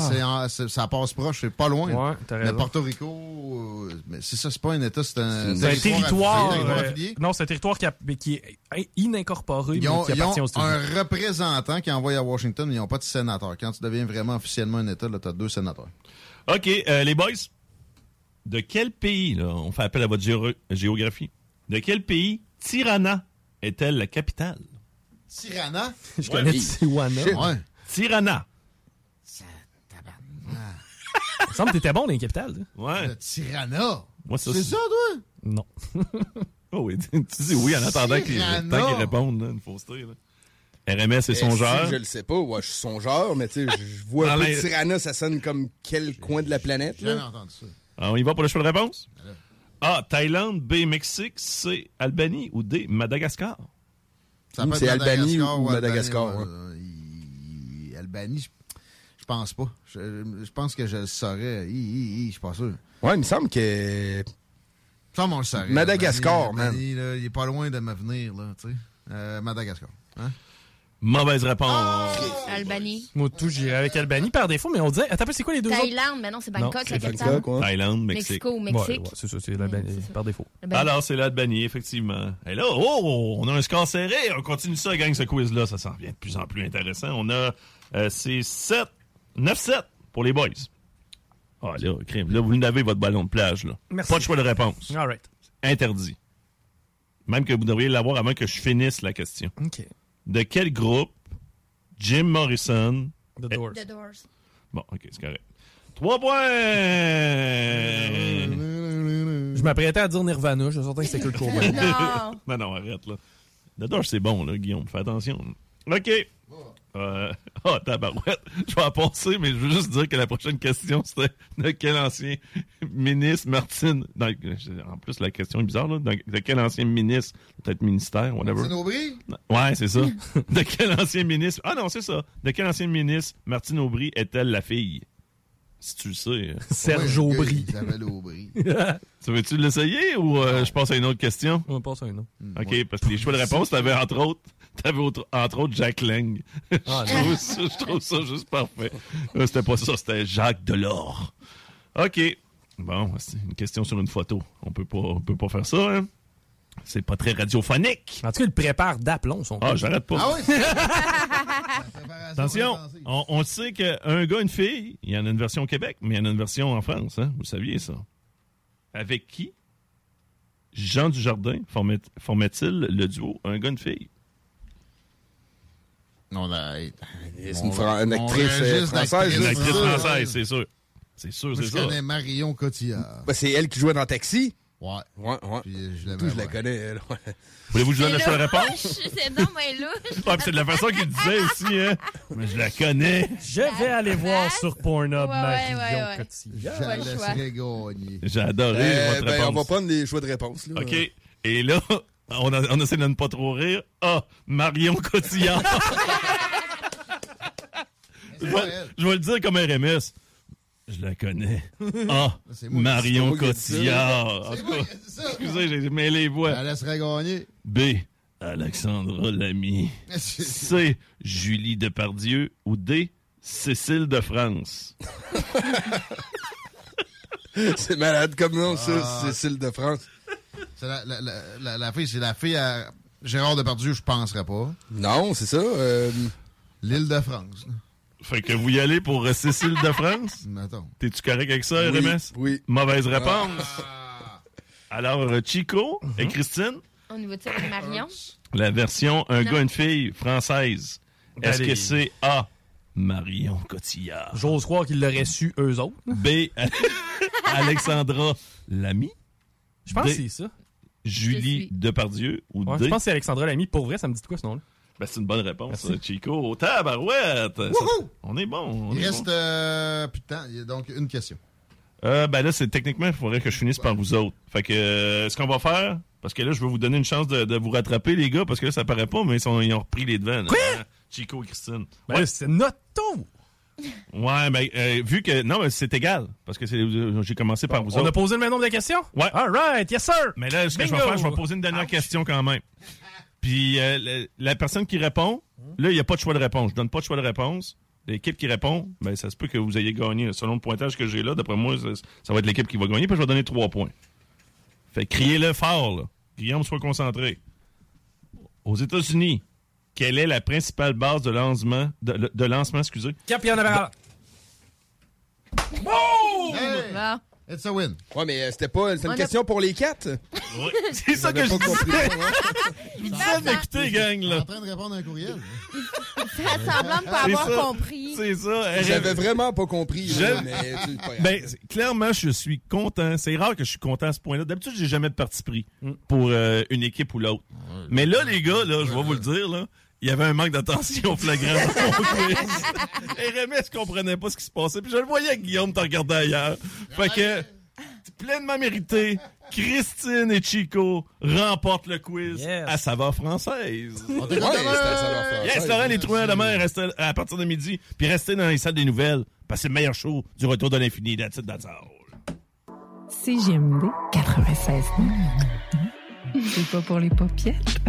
Speaker 17: c'est- c'est ça passe proche, c'est pas loin.
Speaker 7: Ouais,
Speaker 17: Mais. Porto Rico, euh, mais c'est ça, c'est pas un État, c'est un,
Speaker 7: C'est un territoire.
Speaker 17: affilié,
Speaker 7: euh,
Speaker 17: affilié.
Speaker 7: non, c'est un territoire qui, a- qui est inincorporé,
Speaker 17: Ils ont,
Speaker 7: mais qui
Speaker 17: ils ont
Speaker 7: appartient aux États-Unis.
Speaker 17: un représentant qui envoie à Washington, mais ils n'ont pas de sénateur. Quand tu deviens vraiment officiellement un État, tu as deux sénateurs.
Speaker 1: OK, euh, les boys, de quel pays, là, on fait appel à votre géo- géographie, de quel pays Tirana est-elle la capitale?
Speaker 17: Tirana?
Speaker 7: Je connais Tijuana.
Speaker 17: Ouais.
Speaker 1: Tirana.
Speaker 7: Il me semble que t'étais bon dans les capitales.
Speaker 1: Ouais.
Speaker 17: Le Tirana.
Speaker 1: Moi, ça,
Speaker 17: c'est ça, toi?
Speaker 7: Non.
Speaker 1: Oh oui, tu dis oui en attendant qu'ils qu'ils répondent, là, une fausseté. Là. RMS et songeur.
Speaker 2: Si, je le sais pas, ouais, je suis songeur, mais tu sais, je vois un peu Tirana, ça sonne comme quel coin de la planète,
Speaker 17: J'ai entendu ça.
Speaker 1: Alors, on y va pour le choix de réponse? A. Thaïlande. B. Mexique. C. Albanie. Ou D. Madagascar?
Speaker 17: Ça peut être
Speaker 2: C'est Albanie
Speaker 17: Madagascar
Speaker 2: ou
Speaker 17: Albanie,
Speaker 2: Madagascar,
Speaker 17: ouais.
Speaker 2: ouais.
Speaker 17: Il- Albanie, pense pas. Je, je pense que je le saurais. Je suis pas sûr.
Speaker 2: Ouais, il me semble que.
Speaker 17: Ça, on le saurait.
Speaker 2: Madagascar,
Speaker 17: là, il est pas loin de me venir, là, tu sais. Euh, Madagascar. Hein?
Speaker 1: Mauvaise réponse.
Speaker 18: Albanie.
Speaker 7: Moi, tout, j'irais avec Albanie par défaut, mais on dirait. Attends, c'est quoi les deux autres?
Speaker 18: Thaïlande, mais non, c'est Bangkok, la
Speaker 7: c'est
Speaker 18: capitale.
Speaker 1: Thaïlande, Mexique.
Speaker 18: Mexico, Mexique.
Speaker 7: Ouais, ouais, c'est ça, c'est l'Albanie par défaut.
Speaker 1: Alors, c'est l'Albanie, effectivement. Et là, oh, on a un score serré. On continue ça, gang, ce quiz-là. Ça s'en vient de plus en plus intéressant. On a, euh, c'est 7, 9-7 pour les boys. Ah, là, crime. Là, vous n'avez votre ballon de plage, là.
Speaker 7: Merci.
Speaker 1: Pas de choix de réponse.
Speaker 7: All right.
Speaker 1: Interdit. Même que vous devriez l'avoir avant que je finisse la question.
Speaker 7: OK.
Speaker 1: De quel groupe Jim Morrison...
Speaker 7: The Doors.
Speaker 18: The Doors.
Speaker 1: Bon, OK, c'est correct. Trois points!
Speaker 7: Je m'apprêtais à dire Nirvana, je suis certain que c'est Kurt Cobain.
Speaker 18: Non.
Speaker 1: non, non, arrête, là. The Doors, c'est bon, là, Guillaume. Fais attention. OK. Euh, Ah, tabarouette. Je vais en passer, mais je veux juste dire que la prochaine question, c'était de quel ancien ministre Martine... en plus, la question est bizarre, là. De, de quel ancien ministre, peut-être ministère, whatever.
Speaker 17: Martine Aubry?
Speaker 1: Ouais, c'est ça. de quel ancien ministre... Ah non, c'est ça. De quel ancien ministre Martine Aubry est-elle la fille? Si tu le sais. euh.
Speaker 7: Serge Aubry.
Speaker 17: Aubry.
Speaker 1: Tu veux-tu l'essayer ou euh, je passe à une autre question?
Speaker 7: On passe à un autre.
Speaker 1: OK, parce que les choix de réponse, t'avais entre autres, t'avais autre- entre autres Jack Lang.
Speaker 7: Ah,
Speaker 1: je, trouve ça, je trouve ça juste parfait. Euh, C'était pas ça, c'était Jacques Delors. OK. Bon, c'est une question sur une photo. On peut pas, on peut pas faire ça, hein? C'est pas très radiophonique.
Speaker 7: En tout cas, il prépare d'aplomb, son
Speaker 1: Ah, j'arrête pas.
Speaker 17: Ah oui?
Speaker 1: Attention, on, on sait qu'un gars, une fille, il y en a une version au Québec, mais il y en a une version en France, hein? Vous saviez ça? Avec qui? Jean Dujardin formait- formait-il le duo un gars, une fille?
Speaker 17: Non, là,
Speaker 2: C'est une Fran- une actrice, euh, française,
Speaker 1: Une actrice française, c'est sûr. C'est sûr, c'est
Speaker 17: je
Speaker 1: ça.
Speaker 17: connais Marion Cotillard.
Speaker 2: Ben, c'est elle qui jouait dans Taxi?
Speaker 17: Ouais.
Speaker 2: Ouais, ouais.
Speaker 17: Puis, euh, je
Speaker 2: Tout, je la connais, elle. ouais.
Speaker 1: Voulez-vous que je donne le
Speaker 18: C'est
Speaker 1: choix de
Speaker 18: louche,
Speaker 1: réponse?
Speaker 18: C'est non, mais louche.
Speaker 1: Ouais, c'est de la façon qu'il disait aussi, hein? Mais je la connais.
Speaker 7: Je vais aller voir sur Pornhub
Speaker 18: Ouais,
Speaker 7: Marion
Speaker 18: ouais, ouais.
Speaker 7: Cotillard.
Speaker 17: Je la laisserai gagner.
Speaker 1: J'ai adoré
Speaker 2: Euh,
Speaker 1: votre
Speaker 2: ben,
Speaker 1: réponse.
Speaker 2: on va prendre les choix de réponse. Là.
Speaker 1: OK. Et là, on, a, on essaie de ne pas trop rire. Ah, Marion Cotillard. je, vais, je vais le dire comme RMS. Je la connais. Ah,
Speaker 17: moi qui-
Speaker 1: Marion. Cotillard.
Speaker 17: Moi.
Speaker 1: Excusez, j'ai mêlé les voix.
Speaker 17: la laisserai gagner.
Speaker 1: B. Alexandra Lamy. C. Julie Depardieu. Ou D. Cécile de France.
Speaker 2: c'est malade comme nom, ça,
Speaker 17: Ah.
Speaker 2: Cécile de France.
Speaker 17: C'est la, la, la, la, fille, c'est la fille à Gérard Depardieu, je penserais pas.
Speaker 2: Non, c'est ça. euh,
Speaker 17: L'île de France.
Speaker 1: Fait que vous y allez pour euh, Cécile de France?
Speaker 17: Mettons.
Speaker 1: T'es-tu correct avec ça,
Speaker 2: Oui,
Speaker 1: RMS?
Speaker 2: oui.
Speaker 1: Mauvaise réponse. Alors, euh, Chico et
Speaker 17: Mhm.
Speaker 1: Christine?
Speaker 18: On y va-tu avec Marion?
Speaker 1: La version Un gars, une fille française. Est-ce que c'est A. Marion Cotillard?
Speaker 7: J'ose croire qu'ils l'auraient su eux autres.
Speaker 1: B. Alexandra Lamy?
Speaker 7: Je pense que c'est ça.
Speaker 1: Julie Depardieu. Ou
Speaker 7: Ouais,
Speaker 1: D.
Speaker 7: je pense que c'est Alexandra Lamy. Pour vrai, ça me dit de quoi ce nom-là?
Speaker 1: Ben, c'est une bonne réponse,
Speaker 7: Merci.
Speaker 1: Chico. Tabarouette! Ça-! On est bon. on
Speaker 17: Il
Speaker 1: est
Speaker 17: reste
Speaker 1: bon.
Speaker 17: euh, plus de temps. Il y a donc une question.
Speaker 1: Euh, ben là, c'est techniquement, il faudrait que je finisse par vous autres. Fait que, euh, ce qu'on va faire, parce que là, je vais vous donner une chance de, de vous rattraper, les gars, parce que là, ça paraît pas, mais ils, sont, ils ont repris les devants. là. Hein? Chico et Christine.
Speaker 7: Ben c'est notre tour!
Speaker 1: Ouais, mais euh, vu que. Non, mais c'est égal. Parce que euh, j'ai commencé par vous
Speaker 7: On
Speaker 1: autres.
Speaker 7: a posé le même nombre de questions?
Speaker 1: Ouais.
Speaker 7: All right, yes sir!
Speaker 1: Mais là, ce que je vais faire, je vais poser une dernière question quand même. Puis euh, la personne qui répond, là, il n'y a pas de choix de réponse. Je donne pas de choix de réponse. L'équipe qui répond, ben ça se peut que vous ayez gagné. Selon le pointage que j'ai là, d'après moi, ça, ça va être l'équipe qui va gagner, puis je vais donner trois points. Fait criez-le fort, là. Guillaume, sois concentré. Aux États-Unis, quelle est la principale base de lancement, de, de lancement, excusez?
Speaker 7: Cap, il y en avait un.
Speaker 17: Hey!
Speaker 18: Bon.
Speaker 17: It's a win.
Speaker 2: Ouais, mais euh, c'était pas. C'est une
Speaker 18: a-
Speaker 2: question pour les quatre?
Speaker 1: Oui, c'est ça que je disais.
Speaker 2: ça, hein.
Speaker 1: Je vous disais d'écouter, gang,
Speaker 17: Je suis
Speaker 1: là.
Speaker 17: en train de répondre à un courriel.
Speaker 18: Fais semblant de pas
Speaker 1: C'est
Speaker 18: avoir
Speaker 1: ça.
Speaker 18: compris.
Speaker 1: C'est ça.
Speaker 2: J'avais vraiment pas compris. là,
Speaker 1: J'aime-
Speaker 2: mais tu- pas grave.
Speaker 1: Ben, clairement, je suis content. C'est rare que je suis content à ce point-là. D'habitude, j'ai jamais de parti pris pour euh, une équipe ou l'autre. Mais là, les gars, là, je vais vous le dire, là, il y avait un manque d'attention flagrant dans mon quiz. RMS comprenait pas ce qui se passait. Puis je le voyais que Guillaume te regardait ailleurs. Fait que, pleinement mérité, Christine et Chico remportent le quiz
Speaker 7: Yes.
Speaker 1: à saveur française.
Speaker 17: On
Speaker 2: Ouais, leur faire.
Speaker 1: Yes, Laurent, les truands demain, restez à partir de midi, puis restez dans les salles des nouvelles, parce que c'est le meilleur show du retour de l'infini. That's it, that's all.
Speaker 31: CGMD 96. C'est pas pour les paupiètes.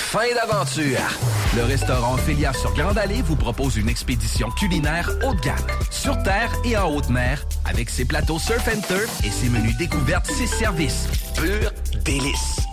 Speaker 8: Fin d'aventure. Le restaurant Ophélia sur Grande Allée vous propose une expédition culinaire haut de gamme, sur terre et en haute mer, avec ses plateaux surf and turf et ses menus découvertes, ses services. Pur délice.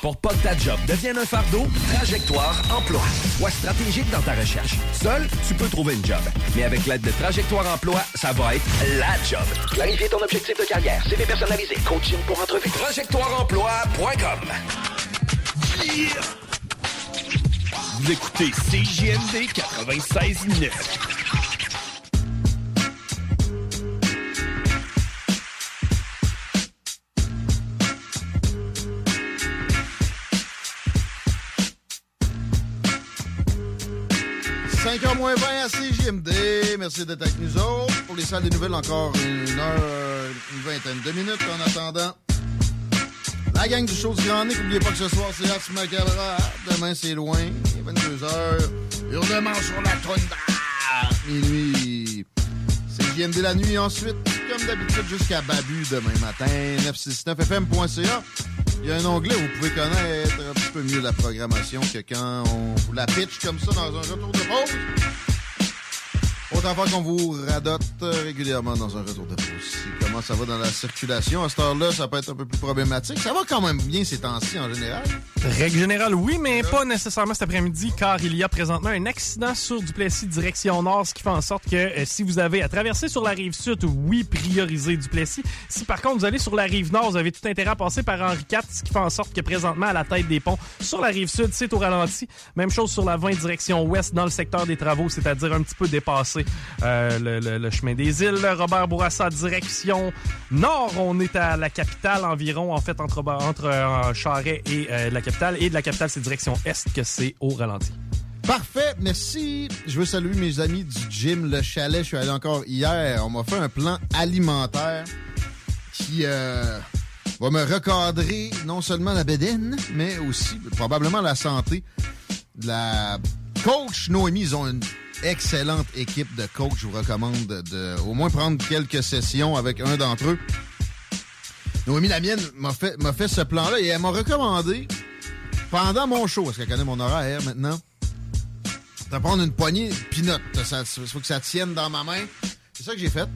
Speaker 8: Pour pas que ta job devienne un fardeau, Trajectoire Emploi. Sois stratégique dans ta recherche. Seul, tu peux trouver une job. Mais avec l'aide de Trajectoire Emploi, ça va être la job. Clarifier ton objectif de carrière, CV personnalisé, coaching pour entrevue. TrajectoireEmploi.com
Speaker 21: Vous écoutez CJMD 96.9.
Speaker 17: – 5h moins 20 à CJMD. Merci d'être avec nous autres. Pour les salles des nouvelles, encore une heure, une vingtaine de minutes en attendant. La gang du show du Grand Nick, n'oubliez pas que ce soir, c'est Ars Macabra. Demain, c'est loin. 22h. Hurlement sur la tundra. Minuit. C'est JMD la nuit. Ensuite, comme d'habitude, jusqu'à Babu demain matin. 969fm.ca. Il y a un onglet où vous pouvez connaître un petit peu mieux la programmation que quand on vous la pitch comme ça dans un retour de pause. Autant qu'on vous radote régulièrement dans un retour de. C'est Comment ça va dans la circulation? À cette heure-là, ça peut être un peu plus problématique. Ça va quand même bien ces temps-ci en général.
Speaker 7: Règle générale, oui, mais pas nécessairement cet après-midi, car il y a présentement un accident sur Duplessis direction nord, ce qui fait en sorte que euh, si vous avez à traverser sur la rive sud, oui, priorisez Duplessis. Si par contre vous allez sur la rive nord, vous avez tout intérêt à passer par Henri IV, ce qui fait en sorte que présentement à la tête des ponts sur la rive sud, c'est au ralenti. Même chose sur la 20 direction ouest dans le secteur des travaux, c'est-à-dire un petit peu dépassé euh, le, chemin des îles. Robert Bourassa direction nord, on est à la capitale environ, en fait entre entre euh, Charret et euh, la capitale, et de la capitale c'est direction est que c'est au ralenti.
Speaker 17: Parfait, merci. Je veux saluer mes amis du gym Le Chalet. Je suis allé encore hier. On m'a fait un plan alimentaire qui va me recadrer non seulement la bédaine, mais aussi probablement la santé. La coach Noémie, ils ont une excellente équipe de coach. Je vous recommande de, au moins prendre quelques sessions avec un d'entre eux. Noémie, la mienne, m'a fait, m'a fait ce plan-là et elle m'a recommandé pendant mon show, parce qu'elle connaît mon horaire maintenant, de prendre une poignée de. Ça, il faut que ça tienne dans ma main. C'est ça que j'ai fait.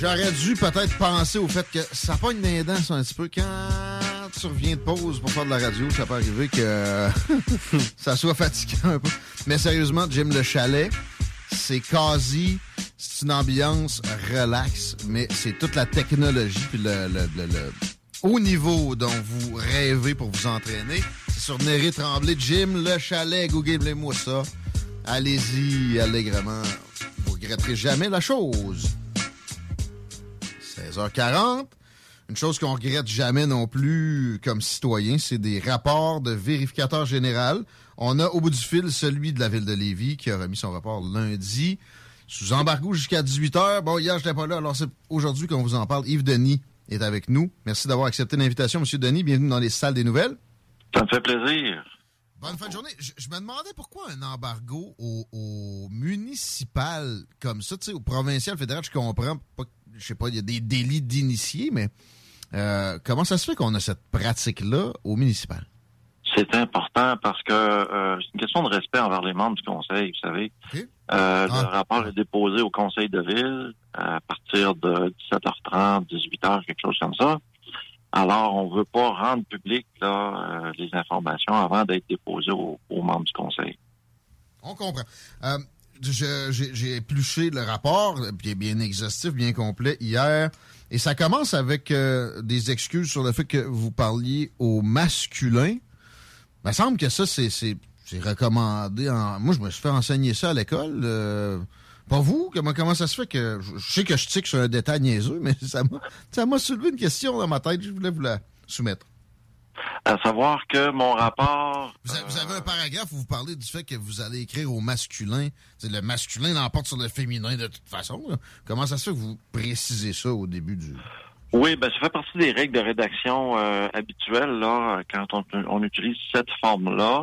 Speaker 17: J'aurais dû peut-être penser au fait que ça pogne des dents, un petit peu. Quand tu reviens de pause pour faire de la radio, ça peut arriver que ça soit fatigant un peu. Mais sérieusement, Jim Le Chalet, c'est quasi... C'est une ambiance relax, mais c'est toute la technologie puis le, le- le- le haut niveau dont vous rêvez pour vous entraîner. C'est sur Néré Tremblay, Jim Le Chalet, googlez-moi ça. Allez-y allègrement. Vous regretterez jamais la chose. 16h40. Une chose qu'on regrette jamais non plus comme citoyen, c'est des rapports de vérificateur général. On a au bout du fil celui de la ville de Lévis qui a remis son rapport lundi sous embargo jusqu'à 18h. Bon, hier, je n'étais pas là, alors c'est aujourd'hui qu'on vous en parle. Yves Denis est avec nous. Merci d'avoir accepté l'invitation, Monsieur Denis. Bienvenue dans les salles des nouvelles.
Speaker 32: Ça me fait plaisir.
Speaker 17: Bonne fin de journée. Je, je me demandais pourquoi un embargo au, au municipal comme ça, tu sais, au provincial, fédéral, je comprends pas, je sais pas, il y a des délits d'initiés, mais euh, comment ça se fait qu'on a cette pratique-là au municipal?
Speaker 32: C'est important parce que euh, c'est une question de respect envers les membres du conseil, vous savez. Euh, Le rapport est déposé au conseil de ville à partir de 17h30, 18h, quelque chose comme ça. Alors, on veut pas rendre public là, euh, les informations avant d'être déposées aux, aux membres du conseil.
Speaker 17: On comprend. J'ai épluché le rapport, qui est bien exhaustif, bien complet, hier. Et ça commence avec euh, des excuses sur le fait que vous parliez au masculin. Il me semble que ça, c'est recommandé. En... Moi, je me suis fait enseigner ça à l'école. euh, Pas vous? Comment, comment ça se fait que... Je sais que je tique sur un détail niaiseux, mais ça ça m'a soulevé une question dans ma tête. Je voulais vous la soumettre.
Speaker 32: À savoir que mon rapport...
Speaker 17: Vous avez, vous avez un paragraphe où vous parlez du fait que vous allez écrire au masculin. Le masculin l'emporte sur le féminin de toute façon. là. Comment ça se fait que vous précisez ça au début du...
Speaker 32: Oui, ben ça fait partie des règles de rédaction euh, habituelles là quand on, on utilise cette forme-là,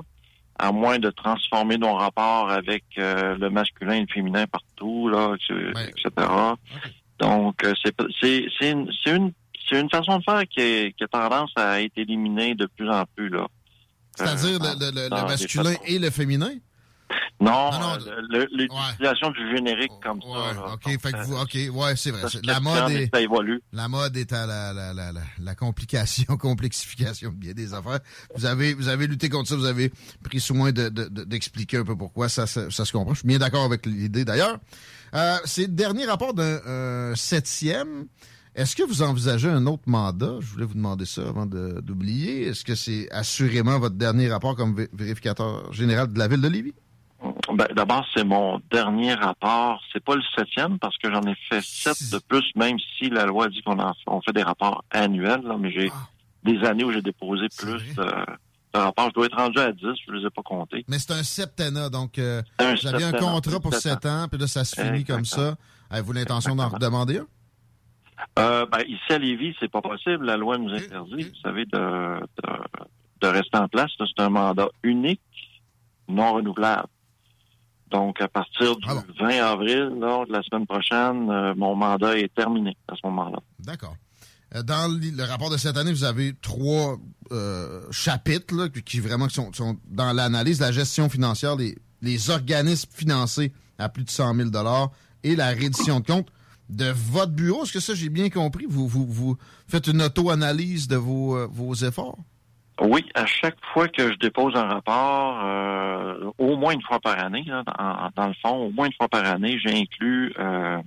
Speaker 32: à moins de transformer nos rapports avec euh, le masculin et le féminin partout là, etc. Donc euh, c'est c'est c'est une c'est une c'est une façon de faire qui, est, qui a tendance à être éliminée de plus en plus là.
Speaker 17: C'est-à-dire
Speaker 32: Euh,
Speaker 17: le,
Speaker 32: les
Speaker 17: masculin et le féminin?
Speaker 32: Non, euh, l'utilisation du générique comme ça. là.
Speaker 17: OK, fait que vous, OK, ouais, c'est vrai. La mode est,
Speaker 32: ça évolue.
Speaker 17: La mode est à la, la, la, la, complication, complexification de bien des affaires. Vous avez, vous avez lutté contre ça, vous avez pris soin de, de- de- d'expliquer un peu pourquoi, ça, ça, ça se comprend. Je suis bien d'accord avec l'idée d'ailleurs. Euh, c'est le dernier rapport d'un un septième. Est-ce que vous envisagez un autre mandat? Je voulais vous demander ça avant d'oublier. Est-ce que c'est assurément votre dernier rapport comme vé- vérificateur général de la ville de Lévis?
Speaker 32: Ben, D'abord, c'est mon dernier rapport. C'est pas le septième parce que j'en ai fait sept de plus, même si la loi dit qu'on on fait des rapports annuels. là, mais j'ai
Speaker 17: Ah.
Speaker 32: des années où j'ai déposé plus de, de rapports. Je dois être rendu à 10, je ne les ai pas comptés.
Speaker 17: Mais c'est un septennat, donc euh,
Speaker 32: Un
Speaker 17: vous aviez un
Speaker 32: septennat,
Speaker 17: contrat pour
Speaker 32: sept
Speaker 17: sept ans, puis là, ça se finit comme ça. Avez-vous l'intention d'en redemander un?
Speaker 32: Euh, ben, ici à Lévis, c'est pas possible. La loi nous interdit, vous savez, de, de, de rester en place. C'est un mandat unique, non renouvelable. Donc, à partir du 20 avril, là, de la semaine prochaine, euh, mon mandat est terminé à ce moment-là.
Speaker 17: D'accord. Euh, Dans le rapport de cette année, vous avez trois euh, chapitres là, qui- qui vraiment sont, sont dans l'analyse, la gestion financière, les, les organismes financés à plus de 100 000 et la reddition de comptes de votre bureau. Est-ce que ça, j'ai bien compris? Vous, faites une auto-analyse de vos, euh, vos efforts?
Speaker 32: Oui, à chaque fois que je dépose un rapport, euh, au moins une fois par année, dans, le fond, au moins une fois par année, j'inclus euh,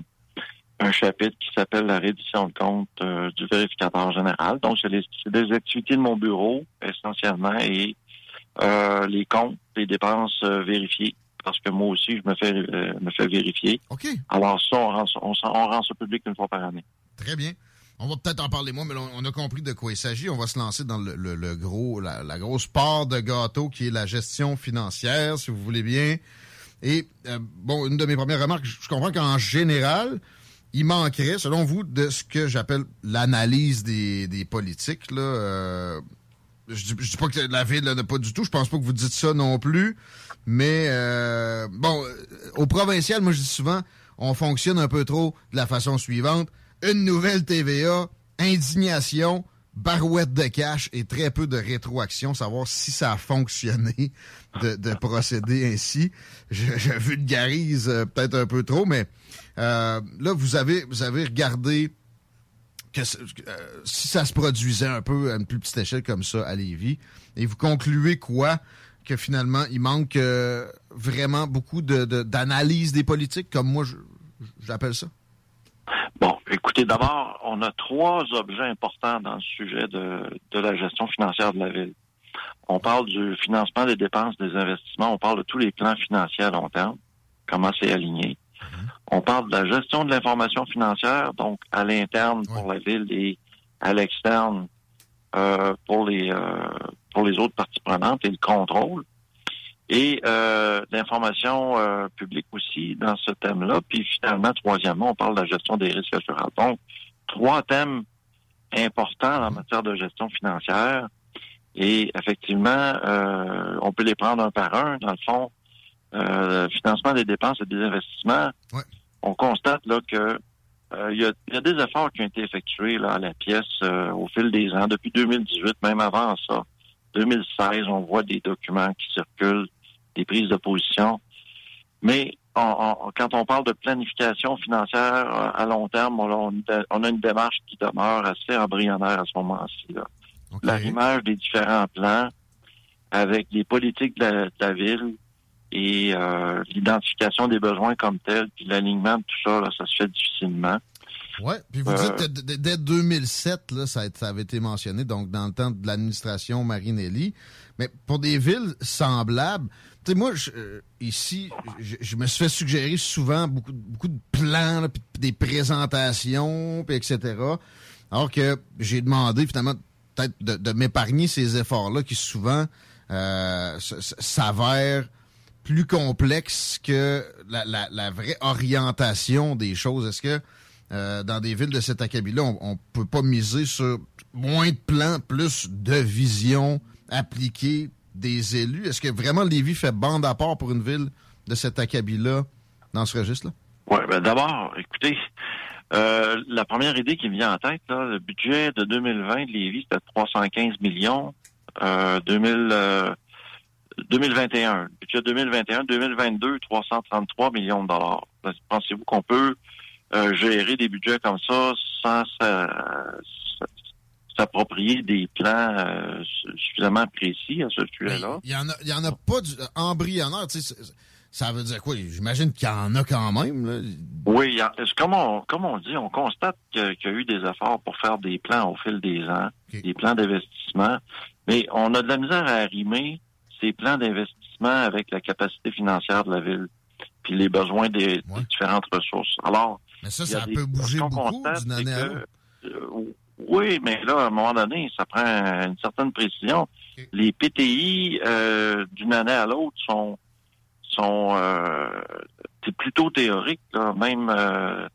Speaker 32: un chapitre qui s'appelle la reddition de compte du vérificateur général. Donc, c'est des activités de mon bureau, essentiellement, et les comptes, les dépenses vérifiées. Parce que moi aussi, je me fais euh, me fais vérifier.
Speaker 17: OK.
Speaker 32: Alors ça, on rend, ça- on, rend ça public une fois par année.
Speaker 17: Très bien. On va peut-être en parler moins, mais on a compris de quoi il s'agit. On va se lancer dans le, le- le gros, la, la grosse part de gâteau qui est la gestion financière, si vous voulez bien. Et euh, bon, une de mes premières remarques, je je comprends qu'en général, il manquerait, selon vous, de ce que j'appelle l'analyse des, des politiques. Là, euh, je, dis, je dis pas que la ville n'a pas du tout. Je pense pas que vous dites ça non plus. Mais euh, bon, euh, au provincial, moi je dis souvent, on fonctionne un peu trop de la façon suivante. Une nouvelle TVA, indignation, barouette de cash et très peu de rétroaction, savoir si ça a fonctionné de, de procéder ainsi. Je, je vulgarise euh, peut-être un peu trop, mais euh, là, vous avez, vous avez regardé que euh, si ça se produisait un peu à une plus petite échelle comme ça à Lévis, et vous concluez quoi? Que finalement, il manque euh, vraiment beaucoup de- de- d'analyse des politiques, comme moi, je- j'appelle ça.
Speaker 32: Bon, écoutez, d'abord, on a trois objets importants dans le sujet de, de la gestion financière de la ville. On parle du financement des dépenses, des investissements, on parle de tous les plans financiers à long terme, comment c'est aligné. On parle de la gestion de l'information financière, donc à l'interne pour la ville et à l'externe euh, pour les euh, pour les autres parties prenantes et le contrôle. Et euh, l'information euh, publique aussi dans ce thème-là. Puis finalement, troisièmement, on parle de la gestion des risques assurances. Donc, trois thèmes importants en matière de gestion financière. Et effectivement, euh, on peut les prendre un par un. Dans le fond, euh, le financement des dépenses et des investissements, on constate là que euh, il y, y a des efforts qui ont été effectués là, à la pièce euh, au fil des ans, depuis 2018, même avant ça. 2016, on voit des documents qui circulent, des prises de position. Mais on- on- quand on parle de planification financière euh, à long terme, on, a une démarche qui demeure assez embryonnaire à ce moment-ci. là. L'arrimage des différents plans avec les politiques de la, de la ville et euh, l'identification des besoins comme tels, puis l'alignement de tout ça, là, ça se fait difficilement.
Speaker 17: Ouais, puis vous dites que dès 2007, là, ça, a été- ça avait été mentionné, donc dans le temps de l'administration Marinelli. Mais pour des villes semblables, tu sais, moi, je- euh, ici, je, je me suis fait suggérer souvent beaucoup, de- beaucoup de plans, là, puis des présentations, puis etc. Alors que j'ai demandé finalement peut-être de, de m'épargner ces efforts-là qui souvent euh, s'avèrent plus complexes que la, la- la vraie orientation des choses. Est-ce que euh, dans des villes de cet acabit-là, on, on peut pas miser sur moins de plans, plus de vision appliquée des élus? Est-ce que vraiment Lévis fait bande à part pour une ville de cet acabit-là dans ce registre-là?
Speaker 32: Oui, ben d'abord, écoutez, euh, la première idée qui me vient en tête, là, le budget de 2020 de Lévis, c'était 315 millions. Euh, 2000, euh, 2021. Le budget 2021, 2022, 333 millions de dollars. Pensez-vous qu'on peut euh, gérer des budgets comme ça sans s'a- s'approprier des plans euh, suffisamment précis à ce sujet-là?
Speaker 17: Il y en a, il y en a pas du, embryonnaire, tu sais. Ça veut dire quoi? J'imagine qu'il y en a quand même, là.
Speaker 32: Oui, comme on, comme on dit, on constate qu'il y a eu des efforts pour faire des plans au fil des ans, des plans d'investissement, mais on a de la misère à arrimer ces plans d'investissement avec la capacité financière de la ville, puis les besoins des, des différentes ressources. Alors,
Speaker 17: Mais ça, ça
Speaker 32: des-
Speaker 17: peut bouger beaucoup d'une année à l'autre.
Speaker 32: euh, oui, mais là, à un moment donné, ça prend une certaine précision. Les PTI euh, d'une année à l'autre sont sont euh, c'est plutôt théorique. Là. Même euh,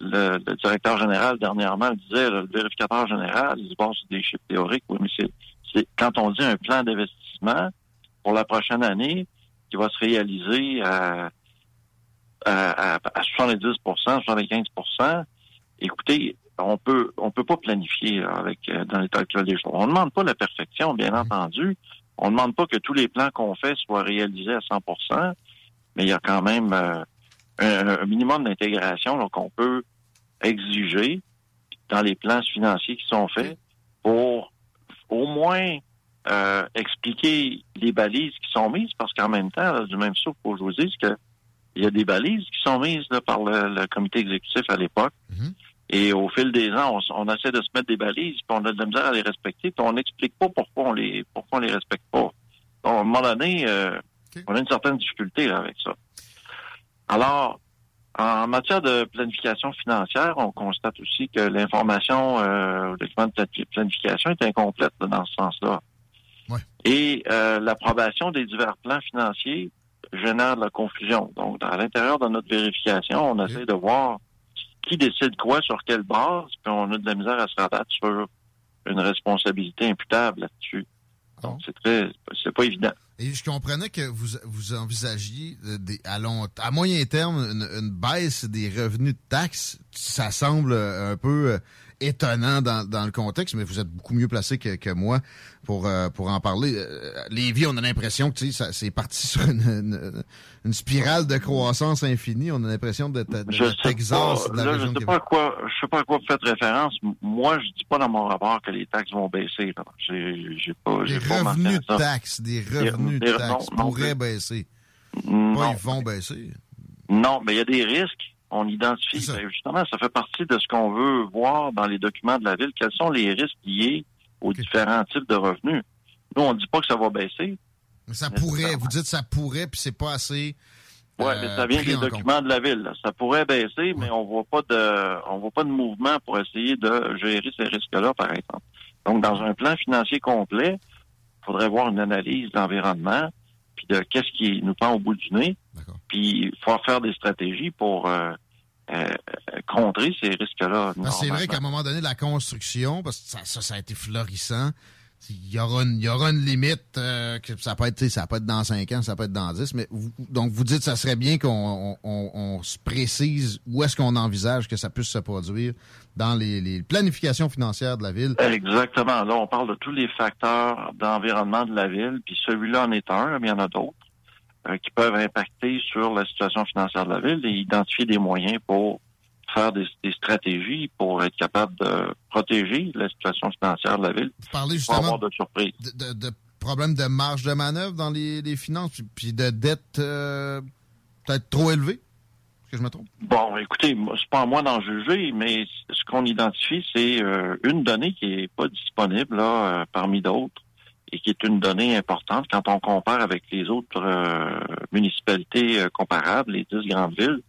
Speaker 32: le, le directeur général dernièrement le disait, le vérificateur général, il dit bon, c'est des chiffres théoriques, oui, mais c'est c'est quand on dit un plan d'investissement pour la prochaine année qui va se réaliser à à, à, à 70 75 écoutez, on peut on peut pas planifier là, avec euh, dans l'état actuel des choses. On ne demande pas la perfection, bien entendu. On ne demande pas que tous les plans qu'on fait soient réalisés à 100% mais il y a quand même euh, un, un minimum d'intégration qu'on peut exiger dans les plans financiers qui sont faits pour au moins euh, expliquer les balises qui sont mises, parce qu'en même temps, là, du même souffle, faut que je vous dise que il y a des balises qui sont mises là, par le, le comité exécutif à l'époque. Et au fil des ans, on, on essaie de se mettre des balises, puis on a de la misère à les respecter, puis on n'explique pas pourquoi on les pourquoi on les respecte pas. Donc, à un moment donné, euh, on a une certaine difficulté là, avec ça. Alors, en matière de planification financière, on constate aussi que l'information euh, au document de plani- planification est incomplète là, dans ce sens-là. Et euh, l'approbation des divers plans financiers génère de la confusion. Donc, à l'intérieur de notre vérification, on essaie de voir qui décide quoi, sur quelle base, puis on a de la misère à se rabattre sur une responsabilité imputable là-dessus. Donc, c'est très, c'est pas évident.
Speaker 17: Et je comprenais que vous, vous envisagiez euh, des, à, long, à moyen terme une, une baisse des revenus de taxes. Ça semble euh, un peu euh, étonnant dans, dans le contexte, mais vous êtes beaucoup mieux placé que, que moi pour, euh, pour en parler. Euh, Lévis, on a l'impression que c'est parti sur une, une, une spirale de croissance infinie. On a l'impression d'être Texas,
Speaker 32: pas,
Speaker 17: de la
Speaker 32: là, je
Speaker 17: de
Speaker 32: sais pas à quoi, je sais pas à quoi vous faites référence. Moi, je dis pas dans mon rapport que les taxes vont baisser. J'ai, pas,
Speaker 17: Des
Speaker 32: pas
Speaker 17: revenus de taxes, des revenus
Speaker 32: des-
Speaker 17: de taxes
Speaker 32: non, non
Speaker 17: pourraient baisser.
Speaker 32: Non.
Speaker 17: Pas ils vont baisser.
Speaker 32: Non, mais il y a des risques. On identifie. Ben, justement, ça fait partie de ce qu'on veut voir dans les documents de la ville. Quels sont les risques liés aux différents types de revenus? Nous, on ne dit pas que ça va baisser.
Speaker 17: Mais ça pourrait, vous dites ça pourrait, puis c'est pas assez.
Speaker 32: Oui,
Speaker 17: euh,
Speaker 32: mais ça vient
Speaker 17: pris
Speaker 32: des
Speaker 17: compte.
Speaker 32: documents de la ville. là. Ça pourrait baisser, mais on voit pas de on voit pas de mouvement pour essayer de gérer ces risques-là, par exemple. Donc, dans un plan financier complet, il faudrait voir une analyse de l'environnement, puis de qu'est-ce qui nous prend au bout du nez, puis il faut faire des stratégies pour euh, euh, contrer ces risques-là.
Speaker 17: C'est vrai qu'à un moment donné, la construction, parce que ça, ça, ça a été florissant, il y aura une, il y aura une limite, euh, que ça peut être, ça peut être dans 5 ans, ça peut être dans 10, mais vous- donc vous dites que ça serait bien qu'on on, on- on se précise où est-ce qu'on envisage que ça puisse se produire dans les, les planifications financières de la ville.
Speaker 32: Exactement. Là, on parle de tous les facteurs d'environnement de la ville, puis celui-là en est un, mais il y en a d'autres euh, qui peuvent impacter sur la situation financière de la ville et identifier des moyens pour faire des, des stratégies pour être capable de protéger la situation financière de la ville.
Speaker 17: Vous parlez
Speaker 32: avoir
Speaker 17: justement
Speaker 32: de surprise.
Speaker 17: de, de, de problèmes de marge de manœuvre dans les, les finances, puis, puis de dette euh, peut-être trop élevée. Est-ce que je me trompe?
Speaker 32: Bon, écoutez, c'est pas à moi d'en juger, mais ce qu'on identifie, c'est euh, une donnée qui est pas disponible là, parmi d'autres et qui est une donnée importante quand on compare avec les autres euh, municipalités euh, comparables, les dix grandes villes,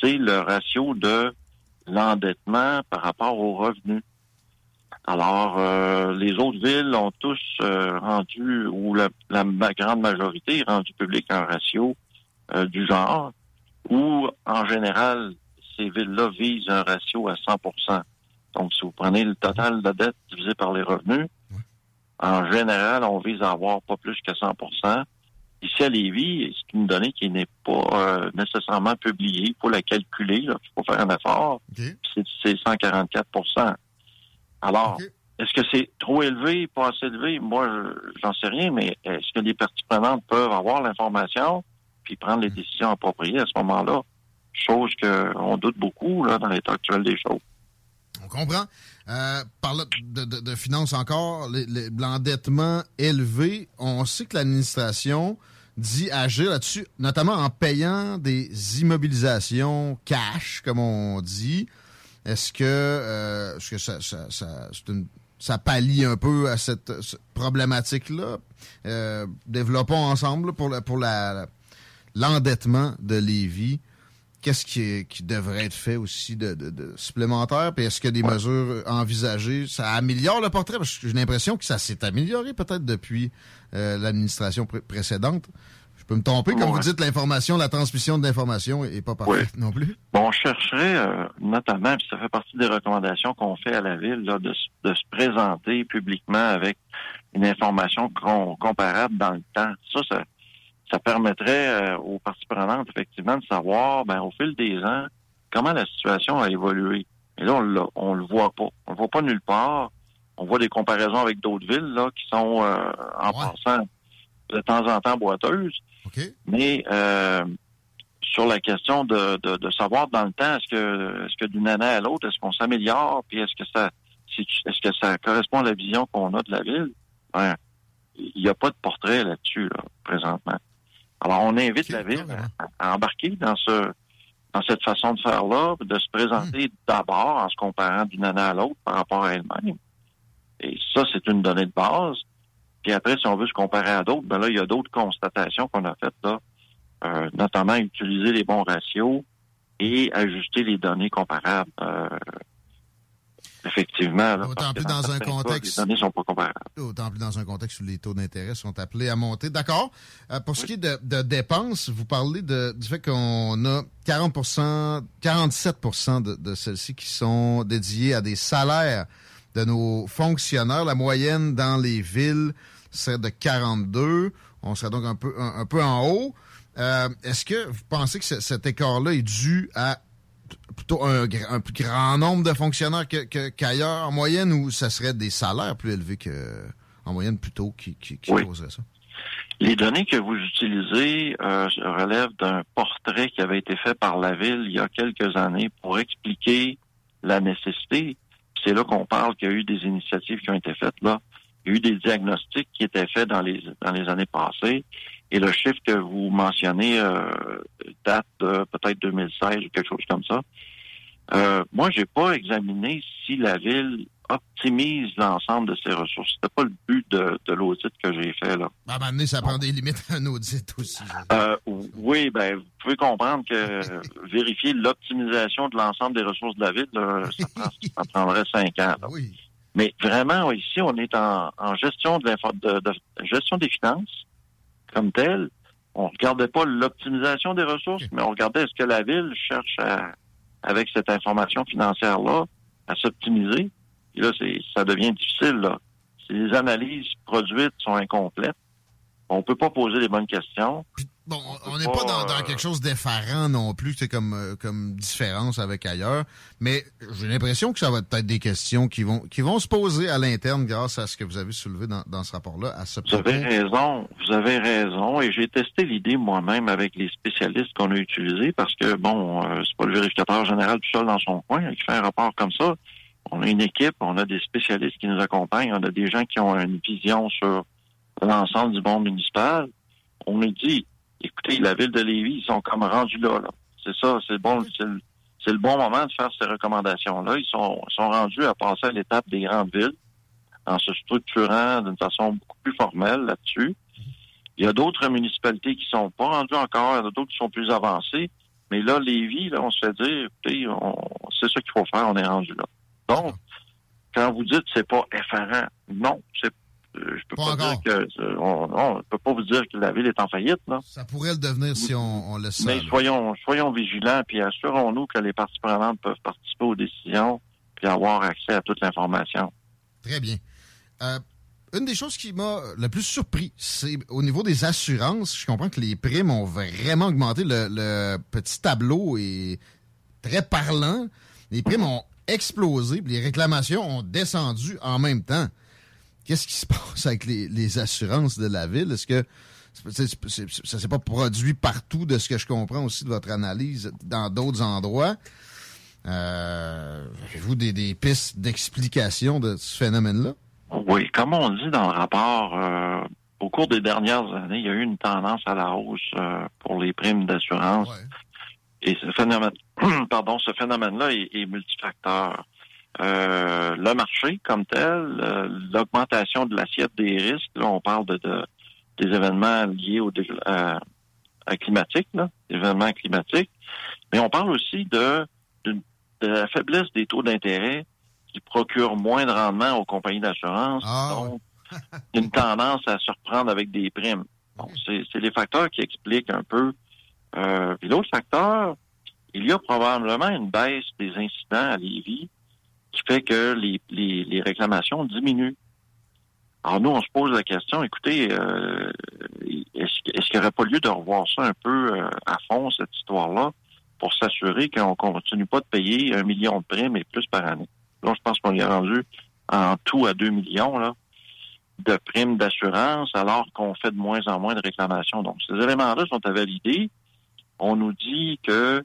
Speaker 32: c'est le ratio de l'endettement par rapport aux revenus. Alors, euh, les autres villes ont tous euh, rendu, ou la, la grande majorité, rendu public un ratio du genre, où, en général, ces villes-là visent un ratio à 100% Donc, si vous prenez le total de la dette divisé par les revenus, en général, on vise à avoir pas plus que 100% Ici, à Lévis, c'est une donnée qui n'est pas euh, nécessairement publiée. Il faut la calculer, il faut faire un effort. Puis C'est c'est 144% Alors, est-ce que c'est trop élevé, pas assez élevé? Moi, je- j'en sais rien, mais est-ce que les parties prenantes peuvent avoir l'information puis prendre les décisions appropriées à ce moment-là? Chose qu'on doute beaucoup là, dans l'état actuel des choses.
Speaker 17: On comprend. Euh, parlant de, de- finances encore, l'endettement élevé, on sait que l'administration dit agir là-dessus, notamment en payant des immobilisations cash, comme on dit. Est-ce que, euh, est-ce que ça, ça, ça, ça pallie un peu à cette, problématique-là? Euh, développons ensemble pour, la- pour la, l'endettement de Lévis. Qu'est-ce qui, qui devrait être fait aussi de, de- de supplémentaire? Puis est-ce qu'il y a des mesures envisagées? Ça améliore le portrait? Parce que j'ai l'impression que ça s'est amélioré peut-être depuis euh, l'administration pré- précédente. Je peux me tromper. Comme
Speaker 32: Ouais.
Speaker 17: vous dites, l'information, la transmission de l'information est pas parfaite non plus.
Speaker 32: Bon, on chercherait euh, notamment, puis ça fait partie des recommandations qu'on fait à la ville, là, de, de se présenter publiquement avec une information com- comparable dans le temps. Ça, ça, ça permettrait euh, aux parties prenantes, effectivement, de savoir, ben, au fil des ans, comment la situation a évolué. Et là, on, on le voit pas. On le voit pas nulle part. On voit des comparaisons avec d'autres villes là, qui sont, euh, en passant, de temps en temps boiteuses. Mais euh, sur la question de, de, de savoir dans le temps, est-ce que est-ce que d'une année à l'autre, est-ce qu'on s'améliore, puis est-ce que ça est-ce que ça correspond à la vision qu'on a de la ville? Ben, il n'y a pas de portrait là-dessus, là, présentement. Alors, on invite la ville à, à embarquer dans ce dans cette façon de faire-là, de se présenter d'abord en se comparant d'une année à l'autre par rapport à elle-même. Et ça, c'est une donnée de base. Puis après, si on veut se comparer à d'autres, ben là, il y a d'autres constatations qu'on a faites là, euh, notamment utiliser les bons ratios et ajuster les données comparables. Euh, effectivement,
Speaker 17: D'autant
Speaker 32: que
Speaker 17: plus dans un
Speaker 32: cas,
Speaker 17: contexte-
Speaker 32: les données sont pas comparables.
Speaker 17: D'autant plus dans un contexte où les taux d'intérêt sont appelés à monter. D'accord. Euh, pour ce qui est de, de dépenses, vous parlez de, du fait qu'on a 40 47 de, de celles-ci qui sont dédiées à des salaires de nos fonctionnaires. La moyenne dans les villes serait de 42. On serait donc un peu, un, un peu en haut. Euh, Est-ce que vous pensez que ce- cet écart-là est dû à plutôt un, plus grand nombre de fonctionnaires qu'ailleurs en moyenne ou ça serait des salaires plus élevés que en moyenne plutôt qui, qui, qui
Speaker 32: Oui.
Speaker 17: causeraient ça?
Speaker 32: Les données que vous utilisez euh, relèvent d'un portrait qui avait été fait par la ville il y a quelques années pour expliquer la nécessité. C'est là qu'on parle qu'il y a eu des initiatives qui ont été faites là. Il y a eu des diagnostics qui étaient faits dans les dans les années passées. Et le chiffre que vous mentionnez euh, date de peut-être 2016 ou quelque chose comme ça. Euh, moi, j'ai pas examiné si la ville optimise l'ensemble de ses ressources. C'était pas le but de, de l'audit que j'ai fait là.
Speaker 17: À un moment donné, ça prend des limites à un audit aussi.
Speaker 32: Euh, oui, ben vous pouvez comprendre que vérifier l'optimisation de l'ensemble des ressources de la ville, là, ça, prend- ça prendrait cinq ans. là. Mais vraiment, ici, on est en, en gestion de, l'info- de- de- gestion des finances comme telle. On regardait pas l'optimisation des ressources, mais on regardait est-ce que la ville cherche à, avec cette information financière-là, à s'optimiser. Et là, c'est, ça devient difficile. Là. Si les analyses produites sont incomplètes, on peut pas poser les bonnes questions.
Speaker 17: Bon, on n'est pas dans, dans quelque chose d'effarant non plus, c'est comme, euh, comme différence avec ailleurs, mais j'ai l'impression que ça va être peut-être des questions qui vont, qui vont se poser à l'interne grâce à ce que vous avez soulevé dans, dans ce rapport-là, à ce
Speaker 32: Vous avez raison, vous avez raison. Et j'ai testé l'idée moi-même avec les spécialistes qu'on a utilisés parce que, bon, euh, c'est pas le vérificateur général tout seul dans son coin qui fait un rapport comme ça. On a une équipe, on a des spécialistes qui nous accompagnent, on a des gens qui ont une vision sur l'ensemble du monde municipal. On nous dit, écoutez, la ville de Lévis, ils sont comme rendus là. là. C'est ça, c'est bon, c'est le, bon moment de faire ces recommandations-là. Ils sont, sont rendus à passer à l'étape des grandes villes en se structurant d'une façon beaucoup plus formelle là-dessus. Il y a d'autres municipalités qui sont pas rendues encore, il y en a d'autres qui sont plus avancées. Mais là, Lévis, là, on se fait dire, écoutez, c'est ça qu'il faut faire, on est rendu là. Donc, quand vous dites c'est pas effarant, non, c'est je peux pas, dire que euh, on, on peut pas vous dire que la ville est en faillite là.
Speaker 17: Ça pourrait le devenir si on, on laisse ça.
Speaker 32: Mais
Speaker 17: là.
Speaker 32: soyons soyons vigilants puis assurons-nous que les parties prenantes peuvent participer aux décisions puis avoir accès à toute l'information.
Speaker 17: Très bien. Euh, une des choses qui m'a le plus surpris, c'est au niveau des assurances. Je comprends que les primes ont vraiment augmenté. Le, le petit tableau est très parlant. Les primes ont explosé, puis les réclamations ont descendu en même temps. Qu'est-ce qui se passe avec les, les assurances de la ville? Est-ce que c'est- c'est- c'est- ça s'est pas produit partout de ce que je comprends aussi de votre analyse dans d'autres endroits? Euh, Avez-vous des, des pistes d'explication de ce phénomène-là?
Speaker 32: Oui, comme on dit dans le rapport, euh, au cours des dernières années, il y a eu une tendance à la hausse euh, pour les primes d'assurance. Et ce phénomène, pardon, ce phénomène-là est, est multifacteur. Euh, le marché comme tel, euh, l'augmentation de l'assiette des risques, là, on parle de, de- des événements liés au à, à climatique, là, événements climatiques, mais on parle aussi de, de la faiblesse des taux d'intérêt qui procurent moins de rendement aux compagnies d'assurance. Donc, y a une tendance à se reprendre avec des primes. Bon, c'est, c'est les facteurs qui expliquent un peu. Euh, puis l'autre facteur, il y a probablement une baisse des incidents à Lévis qui fait que les, les, les réclamations diminuent. Alors nous, on se pose la question, écoutez, euh, est-ce, qu'il n'y aurait pas lieu de revoir ça un peu euh, à fond, cette histoire-là, pour s'assurer qu'on continue pas de payer un million de primes et plus par année? Là, je pense qu'on est rendu en tout à 2 millions là, de primes d'assurance, alors qu'on fait de moins en moins de réclamations. Donc, ces éléments-là sont à valider. On nous dit que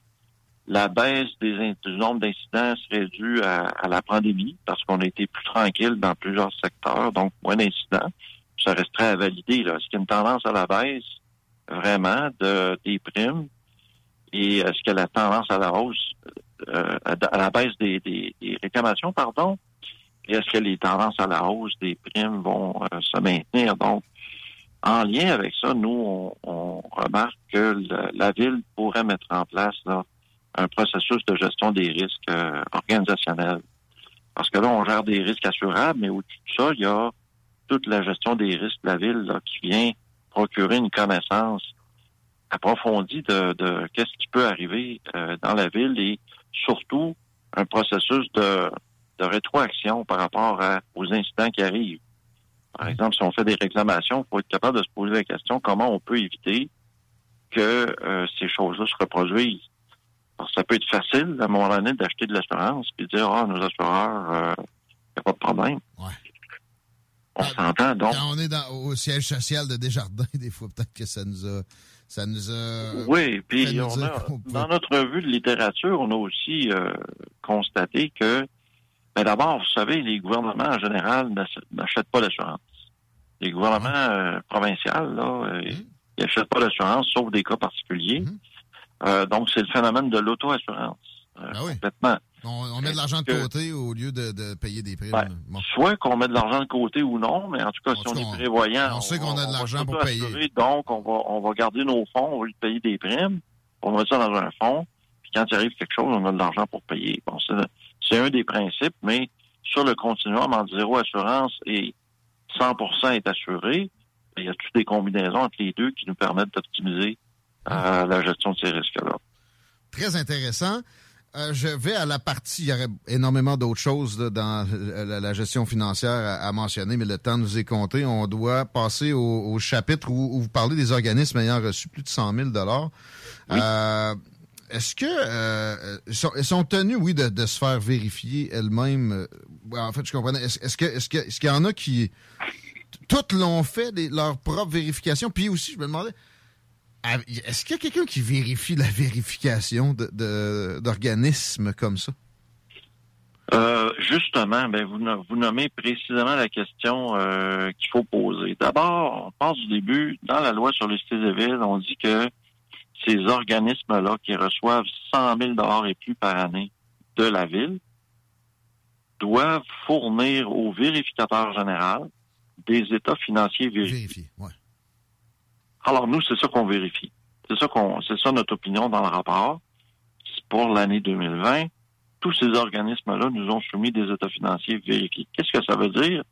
Speaker 32: la baisse des du nombre d'incidents serait due à, à la pandémie, parce qu'on a été plus tranquille dans plusieurs secteurs, donc moins d'incidents. Ça resterait à valider. Est-ce qu'il y a une tendance à la baisse vraiment de, des primes? Et est-ce qu'il y a la tendance à la hausse, euh, à, la baisse des, des- des réclamations, pardon? Et est-ce que les tendances à la hausse des primes vont euh, se maintenir? Donc, en lien avec ça, nous, on, on remarque que le- la ville pourrait mettre en place là, un processus de gestion des risques euh, organisationnels. Parce que là, on gère des risques assurables, mais au-dessus de ça, il y a toute la gestion des risques de la ville là, qui vient procurer une connaissance approfondie de, de qu'est-ce qui peut arriver euh, dans la ville et surtout un processus de, de rétroaction par rapport à- aux incidents qui arrivent. Par exemple, si on fait des réclamations, il faut être capable de se poser la question comment on peut éviter que euh, ces choses-là se reproduisent? Que ça peut être facile, à un moment donné, d'acheter de l'assurance puis de dire, ah, nos assureurs, il n'y a pas de problème. On s'entend, donc.
Speaker 17: Quand on est dans- au siège social de Desjardins, des fois, peut-être que ça nous a. Ça nous a
Speaker 32: Oui, puis on a, dans notre revue de littérature, on a aussi euh, constaté que, ben d'abord, vous savez, les gouvernements en général n'ach- n'achètent pas d'assurance. Les gouvernements euh, provinciaux, là, euh,
Speaker 17: Mmh.
Speaker 32: ils n'achètent pas d'assurance, sauf des cas particuliers. Euh, donc, c'est le phénomène de l'auto-assurance. euh,
Speaker 17: Ah
Speaker 32: complètement.
Speaker 17: On, on met de l'argent de
Speaker 32: que-
Speaker 17: côté au lieu de, de payer des primes? Bon.
Speaker 32: Soit qu'on met de l'argent de côté ou non, mais en tout cas, si on est prévoyant,
Speaker 17: on sait qu'on a de l'argent pour
Speaker 32: s'auto-assurer, Donc, on va, on va garder nos fonds, on va lui payer des primes, on va mettre ça dans un fonds, puis quand il arrive quelque chose, on a de l'argent pour payer. Bon, c'est, un des principes, mais sur le continuum entre zéro assurance et 100 est assuré, ben, il y a toutes des combinaisons entre les deux qui nous permettent d'optimiser euh, la gestion de ces risques-là.
Speaker 17: Très intéressant. Euh, je vais à la partie, il y aurait énormément d'autres choses là, dans euh, la, la gestion financière à, à mentionner, mais le temps nous est compté. On doit passer au, au chapitre où, où vous parlez des organismes ayant reçu plus de 100 000 euh, Est-ce que euh, ils, sont, tenus, oui, de, de se faire vérifier elles-mêmes? En fait, je comprenais. Est-ce que est-ce que est-ce qu'il y en a qui toutes l'ont fait, des- leur propre vérification? Puis aussi, je me demandais, Est-ce qu'il y a quelqu'un qui vérifie la vérification de- de- d'organismes comme ça?
Speaker 32: Euh, justement, ben vous, no- vous nommez précisément la question euh, qu'il faut poser. D'abord, on part du début. Dans la loi sur les cités et villes, on dit que ces organismes-là qui reçoivent 100 000 et plus par année de la ville doivent fournir au vérificateur général des états financiers vérifiés. Alors nous, c'est ça qu'on vérifie. C'est ça qu'on, c'est ça notre opinion dans le rapport. Pour l'année 2020, tous ces organismes-là nous ont soumis des états financiers vérifiés. Qu'est-ce que ça veut dire?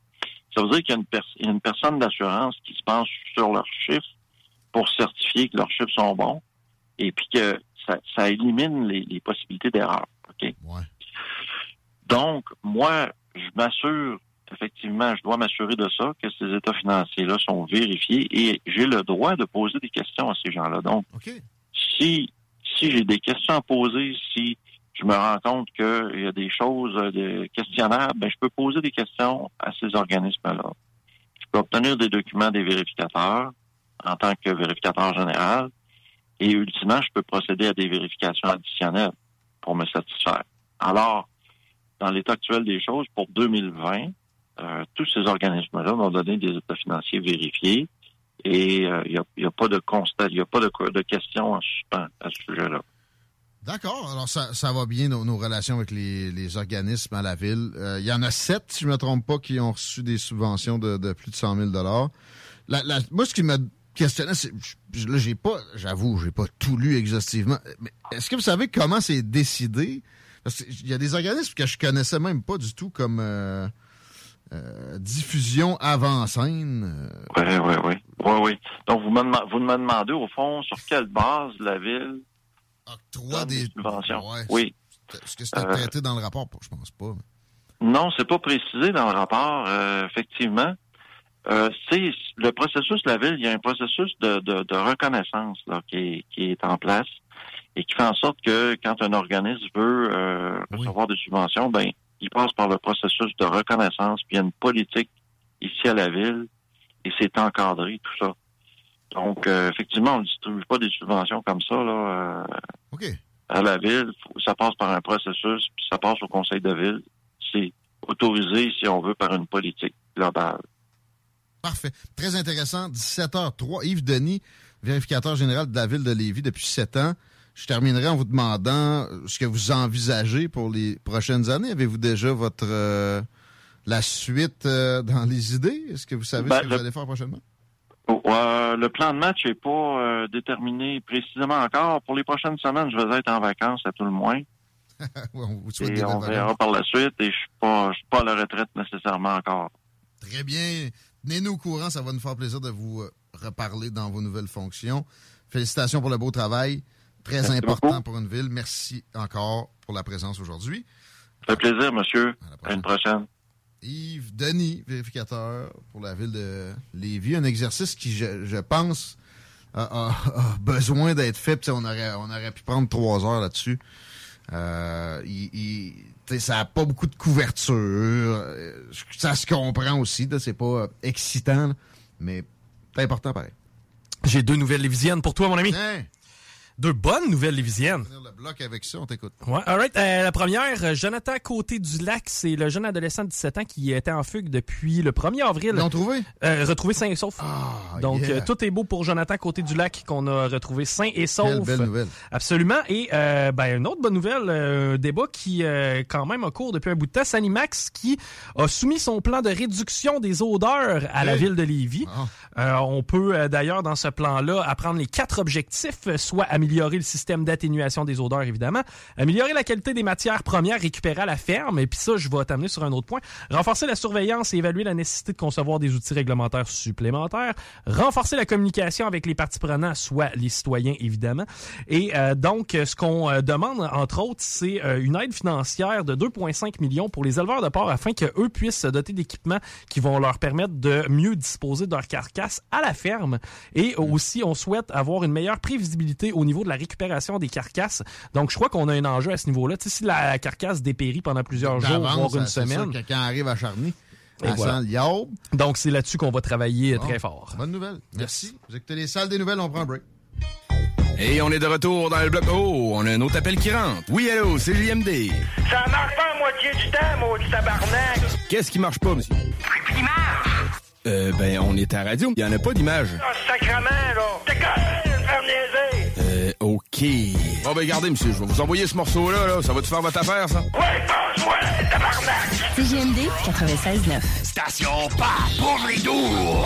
Speaker 32: Ça veut dire qu'il y a une, pers- il y a une personne d'assurance qui se penche sur leurs chiffres pour certifier que leurs chiffres sont bons et puis que ça, ça élimine les, les possibilités d'erreur. OK? Donc, moi, je m'assure, effectivement, je dois m'assurer de ça, que ces états financiers-là sont vérifiés et j'ai le droit de poser des questions à ces gens-là. Donc, si, si j'ai des questions à poser, si je me rends compte qu'il y a des choses euh, questionnables, ben, je peux poser des questions à ces organismes-là. Je peux obtenir des documents des vérificateurs en tant que vérificateur général et ultimement, je peux procéder à des vérifications additionnelles pour me satisfaire. Alors, dans l'état actuel des choses, pour 2020, euh, tous ces organismes-là m'ont donné des états financiers vérifiés et euh, il n'y a, pas de constat, il n'y a pas de, de questions en suspens à ce sujet-là.
Speaker 17: D'accord. Alors, ça, va bien, nos, relations avec les, organismes à la ville. Euh, il y en a sept, si je ne me trompe pas, qui ont reçu des subventions de, plus de 100 000 la, la, Moi, ce qui me questionnait, c'est... Là, j'ai pas... J'avoue, j'ai pas tout lu exhaustivement. Mais est-ce que vous savez comment c'est décidé? Parce qu'il y a des organismes que je connaissais même pas du tout, comme... Euh, euh, diffusion avant-scène.
Speaker 32: Oui, oui, oui. Oui. Donc, vous me, vous me demandez, au fond, sur quelle base la ville
Speaker 17: octroie des
Speaker 32: subventions? oui.
Speaker 17: Est-ce que c'était traité dans le rapport? Je pense pas.
Speaker 32: Non, c'est pas précisé dans le rapport, euh, effectivement. Euh, c'est le processus la ville, il y a un processus de, de, de reconnaissance là, qui, est, qui est en place et qui fait en sorte que quand un organisme veut euh, recevoir des subventions, ben il passe par le processus de reconnaissance, puis il y a une politique ici à la ville, et c'est encadré, tout ça. Donc, euh, effectivement, on ne distribue pas des subventions comme ça là,
Speaker 17: euh,
Speaker 32: à la ville. Ça passe par un processus, puis ça passe au conseil de ville. C'est autorisé, si on veut, par une politique globale.
Speaker 17: Parfait. Très intéressant. 17h03. Yves Denis, vérificateur général de la ville de Lévis depuis sept ans. Je terminerai en vous demandant ce que vous envisagez pour les prochaines années. Avez-vous déjà votre euh, la suite euh, dans les idées? Est-ce que vous savez
Speaker 32: Ben,
Speaker 17: ce que
Speaker 32: le-
Speaker 17: vous allez faire prochainement?
Speaker 32: Oh, euh, le plan de match n'est pas déterminé précisément encore. Pour les prochaines semaines, je vais être en vacances à tout le moins.
Speaker 17: on vous souhaite
Speaker 32: Et on verra par la suite. Et je suis pas, je suis pas à la retraite nécessairement encore.
Speaker 17: Très bien. Tenez-nous au courant. Ça va nous faire plaisir de vous reparler dans vos nouvelles fonctions. Félicitations pour le beau travail. Très
Speaker 32: Merci
Speaker 17: important
Speaker 32: beaucoup.
Speaker 17: pour une ville. Merci encore pour la présence aujourd'hui.
Speaker 32: Ça fait plaisir, monsieur. À une prochaine.
Speaker 17: Yves Denis, vérificateur pour la ville de Lévis. Un exercice qui, je, je pense, a, a- a besoin d'être fait. Puis, on aurait, on aurait pu prendre trois heures là-dessus. Euh, il- il- ça n'a pas beaucoup de couverture. Euh, Ça se comprend aussi. C'est pas euh, excitant, mais c'est important pareil.
Speaker 7: J'ai deux nouvelles lévisiennes pour toi, mon ami. Deux bonnes nouvelles lévisiennes.
Speaker 17: Le bloc avec ça, on t'écoute.
Speaker 7: Ouais, all right. Euh, la première, euh, Jonathan Côté du Lac, c'est le jeune adolescent de 17 ans qui était en fugue depuis le 1er avril.
Speaker 17: Ils l'ont trouvé?
Speaker 7: Euh, retrouvé sain et sauf. Donc,
Speaker 17: yeah.
Speaker 7: euh, tout est beau pour Jonathan Côté du Lac qu'on a retrouvé sain et sauf.
Speaker 17: Quelle belle nouvelle.
Speaker 7: Absolument. Et euh, ben, une autre bonne nouvelle, euh, un débat qui euh, quand même a cours depuis un bout de temps. Sanimax qui a soumis son plan de réduction des odeurs à la ville de Lévis. Euh, on peut d'ailleurs dans ce plan-là apprendre les quatre objectifs, soit améliorer le système d'atténuation des odeurs évidemment, améliorer la qualité des matières premières récupérées à la ferme, et puis ça je vais t'amener sur un autre point, renforcer la surveillance et évaluer la nécessité de concevoir des outils réglementaires supplémentaires, renforcer la communication avec les parties prenantes, soit les citoyens évidemment, et euh, donc ce qu'on euh, demande entre autres c'est euh, une aide financière de 2,5 millions pour les éleveurs de porc afin que eux puissent se doter d'équipements qui vont leur permettre de mieux disposer de leur carcasse à la ferme. Et aussi, on souhaite avoir une meilleure prévisibilité au niveau de la récupération des carcasses. Donc, je crois qu'on a un enjeu à ce niveau-là. Tu sais, si la carcasse dépérit pendant plusieurs jours, voire une
Speaker 17: c'est sûr
Speaker 7: semaine.
Speaker 17: que quand arrive à Charny,
Speaker 7: Et voilà. Donc, c'est là-dessus qu'on va travailler euh,
Speaker 17: Bon.
Speaker 7: très fort.
Speaker 17: Bonne nouvelle. Merci. Vous écoutez les salles des nouvelles, on prend un break.
Speaker 15: Et on est de retour dans le bloc. Oh, on a un autre appel qui rentre. Oui, allô, c'est JMD.
Speaker 33: Ça marche pas à moitié du temps, maudit tabarnak!
Speaker 15: Qu'est-ce qui marche pas, monsieur? Euh, ben, on est à radio. Il y en a pas d'image.
Speaker 33: Ah, sacrement, là!
Speaker 15: OK. Bon, ben, regardez, monsieur, je vais vous envoyer ce morceau-là, là. Ça va-tu faire votre affaire, ça?
Speaker 33: Ouais, passe-moi, tabarnak!
Speaker 34: CGMD 96.9.
Speaker 33: Station pas pauvre et doux!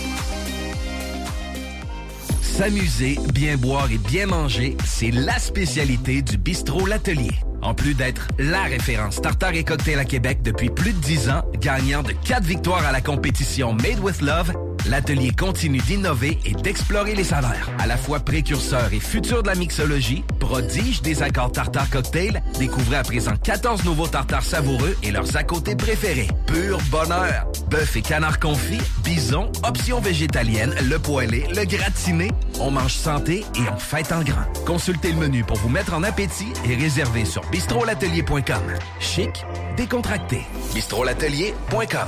Speaker 8: S'amuser, bien boire et bien manger, c'est la spécialité du bistrot L'Atelier. En plus d'être la référence tartare et cocktail à Québec depuis plus de 10 ans, gagnant de 4 victoires à la compétition Made with Love, l'atelier continue d'innover et d'explorer les saveurs. À la fois précurseur et futur de la mixologie, prodige des accords tartare cocktail, découvrez à présent 14 nouveaux tartares savoureux et leurs à côté préférés. Pur bonheur! Bœuf et canard confit, bison, options végétaliennes, le poêlé, le gratiné. On mange santé et on fête en grand. Consultez le menu pour vous mettre en appétit et réservez sur bistrolatelier.com. Chic, décontracté. bistrolatelier.com.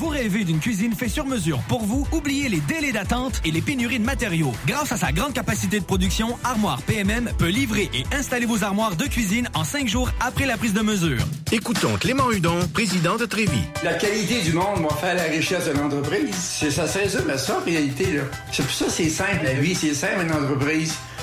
Speaker 35: Vous rêvez d'une cuisine faite sur mesure pour vous? Oubliez les délais d'attente et les pénuries de matériaux. Grâce à sa grande capacité de production, Armoire PMM peut livrer et installer vos armoires de cuisine en cinq jours après la prise de mesure.
Speaker 10: Écoutons Clément Hudon, président de Trévis.
Speaker 36: La qualité du monde va faire la richesse de l'entreprise. C'est ça, c'est ça, mais ça, en réalité, là. C'est pour ça que c'est simple, la vie, c'est simple, une entreprise.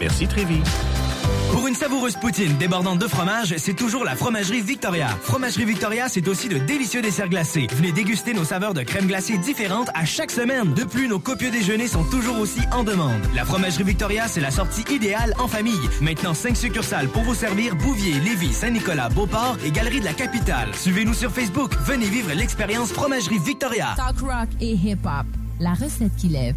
Speaker 10: Merci Trévis.
Speaker 35: Pour une savoureuse poutine débordante de fromage, c'est toujours la Fromagerie Victoria. Fromagerie Victoria, c'est aussi de délicieux desserts glacés. Venez déguster nos saveurs de crème glacée différentes à chaque semaine. De plus, nos copieux déjeuners sont toujours aussi en demande. La Fromagerie Victoria, c'est la sortie idéale en famille. Maintenant, 5 succursales pour vous servir Bouvier, Lévis, Saint-Nicolas, Beauport et Galerie de la Capitale. Suivez-nous sur Facebook. Venez vivre l'expérience Fromagerie Victoria.
Speaker 37: Talk rock et hip-hop. La recette qui lève.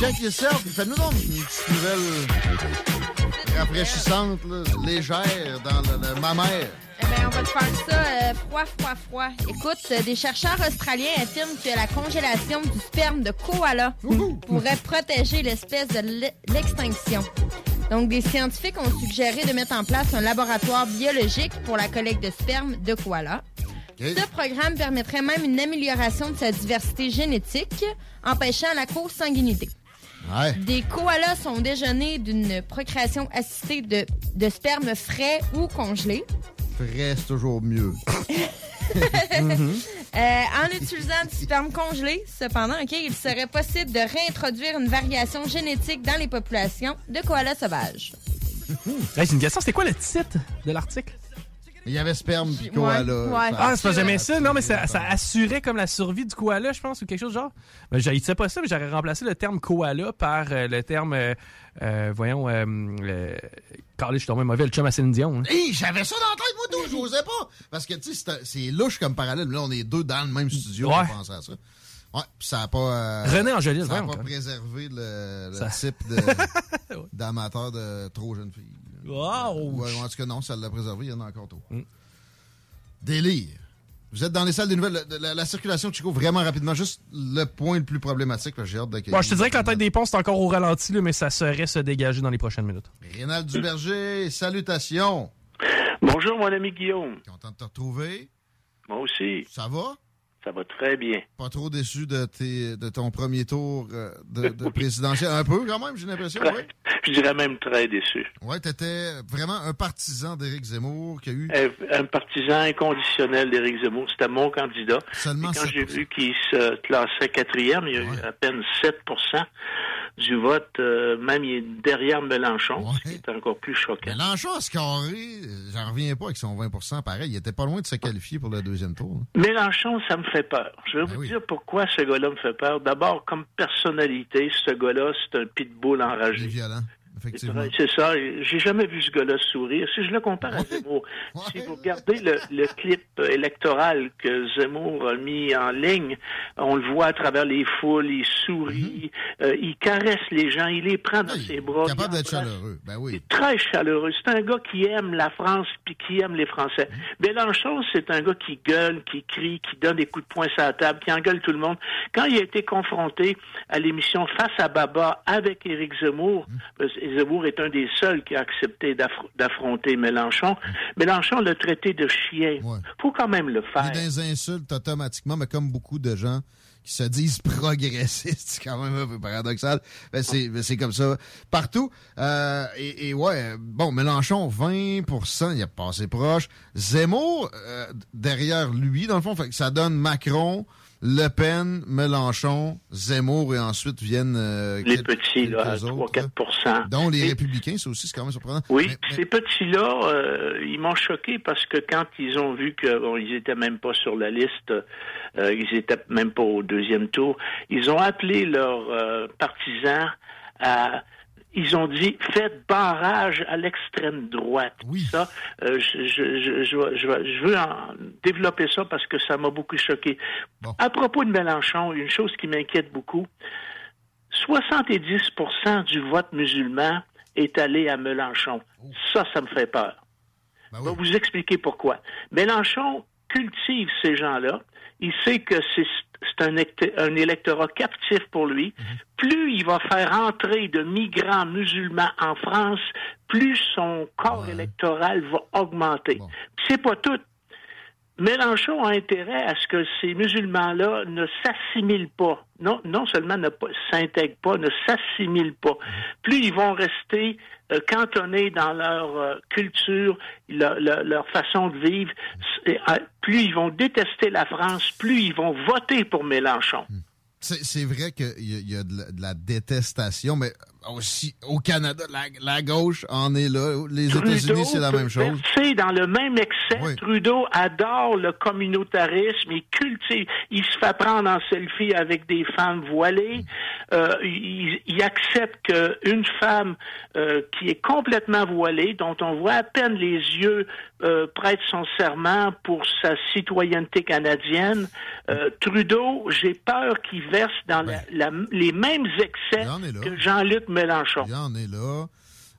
Speaker 17: Check yourself. Fais-nous donc une petite nouvelle rafraîchissante, là, légère, dans le, le mammaire.
Speaker 18: Eh bien, on va te faire ça euh, froid, froid, froid. Écoute, euh, des chercheurs australiens affirment que la congélation du sperme de koala pourrait protéger l'espèce de l'e- l'extinction. Donc, des scientifiques ont suggéré de mettre en place un laboratoire biologique pour la collecte de sperme de koala. Ce programme permettrait même une amélioration de sa diversité génétique, empêchant la co-sanguinité.
Speaker 17: Ouais.
Speaker 18: Des koalas sont déjà nés d'une procréation assistée de, de sperme frais ou congelé.
Speaker 17: Frais, c'est toujours mieux.
Speaker 18: Euh, en utilisant du sperme congelé, cependant, ok, il serait possible de réintroduire une variation génétique dans les populations de koalas sauvages.
Speaker 7: Hey, J'ai une question, c'était quoi le titre de l'article?
Speaker 17: Il y avait sperme pis koala.
Speaker 18: Ouais, ouais.
Speaker 17: Ça-
Speaker 7: Ah, c'est pas jamais ça. Non, mais ça, ça assurait comme la survie du koala, je pense, ou quelque chose de genre. Ben, j'ai pas ça, mais j'aurais remplacé le terme koala par euh, le terme, euh, euh, voyons, euh, euh, Carly, je suis tombé mauvais, le chum à Céline Dion. hein.
Speaker 17: Hey, j'avais ça dans la tête, moi, tout, j'osais pas. Parce que, tu sais, c'est louche comme parallèle. Là, on est deux dans le même studio
Speaker 7: Ouais.
Speaker 17: on pense à ça. Ouais, pis ça a pas... euh,
Speaker 7: René Angélil,
Speaker 17: Ça a
Speaker 7: voyons,
Speaker 17: pas
Speaker 7: quoi.
Speaker 17: préservé le, le
Speaker 7: Ça-
Speaker 17: type de- d'amateur de, trop jeunes filles.
Speaker 7: Wow!
Speaker 17: Ouais, en tout cas, non, ça l'a préservé, il y en a encore trop.
Speaker 7: Mm.
Speaker 17: Délire. Vous êtes dans les salles des nouvelles. La, la- la circulation, Chico, vraiment rapidement, juste le point le plus problématique, j'ai hâte d'accueillir.
Speaker 7: Bon, je te dirais que la tête des ponts, c'est encore au ralenti, là, mais ça serait se dégager dans les prochaines minutes.
Speaker 17: Rénal Duberger, salutations.
Speaker 38: Bonjour, mon ami Guillaume.
Speaker 17: Content de te retrouver.
Speaker 38: Moi aussi.
Speaker 17: Ça va?
Speaker 39: Ça va très bien.
Speaker 17: Pas trop déçu de, tes, de ton premier tour euh, de, de présidentiel. Un peu, quand même, j'ai l'impression.
Speaker 39: Très-
Speaker 17: ouais.
Speaker 39: Je dirais même très déçu.
Speaker 17: Ouais, t'étais vraiment un partisan d'Éric Zemmour qui a eu.
Speaker 39: Un, partisan inconditionnel d'Éric Zemmour. C'était mon candidat.
Speaker 17: Seulement
Speaker 39: Et quand
Speaker 17: 7%.
Speaker 39: j'ai vu qu'il se classait quatrième, il y a eu à peine 7% du vote. euh, même il est derrière Mélenchon, ce qui est encore plus choquant.
Speaker 17: Mélenchon a scoré, j'en reviens pas avec son 20% pareil. Il était pas loin de se qualifier pour le deuxième tour.
Speaker 39: Mélenchon, ça me fait peur. Je vais vous dire pourquoi ce gars-là me fait peur. D'abord, comme personnalité, ce gars-là, c'est un pitbull enragé.
Speaker 17: violent, effectivement.
Speaker 39: C'est ça. J'ai jamais vu ce gars-là sourire. Si je le compare à Zemmour, si vous regardez le, le clip électoral que Zemmour a mis en ligne, on le voit à travers les foules, il sourit, euh, il caresse les gens, il les prend dans ses bras.
Speaker 17: Mhm. Capable
Speaker 39: il
Speaker 17: d'être chaleureux. Ben oui.
Speaker 39: Très chaleureux. C'est un gars qui aime la France puis qui aime les Français.
Speaker 17: Mhm.
Speaker 39: Mélenchon, c'est un gars qui gueule, qui crie, qui donne des coups de poing sur la table, qui engueule tout le monde. Quand il a été confronté à l'émission Face à Baba avec Éric Zemmour,
Speaker 17: Mhm.
Speaker 39: que Zemmour est un des seuls qui a accepté d'affr- d'affronter Mélenchon. Mélenchon l'a traité de chien. Faut quand même le
Speaker 17: Il
Speaker 39: faire.
Speaker 17: dans les insultes automatiquement, mais comme beaucoup de gens qui se disent progressistes, c'est quand même un peu paradoxal. Ben, c'est ben, c'est comme ça partout. Euh, et, et ouais, bon, Mélenchon, 20% il a passé proche. Zemmour, euh, derrière lui, dans le fond, fait que ça donne Macron, Le Pen, Mélenchon, Zemmour, et ensuite viennent euh,
Speaker 39: Les petits, là, à
Speaker 17: quelques autres,
Speaker 39: 3-4
Speaker 17: dont les
Speaker 39: Et-
Speaker 17: républicains, ça aussi, c'est quand même surprenant.
Speaker 39: Oui,
Speaker 17: Mais-
Speaker 39: ces petits-là, euh, ils m'ont choqué parce que quand ils ont vu qu'ils bon, ils étaient même pas sur la liste, euh, ils étaient même pas au deuxième tour, ils ont appelé leurs euh, partisans à ils ont dit faites barrage à l'extrême droite. Ça, euh, je, je, je, je, veux en développer ça parce que ça m'a beaucoup choqué. À propos de Mélenchon, une chose qui m'inquiète beaucoup, 70% du vote musulman est allé à Mélenchon. Ça, ça me fait peur. Je vais vous expliquer pourquoi. Mélenchon cultive ces gens-là. Il sait que c'est un, électorat captif pour lui. Plus il va faire entrer de migrants musulmans en France, plus son corps électoral va augmenter. C'est pas tout. Mélenchon a intérêt à ce que ces musulmans-là ne s'assimilent pas. Non, seulement ne s'intègrent pas, ne s'assimilent pas. Plus ils vont rester euh, cantonnés dans leur euh, culture, leur, façon de vivre, euh, plus ils vont détester la France, plus ils vont voter pour Mélenchon.
Speaker 17: C'est vrai qu'il y, a- de la détestation, mais aussi au Canada, la, la gauche en est là. Les États-Unis, c'est la même chose.
Speaker 39: verser dans le même excès. Trudeau adore le communautarisme. Il cultive. Il se fait prendre en selfie avec des femmes voilées. Euh, il, il accepte qu'une femme euh, qui est complètement voilée, dont on voit à peine les yeux, euh, prête son serment pour sa citoyenneté canadienne. Euh, Trudeau, j'ai peur qu'il verse dans la- la- les mêmes excès que Jean-Luc Mélenchon.
Speaker 17: Il y en est là.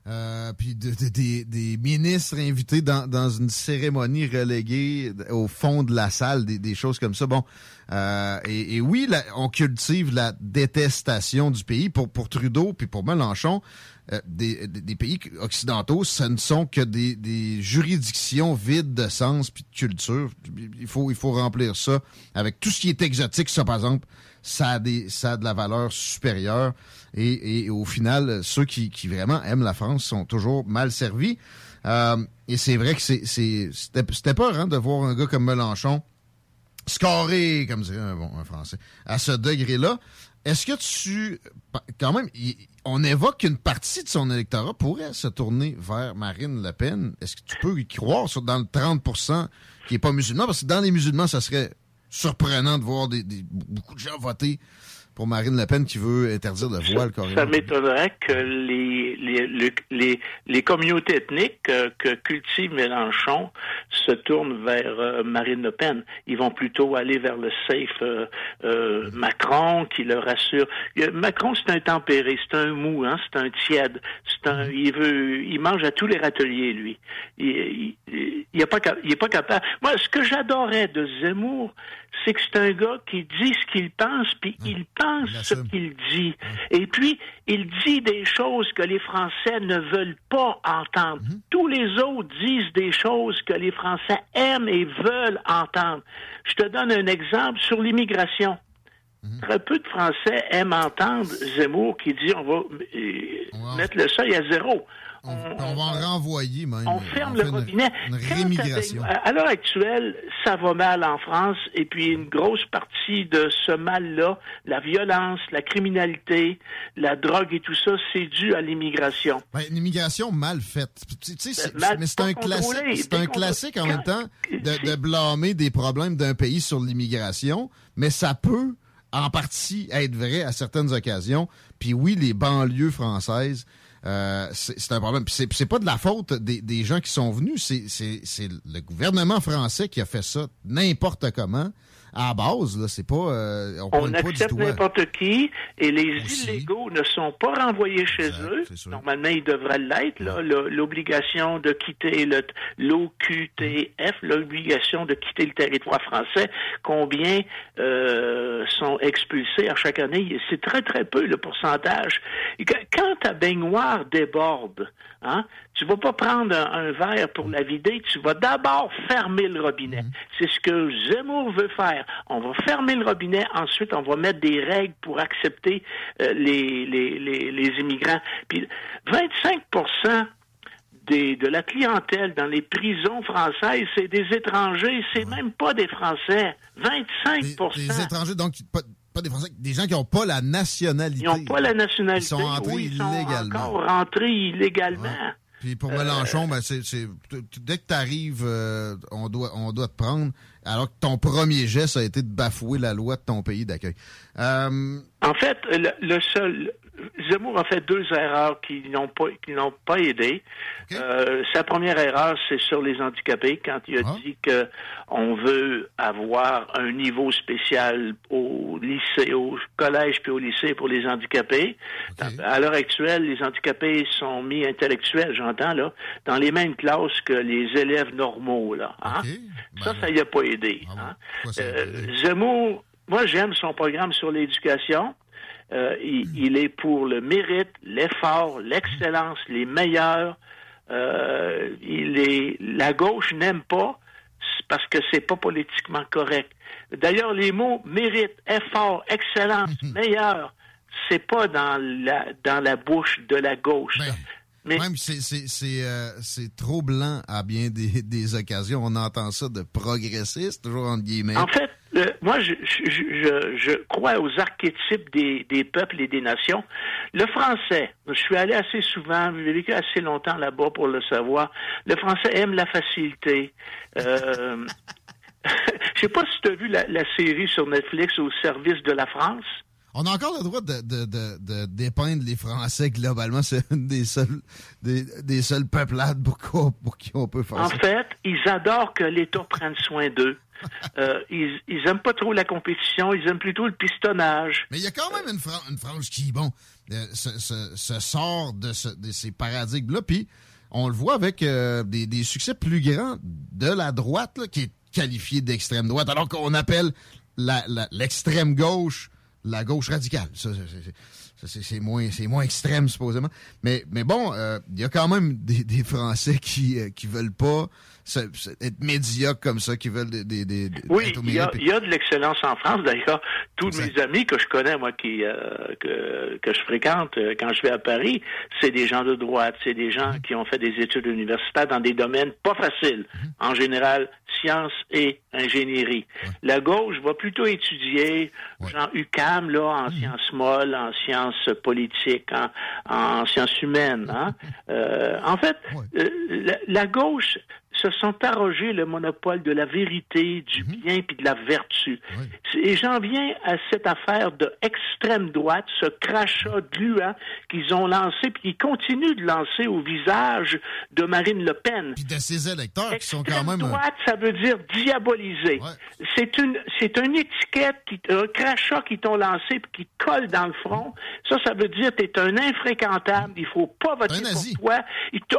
Speaker 17: Euh, puis de- de- des, ministres invités dans, une cérémonie reléguée au fond de la salle, des, choses comme ça. Bon, euh, et, oui, on cultive la détestation du pays pour, Trudeau puis pour Mélenchon. euh, des pays occidentaux, ce ne sont que des, des juridictions vides de sens puis de culture. Il faut, il faut remplir ça avec tout ce qui est exotique. Ça, par exemple, ça a, des, ça a de la valeur supérieure. Et, et au final, ceux qui, qui vraiment aiment la France sont toujours mal servis. Euh, et c'est vrai que c'est, c'était, peur hein, de voir un gars comme Mélenchon scorer, comme dirait un, bon, un Français, à ce degré-là. Est-ce que tu... Quand même, on évoque qu'une partie de son électorat pourrait se tourner vers Marine Le Pen. Est-ce que tu peux y croire sur, dans le 30% qui n'est pas musulman? Parce que dans les musulmans, ça serait surprenant de voir des, des- beaucoup de gens voter pour Marine Le Pen qui veut interdire le voile carrément.
Speaker 39: Ça m'étonnerait que les, les, les, les, communautés ethniques que cultive Mélenchon se tournent vers euh, Marine Le Pen. Ils vont plutôt aller vers le safe euh, euh, Macron qui leur assure. Il Macron, c'est un tempéré, c'est un mou, hein, c'est un tiède. C'est un, il veut, il mange à tous les râteliers, lui. Il, il- Il n'est pas, il est pas capable. Moi, ce que j'adorais de Zemmour, c'est que c'est un gars qui dit ce qu'il pense, puis il pense ce qu'il dit. Et puis, il dit des choses que les Français ne veulent pas entendre. Tous les autres disent des choses que les Français aiment et veulent entendre. Je te donne un exemple sur l'immigration. Très peu de Français aiment entendre Zemmour qui dit on va euh, mettre le seuil à zéro.
Speaker 17: On, on va en renvoyer même.
Speaker 39: On ferme
Speaker 17: fait
Speaker 39: le
Speaker 17: une-
Speaker 39: robinet.
Speaker 17: Une,
Speaker 39: Quand
Speaker 17: rémigration.
Speaker 39: À l'heure actuelle, ça va mal en France et puis une grosse partie de ce mal-là, la violence, la criminalité, la drogue et tout ça, c'est dû à l'immigration.
Speaker 17: Ben, une immigration mal faite. Tu sais, c'est-
Speaker 39: mal-
Speaker 17: mais c'est un classique, c'est un classique en même temps de, de blâmer des problèmes d'un pays sur l'immigration, mais ça peut en partie être vrai à certaines occasions. Puis oui, les banlieues françaises, euh, c'est un problème. Puis c'est pas de la faute des, gens qui sont venus, c'est le gouvernement français qui a fait ça n'importe comment. À la base, là, c'est pas. euh, on
Speaker 39: On accepte n'importe qui et les illégaux ne sont pas renvoyés chez eux. Normalement, ils devraient l'être. là. Le- L'obligation de quitter le l'OQTF, l'obligation de quitter le territoire français. Combien euh, sont expulsés à chaque année C'est très très peu le pourcentage. Quand ta baignoire déborde, hein, tu vas pas prendre un, un verre pour la vider. Tu vas d'abord fermer le robinet. C'est ce que Zemmour veut faire. On va fermer le robinet. Ensuite, on va mettre des règles pour accepter euh, les, les, les, les immigrants. Puis 25 des, de la clientèle dans les prisons françaises, c'est des étrangers, c'est même pas des Français. 25%
Speaker 17: Des étrangers, donc pas, pas des Français, des gens qui n'ont pas la nationalité.
Speaker 39: Ils n'ont pas la nationalité.
Speaker 17: Ils sont entrés
Speaker 39: Oui, ils sont
Speaker 17: illégalement.
Speaker 39: encore rentrés illégalement.
Speaker 17: Puis pour
Speaker 39: Euh,
Speaker 17: Mélenchon, ben c'est, dès que tu arrives, on, doit, on doit te prendre, alors que ton premier geste a été de bafouer la loi de ton pays d'accueil. Euh,
Speaker 39: En fait, le, le seul. Zemmour a fait deux erreurs qui n'ont pas qui n'ont pas aidé. Euh, sa première erreur, c'est sur les handicapés quand il a dit que on veut avoir un niveau spécial au lycée, au collège puis au lycée pour les handicapés. À l'heure actuelle, les handicapés sont mis intellectuels, j'entends là, dans les mêmes classes que les élèves normaux là. hein. ça, ça y a pas aidé. hein. Euh, Zemmour, moi j'aime son programme sur l'éducation. Euh, il, il est pour le mérite, l'effort, l'excellence, les meilleurs. Euh, il est la gauche n'aime pas parce que c'est pas politiquement correct. D'ailleurs, les mots mérite, effort, excellence, meilleur, c'est pas dans la dans la bouche de la gauche. Mais
Speaker 17: Même c'est, c'est, c'est, euh, c'est trop blanc à bien des, des occasions. On entend ça de progressiste, toujours entre guillemets.
Speaker 39: En fait, euh, moi, je, je, je, je crois aux archétypes des, des peuples et des nations. Le français, je suis allé assez souvent, j'ai vécu assez longtemps là-bas pour le savoir. Le français aime la facilité. Euh, je sais pas si tu as vu la, la série sur Netflix au service de la France.
Speaker 17: On a encore le droit de, de, de, de dépeindre les Français globalement. C'est une des seules, des, des seules peuplades pour, qu'on- pour qui on peut faire
Speaker 39: En
Speaker 17: ça.
Speaker 39: fait, ils adorent que l'État prenne soin d'eux. Euh, ils, ils aiment pas trop la compétition, ils aiment plutôt le pistonnage.
Speaker 17: Mais il y a quand même une, Fran- une France qui, bon, euh, se, se- se sort de, ce- de ces paradigmes-là. Puis on le voit avec euh, des, des succès plus grands de la droite, là, qui est qualifiée d'extrême droite, alors qu'on appelle la- la- l'extrême gauche la gauche radicale. Ça, c'est- moins, moins extrême, supposément. Mais, mais bon, euh, il y a quand même des, des Français qui, euh, qui veulent pas se- se- être médiocres comme ça, qui veulent des, des, des-
Speaker 39: Oui, il y, a, il y a de l'excellence en France. D'ailleurs, tous mes amis que je connais, moi, qui euh, que, que je fréquente euh, quand je vais à Paris, c'est des gens de droite, c'est des gens qui ont fait des études universitaires dans des domaines pas faciles. En général, sciences et ingénierie. La gauche va plutôt étudier, genre UCAM, là, en sciences molles, en sciences politiques, en, en sciences humaines. Hein? Euh, en fait, la, la gauche se sont arrogés le monopole de la vérité, du bien puis de la vertu. Et j'en viens à cette affaire de extrême droite, ce crachat gluant qu'ils ont lancé puis qu'ils continuent de lancer au visage de Marine Le Pen.
Speaker 17: Puis de ces électeurs qui sont quand même... euh,
Speaker 39: Droite, ça veut dire diaboliser. C'est une, c'est une étiquette, qui, un crachat qui t'ont lancé puis qui colle dans le front. Ça, ça veut dire t'es un infréquentable. Il faut pas voter pour toi.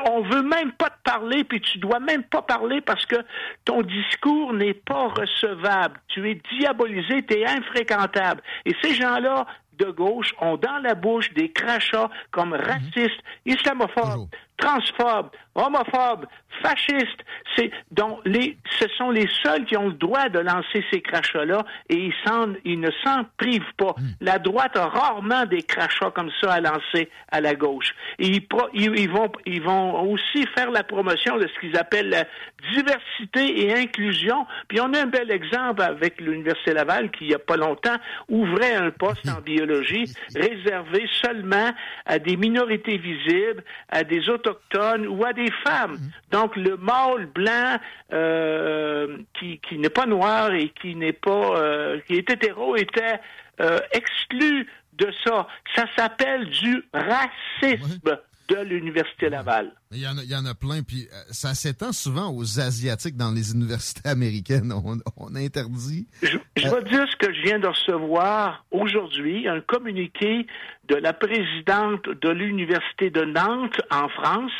Speaker 39: On veut même pas te parler puis tu dois même même pas parler parce que ton discours n'est pas recevable. Tu es diabolisé, tu es infréquentable. Et ces gens-là de gauche ont dans la bouche des crachats comme racistes, islamophobes, transphobes, homophobes, fascistes. C'est donc les, ce sont les seuls qui ont le droit de lancer ces crachats-là et ils, s'en, ils ne s'en privent pas. La droite a rarement des crachats comme ça à lancer à la gauche. Et ils, pro- ils, ils vont, ils vont aussi faire la promotion de ce qu'ils appellent la diversité et inclusion. Puis on a un bel exemple avec l'Université Laval qui, il n'y a pas longtemps, ouvrait un poste en biologie réservé seulement à des minorités visibles, à des autochtones ou à des femmes. Donc le mâle blanc euh, qui, qui n'est pas noir et qui n'est pas euh, qui est hétéro était euh, exclu de ça. Ça s'appelle du racisme de l'Université Laval.
Speaker 17: Il y, en a, il y en a plein, puis euh, ça s'étend souvent aux Asiatiques dans les universités américaines. On, on interdit.
Speaker 39: Je vais dire ce que je viens de recevoir aujourd'hui, un communiqué de la présidente de l'Université de Nantes en France.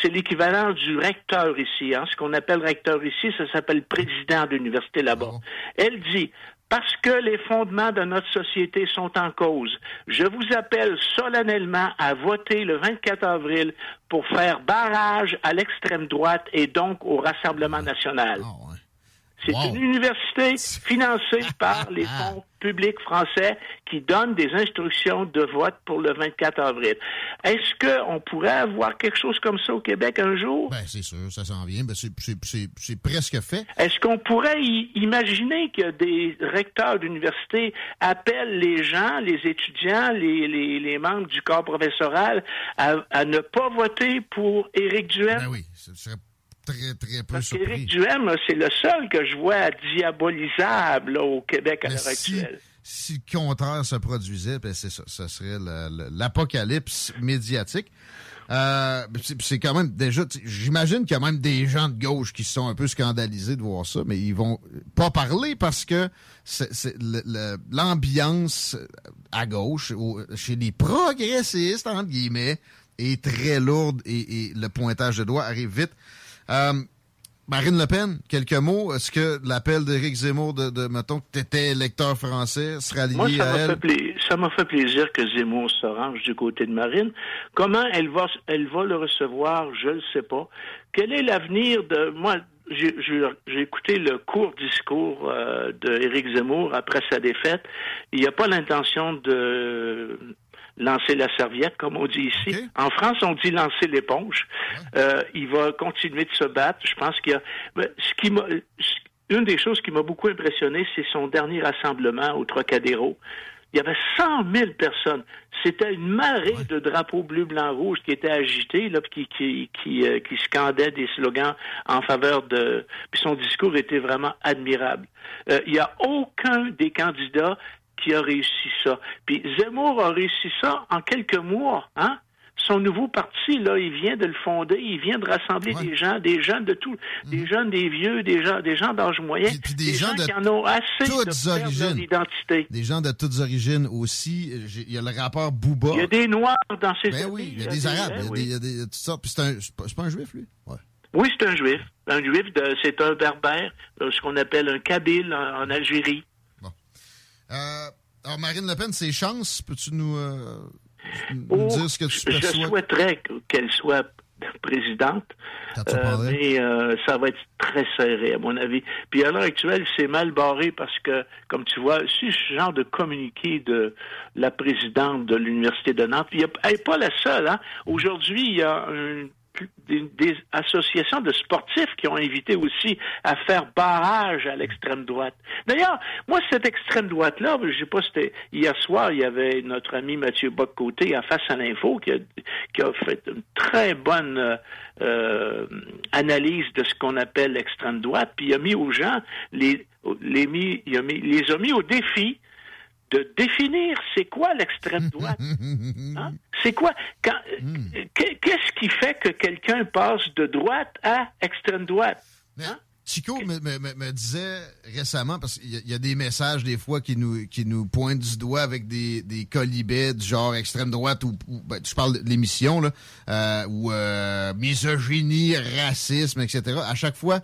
Speaker 39: C'est l'équivalent du recteur ici. Hein. Ce qu'on appelle recteur ici, ça s'appelle président de l'université là-bas. Elle dit, parce que les fondements de notre société sont en cause, je vous appelle solennellement à voter le 24 avril pour faire barrage à l'extrême droite et donc au Rassemblement national. C'est une université financée par les fonds publics français qui donne des instructions de vote pour le 24 avril. Est-ce qu'on pourrait avoir quelque chose comme ça au Québec un jour?
Speaker 17: Ben, c'est sûr, ça s'en vient. Ben, c'est- presque fait.
Speaker 39: Est-ce qu'on pourrait y- imaginer que des recteurs d'université appellent les gens, les étudiants, les, les- les membres du corps professoral à, à ne pas voter pour Éric Duhem?
Speaker 17: Ben oui, ce serait très, très peu
Speaker 39: Parce
Speaker 17: surpris.
Speaker 39: Duhem, c'est le seul que je vois diabolisable là, au Québec à l'heure
Speaker 17: si,
Speaker 39: actuelle.
Speaker 17: si le contraire se produisait, ben c'est ça. Ce serait la- la- l'apocalypse médiatique. Euh, c'est quand même déjà, j'imagine qu'il y a même des gens de gauche qui sont un peu scandalisés de voir ça, mais ils vont pas parler parce que l'ambiance à gauche, au- chez les progressistes, entre guillemets, est très lourde et, et le pointage de doigts arrive vite. Euh, Marine Le Pen, quelques mots. Est-ce que l'appel d'Éric Zemmour de, de mettons, que tu étais électeur français sera lié
Speaker 39: Moi, ça
Speaker 17: à elle?
Speaker 39: fait, ça m'a fait plaisir que Zemmour se range du côté de Marine. Comment elle va, elle va le recevoir, je ne sais pas. Quel est l'avenir de... Moi, j'ai écouté le court discours euh, d'Éric Zemmour après sa défaite. Il n'y a pas l'intention de lancer la serviette, comme on dit ici. En France, on dit lancer l'éponge. Euh, il va continuer de se battre. Je pense qu'il y a... Ben, Ce qui m'a... Une des choses qui m'a beaucoup impressionné, c'est son dernier rassemblement au Trocadéro. Il y avait 100 000 personnes. C'était une marée de drapeaux bleu, blanc, rouge qui étaient agités, là, qui, qui, qui, euh, qui scandaient des slogans en faveur de... Puis son discours était vraiment admirable. Euh, il n'y a aucun des candidats qui a réussi ça. Puis Zemmour a réussi ça en quelques mois, hein? Son nouveau parti, là, il vient de le fonder, il vient de rassembler des gens, des jeunes de tout, des jeunes, des vieux, des gens, des gens d'âge moyen, des, gens,
Speaker 17: de
Speaker 39: qui en ont assez de
Speaker 17: toutes
Speaker 39: leur
Speaker 17: origines.
Speaker 39: identité.
Speaker 17: Des gens de toutes origines aussi. Il y a le rapport Booba.
Speaker 39: Il y a des Noirs dans ces
Speaker 17: Ben oui, il y a des Arabes, il y a, des, il y a des- il y a toutes sortes. Puis c'est un, pas, pas un juif, lui? Ouais.
Speaker 39: Oui, c'est un juif. Un juif, de- c'est un berbère, euh, ce qu'on appelle un kabyle en, en Algérie.
Speaker 17: Euh, alors, Marine Le Pen, ses chances, peux-tu nous, euh, nous
Speaker 39: Oh,
Speaker 17: dire ce que tu
Speaker 39: je
Speaker 17: perçois?
Speaker 39: souhaiterais que- qu'elle soit présidente, euh, mais ça va être très serré, à mon avis. Puis à l'heure actuelle, c'est mal barré parce que, comme tu vois, si ce genre de communiqué de la présidente de l'Université de Nantes, il y a- elle n'est pas la seule. Hein? Aujourd'hui, il y a un- des, des associations de sportifs qui ont invité aussi à faire barrage à l'extrême droite. D'ailleurs, moi, cette extrême droite-là, je sais pas, c'était hier soir, il y avait notre ami Mathieu Boccoté à Face à l'info qui a, qui a fait une très bonne euh, euh, analyse de ce qu'on appelle l'extrême droite, puis il a mis aux gens, les, les, mis, il a mis, les a mis au défi de définir c'est quoi l'extrême droite. Hein? C'est quoi? Quand que- qu'est-ce qui fait que quelqu'un passe de droite à extrême droite? Hein?
Speaker 17: Chico me, me- me- me disait récemment, parce qu'il y, a- il y a des messages des fois qui nous, qui nous pointent du doigt avec des, des colibets du genre extrême droite ou, ou- ben, je parle de l'émission, là, euh, ou euh, misogynie, racisme, etc. À chaque fois,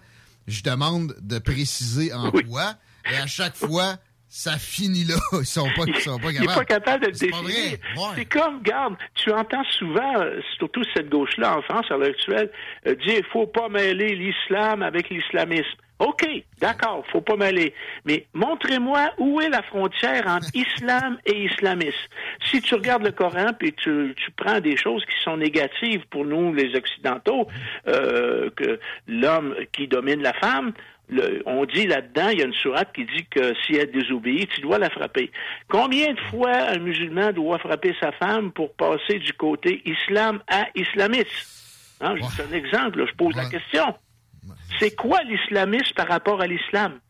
Speaker 17: je demande de préciser en quoi, et à chaque fois, ça finit là. Ils sont pas, ils sont pas
Speaker 39: Il
Speaker 17: capables.
Speaker 39: pas capable de le
Speaker 17: C'est pas
Speaker 39: définir. C'est comme, regarde, tu entends souvent, euh, surtout cette gauche-là en France à l'heure actuelle, euh, dire il faut pas mêler l'islam avec l'islamisme. OK, d'accord, faut pas mêler. Mais montrez-moi où est la frontière entre islam et islamisme. Si tu regardes le Coran puis tu, tu prends des choses qui sont négatives pour nous, les Occidentaux, euh, que l'homme qui domine la femme, le- on dit là-dedans, il y a une sourate qui dit que si elle désobéit, tu dois la frapper. Combien de fois un musulman doit frapper sa femme pour passer du côté islam à islamisme? Hein, C'est un exemple, là, je pose la question. C'est quoi l'islamisme par rapport à l'islam?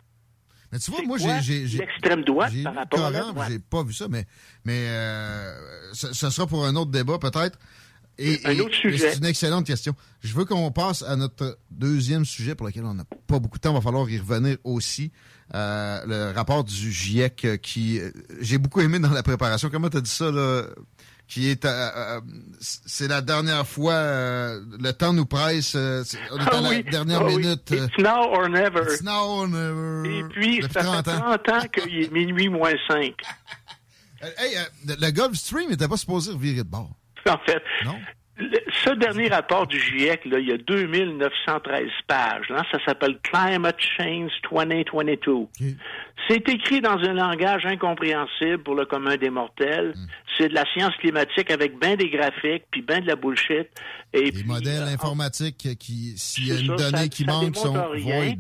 Speaker 17: Mais tu vois, moi, j'ai-
Speaker 39: l'extrême droite par rapport à
Speaker 17: Coran,
Speaker 39: droite?
Speaker 17: J'ai pas vu ça, mais, mais euh, ce, ce sera pour un autre débat, peut-être. Et,
Speaker 39: Un
Speaker 17: et-
Speaker 39: autre sujet.
Speaker 17: C'est une excellente question. Je veux qu'on passe à notre deuxième sujet pour lequel on n'a pas beaucoup de temps. Il va falloir y revenir aussi. Euh, le rapport du GIEC euh, qui... euh, J'ai beaucoup aimé dans la préparation. Comment tu as dit ça, là? Qui est... euh, c'est la dernière fois... euh, le temps nous presse. euh, on est à
Speaker 39: Ah
Speaker 17: la
Speaker 39: oui,
Speaker 17: dernière
Speaker 39: ah
Speaker 17: minute.
Speaker 39: It's now or never.
Speaker 17: It's now or never.
Speaker 39: Et puis, ça
Speaker 17: 30
Speaker 39: fait
Speaker 17: ans.
Speaker 39: 30 ans qu'il est minuit moins 5.
Speaker 17: Euh, Hey, le- le Gulfstream n'était pas supposé revirer de bord.
Speaker 39: En fait, le- ce dernier rapport du GIEC, là, il y a 2913 pages. Là, ça s'appelle Climate Change 2022. C'est écrit dans un langage incompréhensible pour le commun des mortels.
Speaker 17: Hmm.
Speaker 39: C'est de la science climatique avec ben des graphiques, puis ben de la bullshit. Et
Speaker 17: Les modèles informatiques qui, s'il y a une
Speaker 39: ça,
Speaker 17: donnée
Speaker 39: ça-
Speaker 17: qui
Speaker 39: ça
Speaker 17: manque, sont void.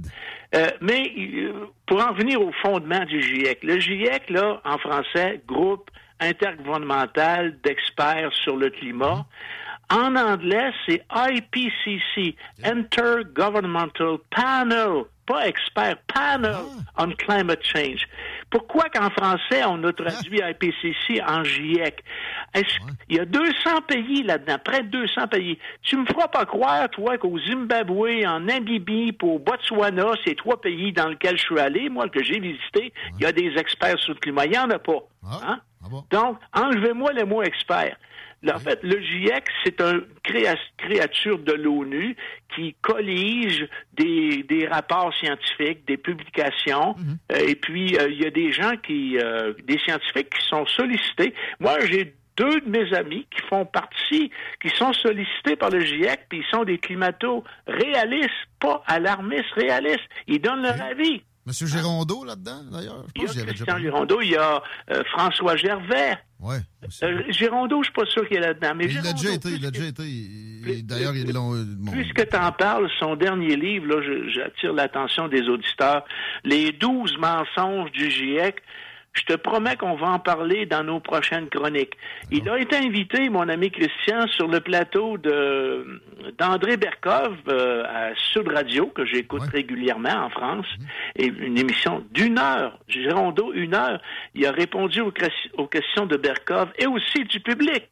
Speaker 39: Euh, mais euh, pour en venir au fondement du GIEC, le GIEC, là, en français, groupe intergouvernemental d'experts sur le climat. En anglais, c'est IPCC, Intergovernmental Panel, pas expert, Panel on Climate Change. Pourquoi qu'en français, on a traduit IPCC en GIEC? Il y a 200 pays là-dedans, près de 200 pays? Tu me feras pas croire, toi, qu'au Zimbabwe, en Namibie, au Botswana, ces trois pays dans lesquels je suis allé, moi, que j'ai visité, il y a des experts sur le climat. Il n'y en a pas. Hein? Donc, enlevez-moi le mot expert. Là, en fait, le GIEC, c'est une créature de l'ONU qui collige des, des rapports scientifiques, des publications, euh, et puis euh, il y a des gens qui, euh, des scientifiques qui sont sollicités. Moi, j'ai deux de mes amis qui font partie, qui sont sollicités par le GIEC, puis ils sont des climato réalistes, pas alarmistes, réalistes. Ils donnent leur avis.
Speaker 17: Monsieur Girondeau, là-dedans, d'ailleurs? Je
Speaker 39: Il y a
Speaker 17: déjà
Speaker 39: Christian
Speaker 17: parlé.
Speaker 39: Girondeau, il y a euh, François Gervais.
Speaker 17: Ouais.
Speaker 39: Euh, Girondeau, je suis pas sûr qu'il est là-dedans. Mais
Speaker 17: Il l'a déjà été, il l'a déjà été. Il- il- D'ailleurs, ils l'ont. bon,
Speaker 39: Puisque tu en parles, son dernier livre, là, j'attire l'attention des auditeurs, Les douze mensonges du GIEC. Je te promets qu'on va en parler dans nos prochaines chroniques. Il a été invité, mon ami Christian, sur le plateau de d'André Berkov euh, à Sud Radio, que j'écoute régulièrement en France, et une émission d'une heure, Girondeau, une heure. Il a répondu aux, questions de Berkov et aussi du public.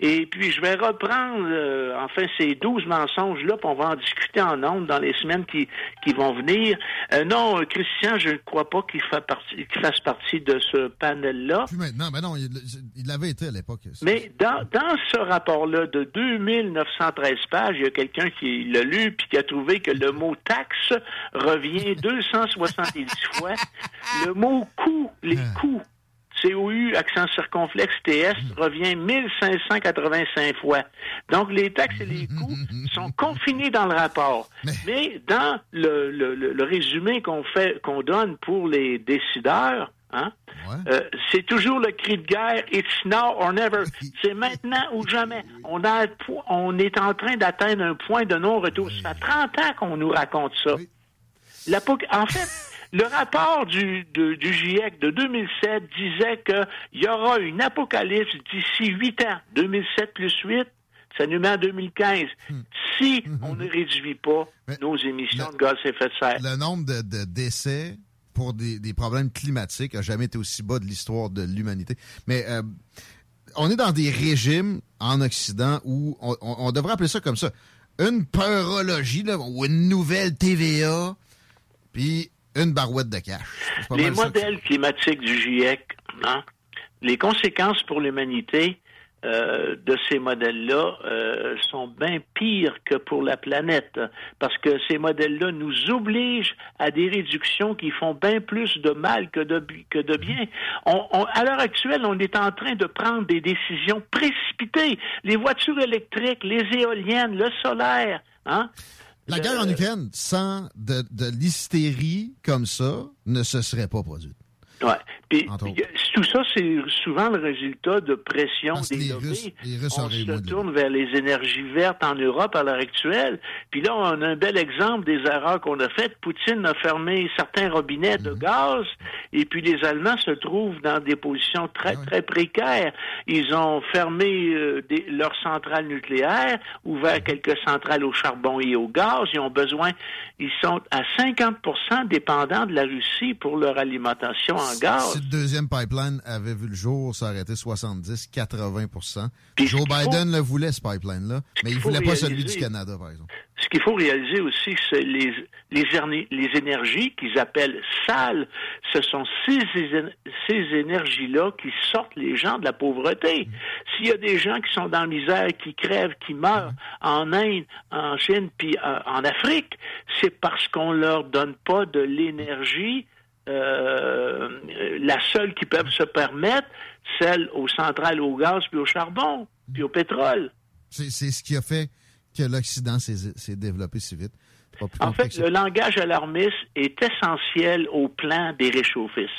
Speaker 39: Et puis, je vais reprendre, euh, enfin, ces douze mensonges-là, puis on va en discuter en nombre dans les semaines qui, qui vont venir. Euh, non, Christian, je ne crois pas qu'il fasse partie de ce panel-là.
Speaker 17: Plus maintenant, mais non, il l'avait été à l'époque.
Speaker 39: Mais dans, dans ce rapport-là de 2913 pages, il y a quelqu'un qui l'a lu puis qui a trouvé que le mot taxe revient 270 fois. Le mot coût, les coûts, COU, accent circonflexe, TS, revient 1585 fois. Donc, les taxes et les coûts sont confinés dans le rapport. Mais dans le- le résumé qu'on fait, qu'on donne pour les décideurs, hein, euh, c'est toujours le cri de guerre, it's now or never. C'est maintenant ou jamais. On, a, on est en train d'atteindre un point de non-retour. Ça fait 30 ans qu'on nous raconte ça. En fait, le rapport du, de- du GIEC de 2007 disait qu'il y aura une apocalypse d'ici 8 ans. 2007 plus 8, ça nous met en 2015. Si on ne réduit pas nos émissions de gaz à effet de serre.
Speaker 17: Le nombre de, de décès pour des, des problèmes climatiques a jamais été aussi bas de l'histoire de l'humanité. Mais euh, on est dans des régimes en Occident où on, on- on devrait appeler ça comme ça. Une peurologie, là, ou une nouvelle TVA puis une barouette de cash.
Speaker 39: Les
Speaker 17: ça
Speaker 39: modèles climatiques du GIEC, hein, les conséquences pour l'humanité euh, de ces modèles-là euh, sont bien pires que pour la planète, parce que ces modèles-là nous obligent à des réductions qui font bien plus de mal que de, bi- que de bien. On- on- à l'heure actuelle, on est en train de prendre des décisions précipitées. Les voitures électriques, les éoliennes, le solaire, hein?
Speaker 17: La guerre en Ukraine, sans de, de l'hystérie comme ça, ne se serait pas produite.
Speaker 39: Ouais. Puis, tout ça, c'est souvent le résultat de pression
Speaker 17: Parce
Speaker 39: des
Speaker 17: les
Speaker 39: lobbies.
Speaker 17: Russes- les Russes
Speaker 39: on se tourne vers les énergies vertes en Europe à l'heure actuelle. Puis là, on a un bel exemple des erreurs qu'on a faites. Poutine a fermé certains robinets
Speaker 17: Mhm.
Speaker 39: de gaz, et puis les Allemands se trouvent dans des positions
Speaker 17: Ah
Speaker 39: très, très précaires. Ils ont fermé euh, des- leurs centrales nucléaires, ouvert
Speaker 17: Mhm.
Speaker 39: quelques centrales au charbon et au gaz. Ils ont besoin, ils sont à 50 dépendants de la Russie pour leur alimentation en gaz.
Speaker 17: Si le deuxième pipeline avait vu le jour, ça aurait été 70-80 Joe Biden le voulait, ce pipeline-là, mais il
Speaker 39: faut
Speaker 17: voulait pas celui du Canada, par exemple.
Speaker 39: Ce qu'il faut réaliser aussi, c'est les, les, énergies qu'ils appellent sales. Ce sont ces, éner- ces énergies-là qui sortent les gens de la pauvreté. S'il y a des gens qui sont dans la misère, qui crèvent, qui meurent en Inde, en Chine, puis euh, en Afrique, c'est parce qu'on leur donne pas de l'énergie euh, la seule qu'ils peuvent se permettre, celle aux centrales au gaz puis au charbon, puis au pétrole.
Speaker 17: C'est c'est ce qui a fait que l'Occident s'est développé si vite.
Speaker 39: En fait, le langage alarmiste est essentiel au plan des réchauffistes.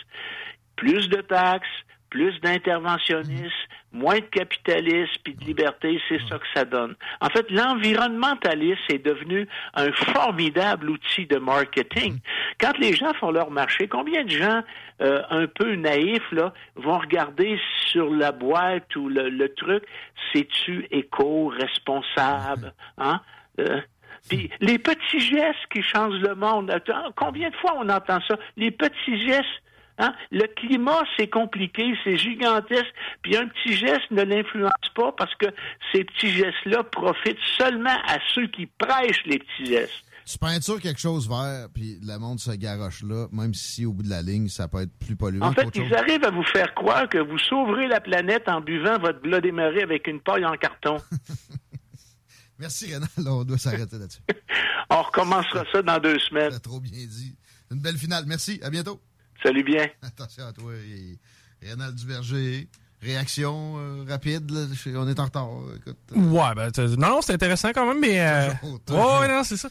Speaker 39: Plus de taxes, plus d'interventionnisme, moins de capitalisme puis de liberté, c'est ça que ça donne. En fait, l'environnementalisme est devenu un formidable outil de marketing. Quand les gens font leur marché, combien de gens euh, un peu naïfs là, vont regarder sur la boîte ou le, truc, c'est-tu éco-responsable? Hein? Euh, puis les petits gestes qui changent le monde. Combien de fois on entend ça? Les petits gestes. Hein? Le climat, c'est compliqué, c'est gigantesque. Puis un petit geste ne l'influence pas parce que ces petits gestes-là profitent seulement à ceux qui prêchent les petits gestes.
Speaker 17: Tu peintures quelque chose vert, puis le monde se garoche là, même si au bout de la ligne, ça peut être plus polluant
Speaker 39: En fait,
Speaker 17: chose.
Speaker 39: ils arrivent à vous faire croire que vous sauverez la planète en buvant votre Bloody Mary avec une paille en carton.
Speaker 17: Merci, Rénal. On doit s'arrêter là-dessus.
Speaker 39: On recommencera ça dans deux semaines.
Speaker 17: T'as trop bien dit. Une belle finale. Merci. À bientôt.
Speaker 39: Salut bien.
Speaker 17: Attention à toi. et Rénal Duverger. Réaction euh, rapide. là. On est en retard. Écoute.
Speaker 7: Ouais, ben, t'as- non, non, c'est intéressant quand même, mais. euh,
Speaker 17: Toujours, toujours.
Speaker 7: Ouais, non, c'est ça.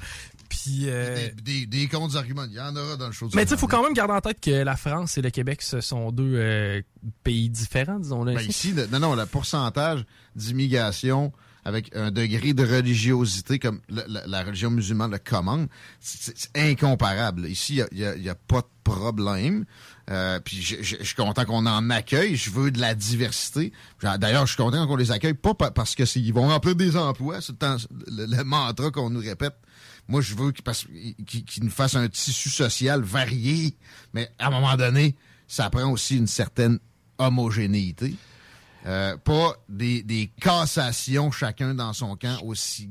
Speaker 7: Puis. euh,
Speaker 17: Des, des, des contre-arguments. Il y en aura dans le show.
Speaker 7: Mais tu sais,
Speaker 17: ce
Speaker 7: faut quand même garder en tête que la France et le Québec, ce sont deux euh, pays différents, disons-le.
Speaker 17: Ben, ici, le, non, non, le pourcentage d'immigration avec un degré de religiosité comme la, religion musulmane le commande, c'est incomparable. Ici, il n'y a, y a pas de problème. Euh, puis je, suis content qu'on en accueille. Je veux de la diversité. D'ailleurs, je suis content qu'on les accueille, pas pa- parce que ils vont remplir des emplois. C'est le, mantra qu'on nous répète. Moi, je veux qu'ils nous fassent un tissu social varié. Mais à un moment donné, ça prend aussi une certaine homogénéité. Euh, pas des, des cassations chacun dans son camp aussi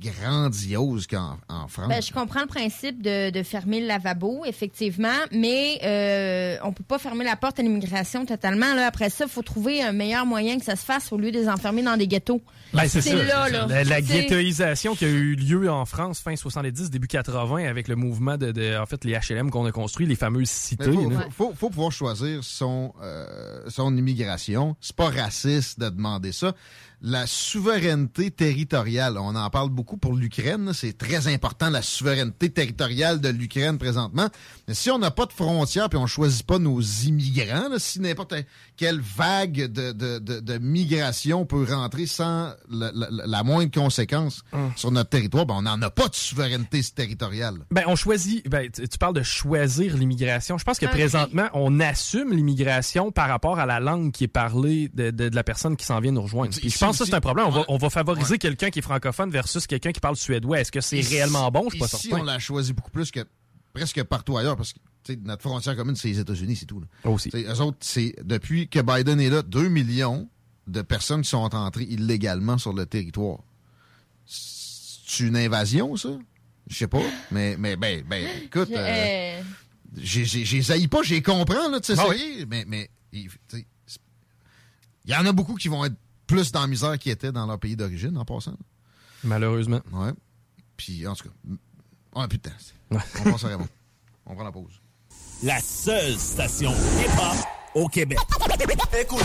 Speaker 17: grandioses qu'en en France.
Speaker 18: Ben, je comprends le principe de, de fermer le lavabo, effectivement, mais euh, on peut pas fermer la porte à l'immigration totalement. Là. Après ça, il faut trouver un meilleur moyen que ça se fasse au lieu de les enfermer dans des ghettos.
Speaker 7: Ben, c'est ça.
Speaker 18: là, là.
Speaker 7: La, la ghettoisation qui a eu lieu en France fin 70, début 80 avec le mouvement de, de- en fait, les HLM qu'on a construit, les fameuses cités. Là.
Speaker 17: faut, faut- faut pouvoir choisir son, euh, son immigration. C'est pas raciste de demander ça. La souveraineté territoriale, on en parle beaucoup pour l'Ukraine. C'est très important, la souveraineté territoriale de l'Ukraine présentement. Mais si on n'a pas de frontières puis on choisit pas nos immigrants, là, si n'importe quelle vague de, de, de, de migration peut rentrer sans la, la- la moindre conséquence
Speaker 7: Hum.
Speaker 17: sur notre territoire, ben on n'en a pas de souveraineté territoriale.
Speaker 7: Ben, on choisit. Ben, tu tu parles de choisir l'immigration. Je pense que présentement, on assume l'immigration par rapport à la langue qui est parlée de, de- de la personne qui s'en vient nous rejoindre. Puis pense que ça, c'est un problème. On va, on va favoriser quelqu'un qui est francophone versus quelqu'un qui parle suédois. Est-ce que c'est réellement bon? Je suis pas
Speaker 17: ici,
Speaker 7: certain.
Speaker 17: on l'a choisi beaucoup plus que presque partout ailleurs parce que tu sais, notre frontière commune, c'est les États-Unis, c'est tout. Là.
Speaker 7: Aussi.
Speaker 17: Eux autres, c'est depuis que Biden est là, 2 millions de personnes qui sont entrées illégalement sur le territoire. C'est une invasion, ça? Je sais pas, mais, mais ben, ben, écoute,
Speaker 18: Je-
Speaker 17: euh,
Speaker 18: euh,
Speaker 17: j'ai- j'ai j'ai haïs pas, j'ai comprends, là, tu sais,
Speaker 7: Ah
Speaker 17: mais, mais, il y en a beaucoup qui vont être plus dans la misère qu'ils étaient dans leur pays d'origine, en passant.
Speaker 7: Malheureusement.
Speaker 17: Ouais. Puis, en tout cas, on a plus de temps. On passe à Raymond. On prend la pause.
Speaker 21: La seule station hip-hop au Québec. Écoute.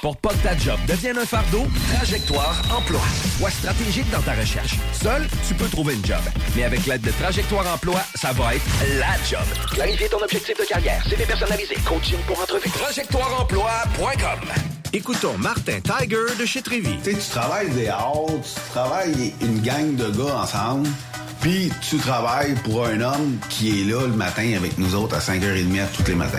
Speaker 8: Pour pas que ta job devienne un fardeau, Trajectoire Emploi. Sois stratégique dans ta recherche. Seul, tu peux trouver une job. Mais avec l'aide de Trajectoire Emploi, ça va être la job. Clarifier ton objectif de carrière, CV personnalisé, coaching pour entrevue. TrajectoireEmploi.com
Speaker 10: Écoutons Martin Tiger de chez Trévy.
Speaker 40: Tu sais, tu travailles des heures, tu travailles une gang de gars ensemble, puis tu travailles pour un homme qui est là le matin avec nous autres à 5h30 tous les matins.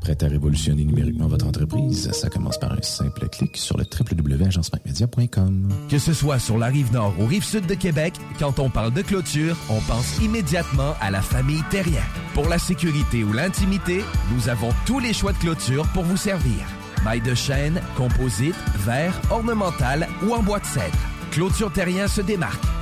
Speaker 38: Prêt à révolutionner numériquement votre entreprise? Ça commence par un simple clic sur le www.agencemacmedia.com.
Speaker 8: Que ce soit sur la rive nord ou rive sud de Québec, quand on parle de clôture, on pense immédiatement à la famille Terrien. Pour la sécurité ou l'intimité, nous avons tous les choix de clôture pour vous servir. Maille de chêne, composite, verre, ornemental ou en bois de cèdre. Clôture Terrien se démarque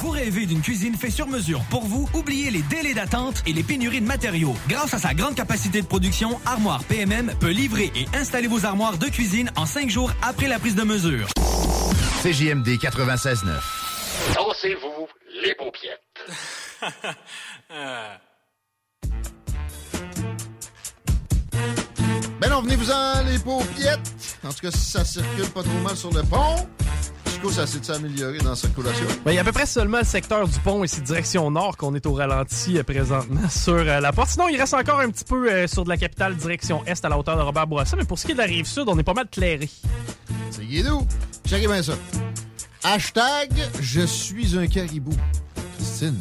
Speaker 35: Vous rêvez d'une cuisine faite sur mesure pour vous? Oubliez les délais d'attente et les pénuries de matériaux. Grâce à sa grande capacité de production, Armoire PMM peut livrer et installer vos armoires de cuisine en cinq jours après la prise de mesure.
Speaker 41: CJMD 96.9.
Speaker 21: Dansez-vous les paupiètes.
Speaker 17: Ben non, venez-vous-en les paupiettes. En tout cas, si ça circule pas trop mal sur le pont. Chico, ça s'est amélioré dans la circulation?
Speaker 7: Ben, il y a à peu près seulement le secteur du pont ici, direction nord, qu'on est au ralenti euh, présentement sur euh, la porte. Sinon, il reste encore un petit peu euh, sur de la capitale, direction est, à la hauteur de Robert Bourassa. Mais pour ce qui est de la rive sud, on est pas mal clairé.
Speaker 17: C'est Guido. Checkez bien ça. Hashtag Je suis un caribou. Christine,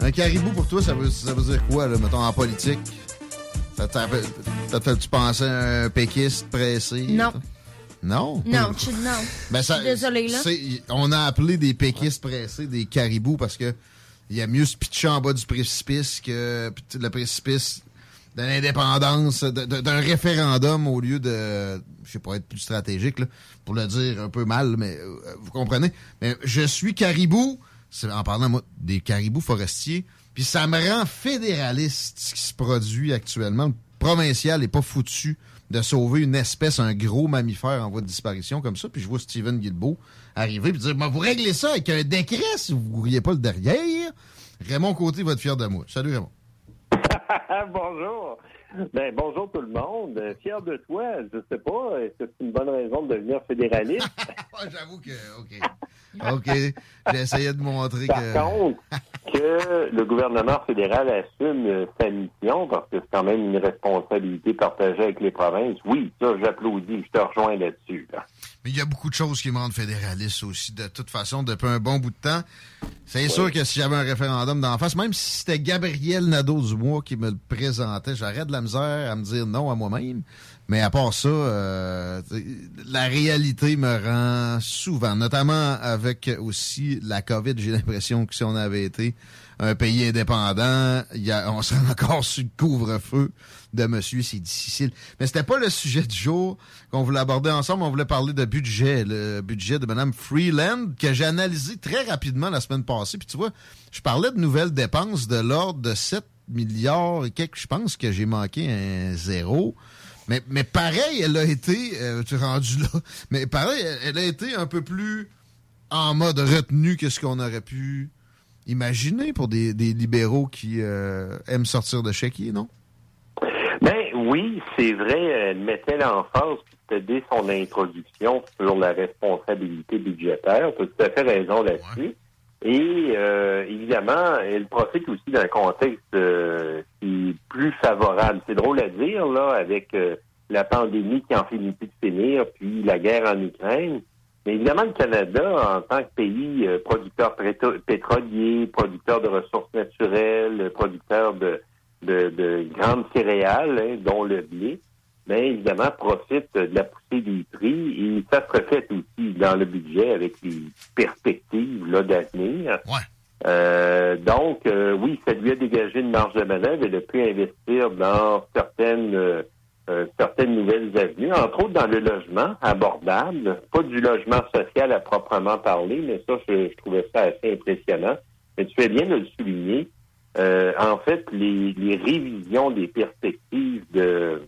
Speaker 17: un caribou pour toi, ça veut, ça veut dire quoi, là, mettons, en politique? Ça t'a fait, t'as fait- tu pensais à un péquiste pressé?
Speaker 18: Non.
Speaker 17: Non?
Speaker 18: Non, tu- non.
Speaker 17: Ben,
Speaker 18: Je
Speaker 17: ça,
Speaker 18: suis désolée, là.
Speaker 17: On a appelé des péquistes pressés des caribous parce que il y a mieux se pitcher en bas du précipice que le précipice de l'indépendance, d'un référendum au lieu de, je sais pas, être plus stratégique, là, pour le dire un peu mal, mais euh, vous comprenez? Mais je suis caribou, c'est en parlant moi, des caribous forestiers, puis ça me rend fédéraliste ce qui se produit actuellement. Le provincial est pas foutu de sauver une espèce, un gros mammifère en voie de disparition comme ça. Puis je vois Steven Guilbeault arriver et dire Vous réglez ça avec un décret si vous ne courriez pas le derrière. Raymond Côté va être fier de moi. Salut Raymond.
Speaker 42: bonjour. Ben, bonjour tout le monde. Euh, Fier de toi, je sais pas, est-ce que c'est une bonne raison de devenir fédéraliste?
Speaker 17: J'avoue que, OK. OK. J'essayais de montrer
Speaker 42: Par
Speaker 17: que.
Speaker 42: contre, que le gouvernement fédéral assume euh, sa mission, parce que c'est quand même une responsabilité partagée avec les provinces, oui, ça, j'applaudis, je te rejoins là-dessus. là.
Speaker 17: Mais il y a beaucoup de choses qui me rendent fédéraliste aussi, de toute façon, depuis un bon bout de temps. C'est sûr que si j'avais un référendum d'en face, même si c'était Gabriel Nadeau-Dubois qui me le présentait, j'aurais de la misère à me dire non à moi-même. Mais à part ça, euh, la réalité me rend souvent, notamment avec aussi la COVID, j'ai l'impression que si on avait été un pays indépendant, y a, on serait encore sur le couvre-feu de monsieur, c'est difficile. Mais c'était pas le sujet du jour qu'on voulait aborder ensemble. On voulait parler de budget, le budget de Mme Freeland, que j'ai analysé très rapidement la semaine passée. Puis tu vois, je parlais de nouvelles dépenses de l'ordre de 7 milliards et quelques. Je pense que j'ai manqué un zéro. Mais, mais pareil, elle a été, euh, tu es rendu là, mais pareil, elle a été un peu plus en mode retenu que ce qu'on aurait pu imaginer pour des, des libéraux qui euh, aiment sortir de chéquier, non?
Speaker 42: Ben oui, c'est vrai, elle mettait l'emphase dès son introduction sur la responsabilité budgétaire. Tu as tout à fait raison là-dessus. Et euh, évidemment, elle profite aussi d'un contexte euh, qui est plus favorable. C'est drôle à dire, là, avec la pandémie qui en finit plus de finir, puis la guerre en Ukraine. Mais évidemment, le Canada, en tant que pays euh, producteur pétro- pétrolier, producteur de ressources naturelles, producteur de, de, de grandes céréales, hein, dont le blé, mais évidemment profite de la poussée des prix et ça se reflète aussi dans le budget avec les perspectives là, d'avenir. Euh, donc, euh, oui, ça lui a dégagé une marge de manœuvre. Elle a pu investir dans certaines euh, certaines nouvelles avenues, entre autres dans le logement abordable, pas du logement social à proprement parler, mais ça, je, je trouvais ça assez impressionnant. Mais tu fais bien de le souligner. Euh, en fait, les, les révisions des perspectives de,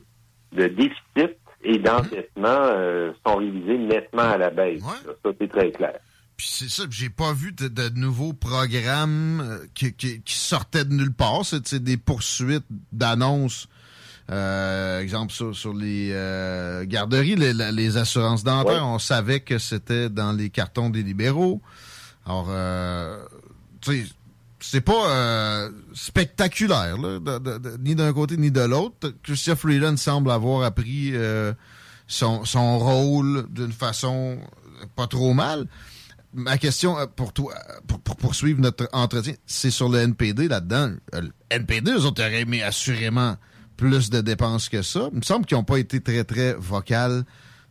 Speaker 42: de déficit et d'endettement euh, sont révisées nettement à la baisse. Ça, c'est très clair.
Speaker 17: Puis c'est ça, j'ai pas vu de, de nouveaux programmes qui, qui- qui sortaient de nulle part. C'est des poursuites d'annonces. Euh, exemple sur, sur les euh, garderies, les, assurances dentaires, on savait que c'était dans les cartons des libéraux. Alors, euh, tu sais, c'est pas euh, spectaculaire, là, de- de- de- ni d'un côté ni de l'autre. Christian Freeland semble avoir appris euh, son, son rôle d'une façon pas trop mal. Ma question euh, pour toi, pour, pour poursuivre notre entretien, c'est sur le NPD là-dedans. Le NPD, eux autres auraient aimé assurément plus de dépenses que ça. Il me semble qu'ils n'ont pas été très, très vocales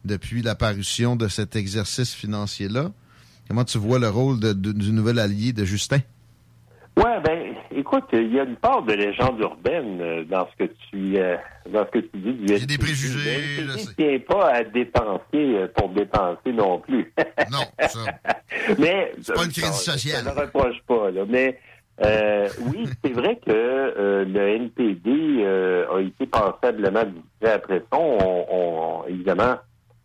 Speaker 17: depuis l'apparition de cet exercice financier-là. Comment tu vois le rôle de- de- du nouvel allié de Justin?
Speaker 42: Ouais, ben, écoute, il y a une part de légende urbaine euh, dans ce que tu euh, dans ce que tu dis. Il y a des préjugés. Je ne tient pas à dépenser euh, pour dépenser non plus.
Speaker 17: non, ça.
Speaker 42: Mais
Speaker 17: C'est pas une crise sociale.
Speaker 42: Je ne reproche pas, là. Mais euh, oui, c'est vrai que euh, le NPD euh, a été passablement discret après ça. On, on- évidemment,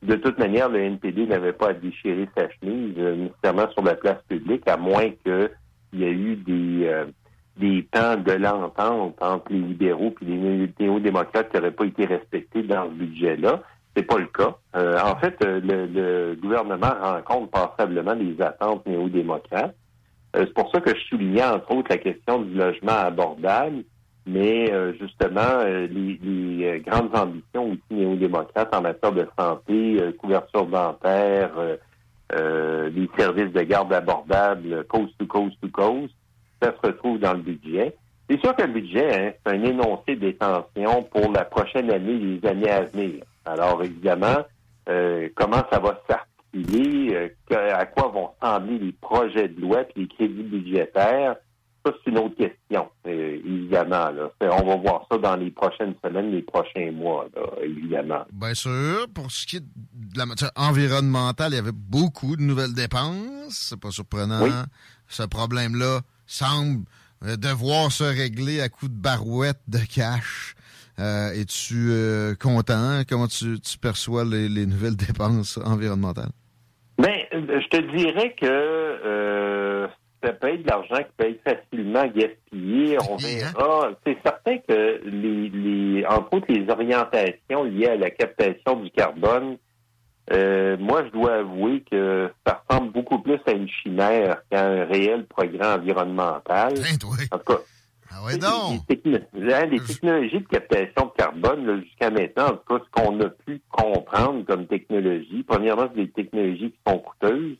Speaker 42: de toute manière, le NPD n'avait pas à déchirer sa chemise euh, nécessairement sur la place publique, à moins que il y ait eu des euh, des temps de l'entente entre les libéraux et les néo-démocrates qui n'auraient pas été respectés dans ce budget-là. C'est pas le cas. Euh, en fait, le, le gouvernement rencontre passablement les attentes néo-démocrates. Euh, c'est pour ça que je soulignais, entre autres, la question du logement abordable. Mais euh, justement, euh, les, les, euh, grandes ambitions aussi néo-démocrates en matière de santé, couverture dentaire, les services de garde abordables, coast to coast to coast, ça se retrouve dans le budget. C'est sûr que le budget, hein, c'est un énoncé d'intention pour la prochaine année, les années à venir. Alors, évidemment, comment ça va s'articuler, euh, à quoi vont ressembler les projets de loi et les crédits budgétaires, ça, c'est une autre question, euh, évidemment. Là. On va voir ça dans les prochaines semaines, les prochains mois, là, évidemment.
Speaker 17: Bien sûr, pour ce qui est de la matière environnementale, il y avait beaucoup de nouvelles dépenses. C'est pas surprenant.
Speaker 42: Oui.
Speaker 17: Ce problème-là semble euh, devoir se régler à coups de barouette de cash. Euh, Es-tu euh, content? Comment tu, tu perçois les, les nouvelles dépenses environnementales?
Speaker 42: Je te dirais que euh, ça peut être de l'argent qui peut être facilement gaspillé. On verra. C'est certain que les, les, entre autres, les orientations liées à la captation du carbone, euh, moi, je dois avouer que ça ressemble beaucoup plus à une chimère qu'à un réel programme environnemental. En tout cas,
Speaker 17: Ah ouais, donc!
Speaker 42: les, techno- hein, les technologies de captation de carbone, jusqu'à maintenant, en tout cas, ce qu'on a pu comprendre comme technologie, premièrement, c'est des technologies qui sont coûteuses,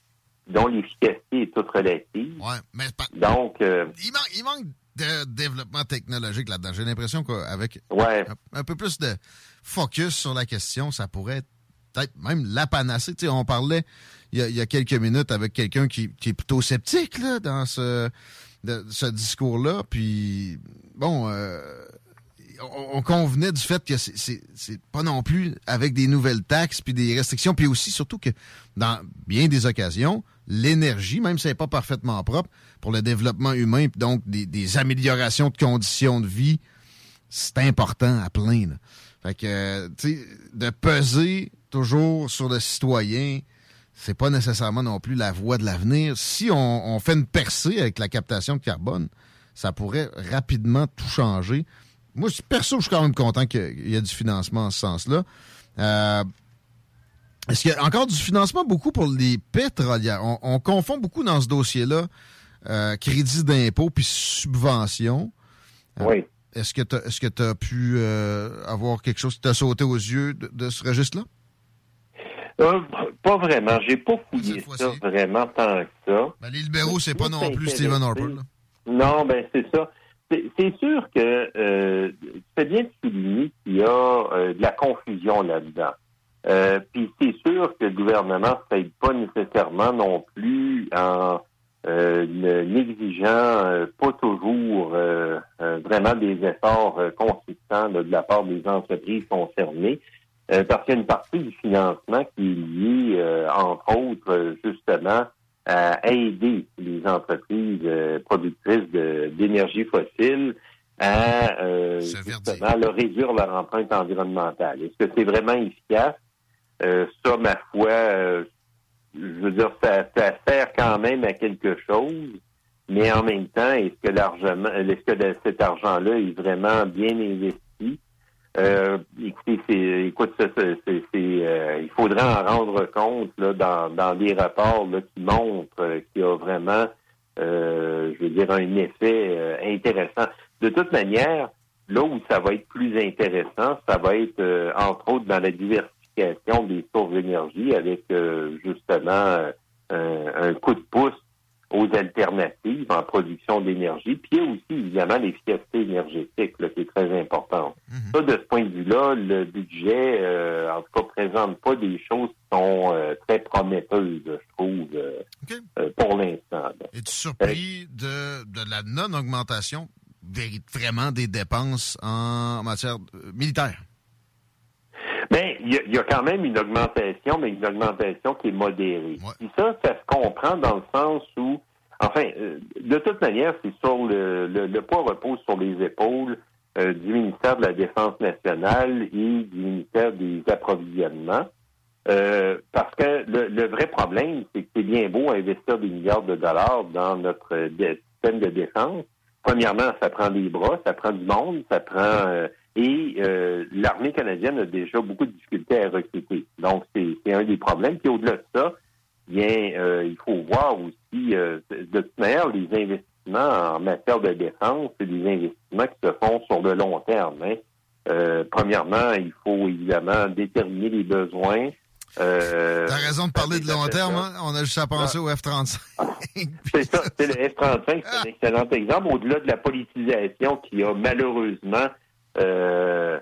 Speaker 42: dont l'efficacité est toute relative.
Speaker 17: Ouais, mais
Speaker 42: Donc, euh,
Speaker 17: il, manque, il manque de développement technologique là-dedans. J'ai l'impression qu'avec
Speaker 42: Ouais.
Speaker 17: un, un peu plus de focus sur la question, ça pourrait être peut-être même la panacée. Tu sais, on parlait il y, a, il y a quelques minutes avec quelqu'un qui, qui est plutôt sceptique là, dans ce, de- ce discours-là. Puis, bon, euh, on, on convenait du fait que c'est- pas non plus avec des nouvelles taxes puis des restrictions. Puis aussi, surtout que dans bien des occasions, l'énergie, même si elle n'est pas parfaitement propre, pour le développement humain, donc des, améliorations de conditions de vie, c'est important à plein. Fait que, tu sais, de peser toujours sur le citoyen, c'est pas nécessairement non plus la voie de l'avenir. Si on, on fait une percée avec la captation de carbone, ça pourrait rapidement tout changer. Moi, perso, je suis quand même content qu'il y ait du financement en ce sens-là. Euh, est-ce qu'il y a encore du financement beaucoup pour les pétrolières? On, on confond beaucoup dans ce dossier-là euh, crédit d'impôt puis subvention. Euh,
Speaker 42: Oui.
Speaker 17: Est-ce que tu est-ce que tu as pu euh, avoir quelque chose qui t'a sauté aux yeux de, de ce registre-là?
Speaker 42: Euh, pas vraiment. J'ai pas fouillé ça vraiment tant que ça.
Speaker 17: Ben, les libéraux, c'est pas non plus. Stephen Harper. là.
Speaker 42: Non, ben c'est ça. C'est c'est sûr que euh, fais bien de souligner qu'il y a euh, de la confusion là-dedans. Euh, Puis c'est sûr que le gouvernement ne s'aide pas nécessairement non plus en euh, ne- n'exigeant pas toujours vraiment des efforts consistants là, de la part des entreprises concernées. Euh, parce qu'il y a une partie du financement qui est liée, euh, entre autres, justement, à aider les entreprises euh, productrices d'énergie fossile à euh, justement là, réduire leur empreinte environnementale. Est-ce que c'est vraiment efficace? Euh, ça, ma foi, euh, je veux dire, ça, ça sert quand même à quelque chose, mais en même temps, est-ce que l'argent, est-ce que cet argent-là est vraiment bien investi? Euh, écoutez, c'est, c'est, c'est- euh, il faudrait en rendre compte là, dans, dans des rapports là, qui montrent euh, qu'il y a vraiment, euh, je veux dire, un effet euh, intéressant. De toute manière, là où ça va être plus intéressant, ça va être entre autres dans la diversification des sources d'énergie avec justement un, un coup de pouce aux alternatives en production d'énergie. Puis il y a aussi évidemment l'efficacité énergétique là, qui est très importante. Ça, de ce point de vue-là, le budget, euh, en tout cas, présente pas des choses qui sont euh, très prometteuses, je trouve, euh, euh, pour l'instant. là.
Speaker 17: Es-tu surpris de, de la non-augmentation vraiment des dépenses en matière militaire?
Speaker 42: Ben, il y, y a quand même une augmentation, mais une augmentation qui est modérée. Puis ça, ça se comprend dans le sens où, enfin, euh, de toute manière, c'est sur le, le, le poids repose sur les épaules euh, du ministère de la Défense nationale et du ministère des Approvisionnements. Euh, parce que le, le vrai problème, c'est que c'est bien beau investir des milliards de dollars dans notre euh, système de défense. Premièrement, ça prend des bras, ça prend du monde, ça prend euh, et euh, l'armée canadienne a déjà beaucoup de difficultés à recruter. Donc, c'est un des problèmes. Puis au-delà de ça, bien, euh, il faut voir aussi, euh, de toute manière, les investissements investissements en matière de défense, c'est des investissements qui se font sur le long terme. hein. Euh, premièrement, il faut évidemment déterminer les besoins. Euh,
Speaker 17: T'as raison de parler de long terme, hein? On a juste à penser au F-35.
Speaker 42: C'est ça, c'est le F-35, c'est un excellent exemple. Au-delà de la politisation qui a malheureusement euh,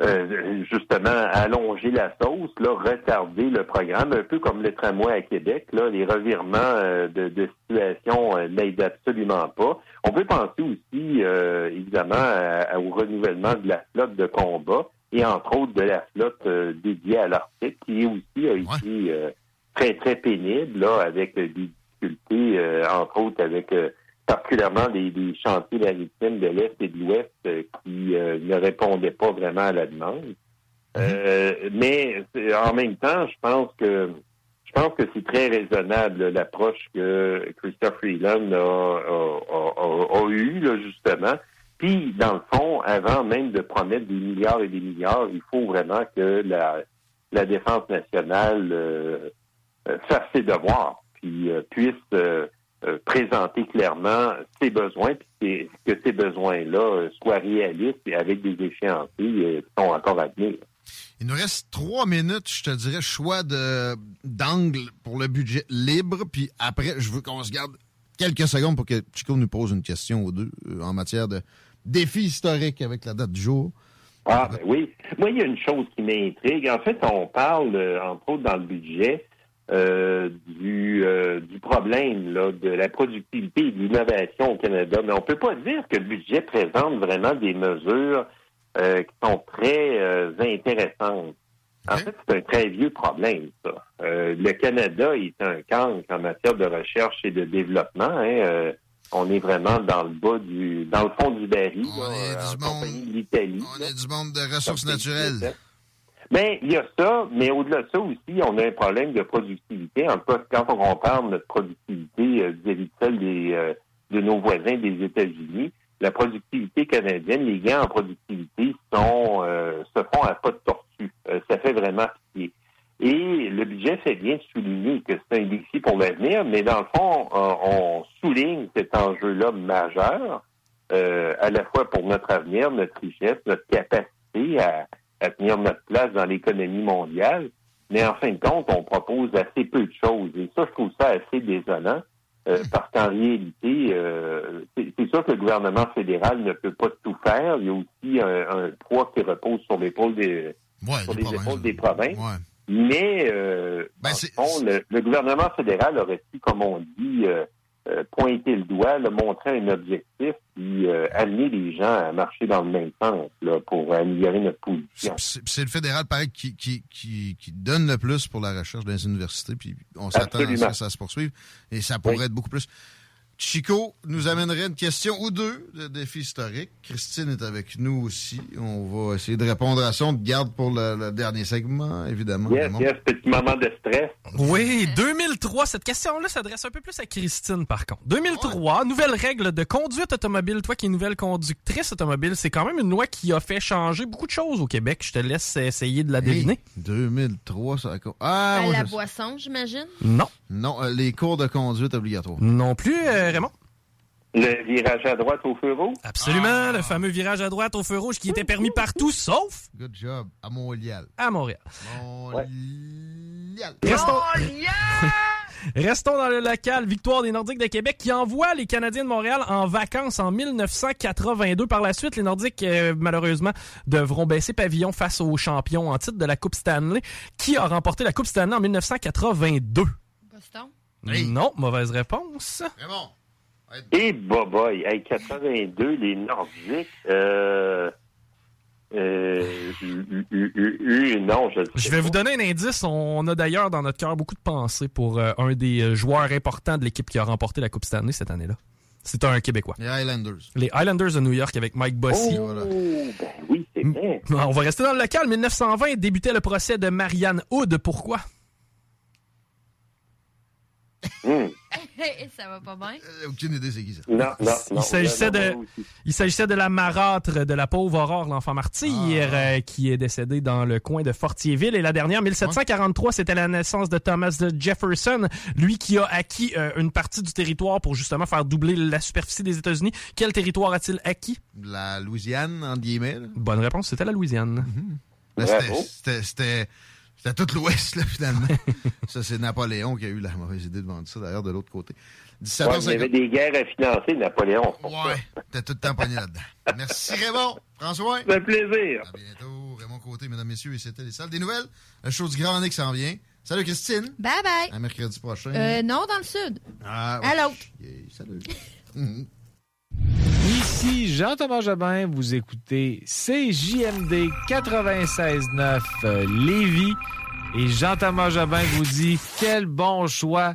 Speaker 42: euh, justement allongé la sauce, là, retardé le programme, un peu comme le tramway à Québec. Là, les revirements euh, de, de situation euh, n'aident absolument pas. On peut penser aussi, euh, évidemment, à- à- au renouvellement de la flotte de combat et entre autres de la flotte euh, dédiée à l'Arctique, qui aussi a été euh, très, très pénible, là, avec euh, des difficultés, euh, entre autres avec euh, particulièrement les, les chantiers maritimes de l'Est et de l'Ouest euh, qui euh, ne répondaient pas vraiment à la demande. Euh, mais en même temps, je pense que je pense que c'est très raisonnable l'approche que Christophe Freeland a, a, a- a- a eue, là, justement. Puis, dans le fond, avant même de promettre des milliards et des milliards, il faut vraiment que la, défense nationale euh, euh, fasse ses devoirs, puis euh, puisse présenter clairement ses besoins, puis que que ces besoins-là soient réalistes et avec des échéanciers qui sont encore à venir.
Speaker 17: Il nous reste trois minutes, je te dirais, choix d'angle pour le budget libre. Puis après, je veux qu'on se garde quelques secondes pour que Chico nous pose une question ou deux en matière de défi historique avec la date du jour.
Speaker 42: Ah, ben oui. Moi, il y a une chose qui m'intrigue. En fait, on parle, euh, entre autres, dans le budget, euh, du, euh, du problème là, de la productivité et de l'innovation au Canada. Mais on peut pas dire que le budget présente vraiment des mesures euh, qui sont très intéressantes. En fait, c'est un très vieux problème, ça. Le Canada est un cancre en matière de recherche et de développement. hein. On est vraiment dans le bas du, dans le fond du baril, là, euh, en compagnie de l'Italie.
Speaker 17: On est du monde de ressources naturelles.
Speaker 42: Ben, il y a ça, mais au-delà de ça aussi, on a un problème de productivité. En tout cas, quand on compare notre productivité euh, vis-à-vis de celle des, euh, de nos voisins des États-Unis, la productivité canadienne, les gains en productivité sont euh, se font à pas de tortue. Ça fait vraiment pitié. Et le budget fait bien souligner que c'est un défi pour l'avenir, mais dans le fond, euh, on souligne cet enjeu-là majeur, euh, à la fois pour notre avenir, notre richesse, notre capacité à, à tenir notre place dans l'économie mondiale. Mais en fin de compte, on propose assez peu de choses. Et ça, je trouve ça assez désolant. euh, parce qu'en réalité, euh, c'est sûr que le gouvernement fédéral ne peut pas tout faire. Il y a aussi un, un poids qui repose sur l'épaule des, sur les épaules des provinces. Mais euh, le fond, le, le gouvernement fédéral aurait pu, comme on dit, euh, euh, pointer le doigt, montrer un objectif, puis euh, amener les gens à marcher dans le même sens là, pour améliorer notre position.
Speaker 17: C'est le fédéral, pareil, qui, qui, qui, qui donne le plus pour la recherche dans les universités, puis on s'attend à ce que ça se poursuive, et ça pourrait être beaucoup plus. Chico nous amènerait une question ou deux de défi historique. Christine est avec nous aussi. On va essayer de répondre à ça. On te garde pour le, le dernier segment, évidemment.
Speaker 42: Yes, yes, petit moment de stress.
Speaker 7: Oui, 2003. Cette question-là s'adresse un peu plus à Christine, par contre. 2003, nouvelle règle de conduite automobile. Toi qui es nouvelle conductrice automobile, c'est quand même une loi qui a fait changer beaucoup de choses au Québec. Je te laisse essayer de la deviner.
Speaker 17: 2003, ça a... Ah,
Speaker 18: à
Speaker 17: moi,
Speaker 18: la
Speaker 17: je-
Speaker 18: boisson, j'imagine.
Speaker 7: Non.
Speaker 17: Non, euh, les cours de conduite obligatoires.
Speaker 7: Non plus, euh, Raymond?
Speaker 42: Le virage à droite au feu rouge?
Speaker 7: Absolument, le fameux virage à droite au feu rouge qui était permis partout, sauf
Speaker 17: Good job. À Montréal.
Speaker 7: à Montréal.
Speaker 17: Montréal.
Speaker 7: Restons... Restons dans le local. Victoire des Nordiques de Québec qui envoie les Canadiens de Montréal en vacances en 1982. Par la suite, les Nordiques, euh, malheureusement, devront baisser pavillon face aux champions en titre de la Coupe Stanley. Qui a remporté la Coupe Stanley en 1982?
Speaker 18: Boston.
Speaker 7: Non, mauvaise réponse.
Speaker 42: Et boboy, hey, 82, les Nordiques, euh, euh, eu- eu- eu- eu- non, je
Speaker 7: Je vais vous donner un indice. On a d'ailleurs dans notre cœur beaucoup de pensées pour euh, un des euh, joueurs importants de l'équipe qui a remporté la Coupe Stanley cette année-là. C'est un Québécois.
Speaker 17: Les Highlanders.
Speaker 7: Les Highlanders de New York avec Mike Bossy.
Speaker 42: Oh, ben oui, c'est vrai.
Speaker 7: On va rester dans le local. 1920 débutait le procès de Marianne Hood. Pourquoi?
Speaker 42: Hmm.
Speaker 18: ça va pas bien?
Speaker 17: Aucune idée, c'est qui ça?
Speaker 42: Non, non,
Speaker 7: Il s'agissait de, il s'agissait de la marâtre de la pauvre Aurore, l'enfant martyr, euh, qui est décédée dans le coin de Fortierville. Et la dernière, 1743, c'était la naissance de Thomas Jefferson, lui qui a acquis euh, une partie du territoire pour justement faire doubler la superficie des États-Unis. Quel territoire a-t-il acquis?
Speaker 17: La Louisiane, en guillemets.
Speaker 7: Bonne réponse, c'était la Louisiane.
Speaker 17: Ben, c'était- C'était c'était- tout l'Ouest, là, finalement. ça, c'est Napoléon qui a eu la mauvaise idée de vendre ça, d'ailleurs, de l'autre côté.
Speaker 42: Ouais, il y avait
Speaker 17: 17h50.
Speaker 42: des guerres à financer, Napoléon. c'est.
Speaker 17: Ouais, t'es tout le temps pogné là-dedans. Merci, Raymond. François?
Speaker 42: Ça fait plaisir.
Speaker 17: À bientôt. Raymond Côté, mesdames, messieurs, et c'était les salles des nouvelles. Le show du Grand qui s'en vient. Salut, Christine.
Speaker 18: Bye bye.
Speaker 17: À mercredi prochain.
Speaker 18: Euh, non, dans le sud.
Speaker 17: Ah,
Speaker 18: À l'autre.
Speaker 17: yeah, salut. Mhm.
Speaker 43: Ici Jean-Thomas Jobin, vous écoutez CJMD 96.9 euh, Lévis. Et Jean-Thomas Jobin vous dit quel bon choix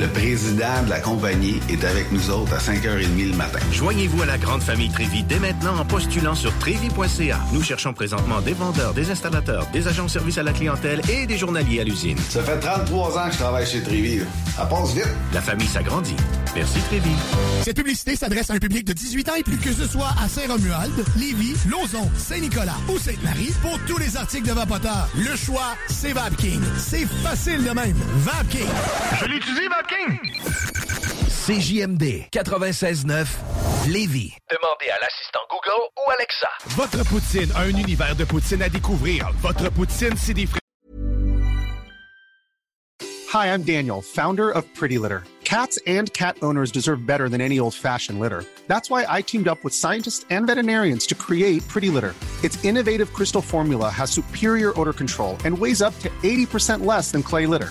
Speaker 40: Le président de la compagnie est avec nous autres à 5h30 le matin.
Speaker 10: Joignez-vous à la grande famille Trévi dès maintenant en postulant sur trévi.ca. Nous cherchons présentement des vendeurs, des installateurs, des agents de service à la clientèle et des journaliers à l'usine.
Speaker 40: Ça fait 33 ans que je travaille chez Trévi. Ça passe vite.
Speaker 10: La famille s'agrandit. Merci Trévi.
Speaker 44: Cette publicité s'adresse à un public de 18 ans et plus. Que ce soit à Saint-Romuald, Lévis, Lauson, Saint-Nicolas ou Sainte-Marie, pour tous les articles de Vapoteur, le choix, c'est VapKing. C'est facile de même. VapKing.
Speaker 21: Je l'utilise, Vapking!
Speaker 8: CJMD 96.9 Lévis.
Speaker 21: Demandez à l'assistant Google ou Alexa. Votre poutine, un univers de poutine à découvrir. Votre poutine, c'est des frites.
Speaker 45: Hi, I'm Daniel, founder of Pretty Litter. Cats and cat owners deserve better than any old fashioned litter. That's why I teamed up with scientists and veterinarians to create Pretty Litter. Its innovative crystal formula has superior odor control and weighs up to 80% less than clay litter.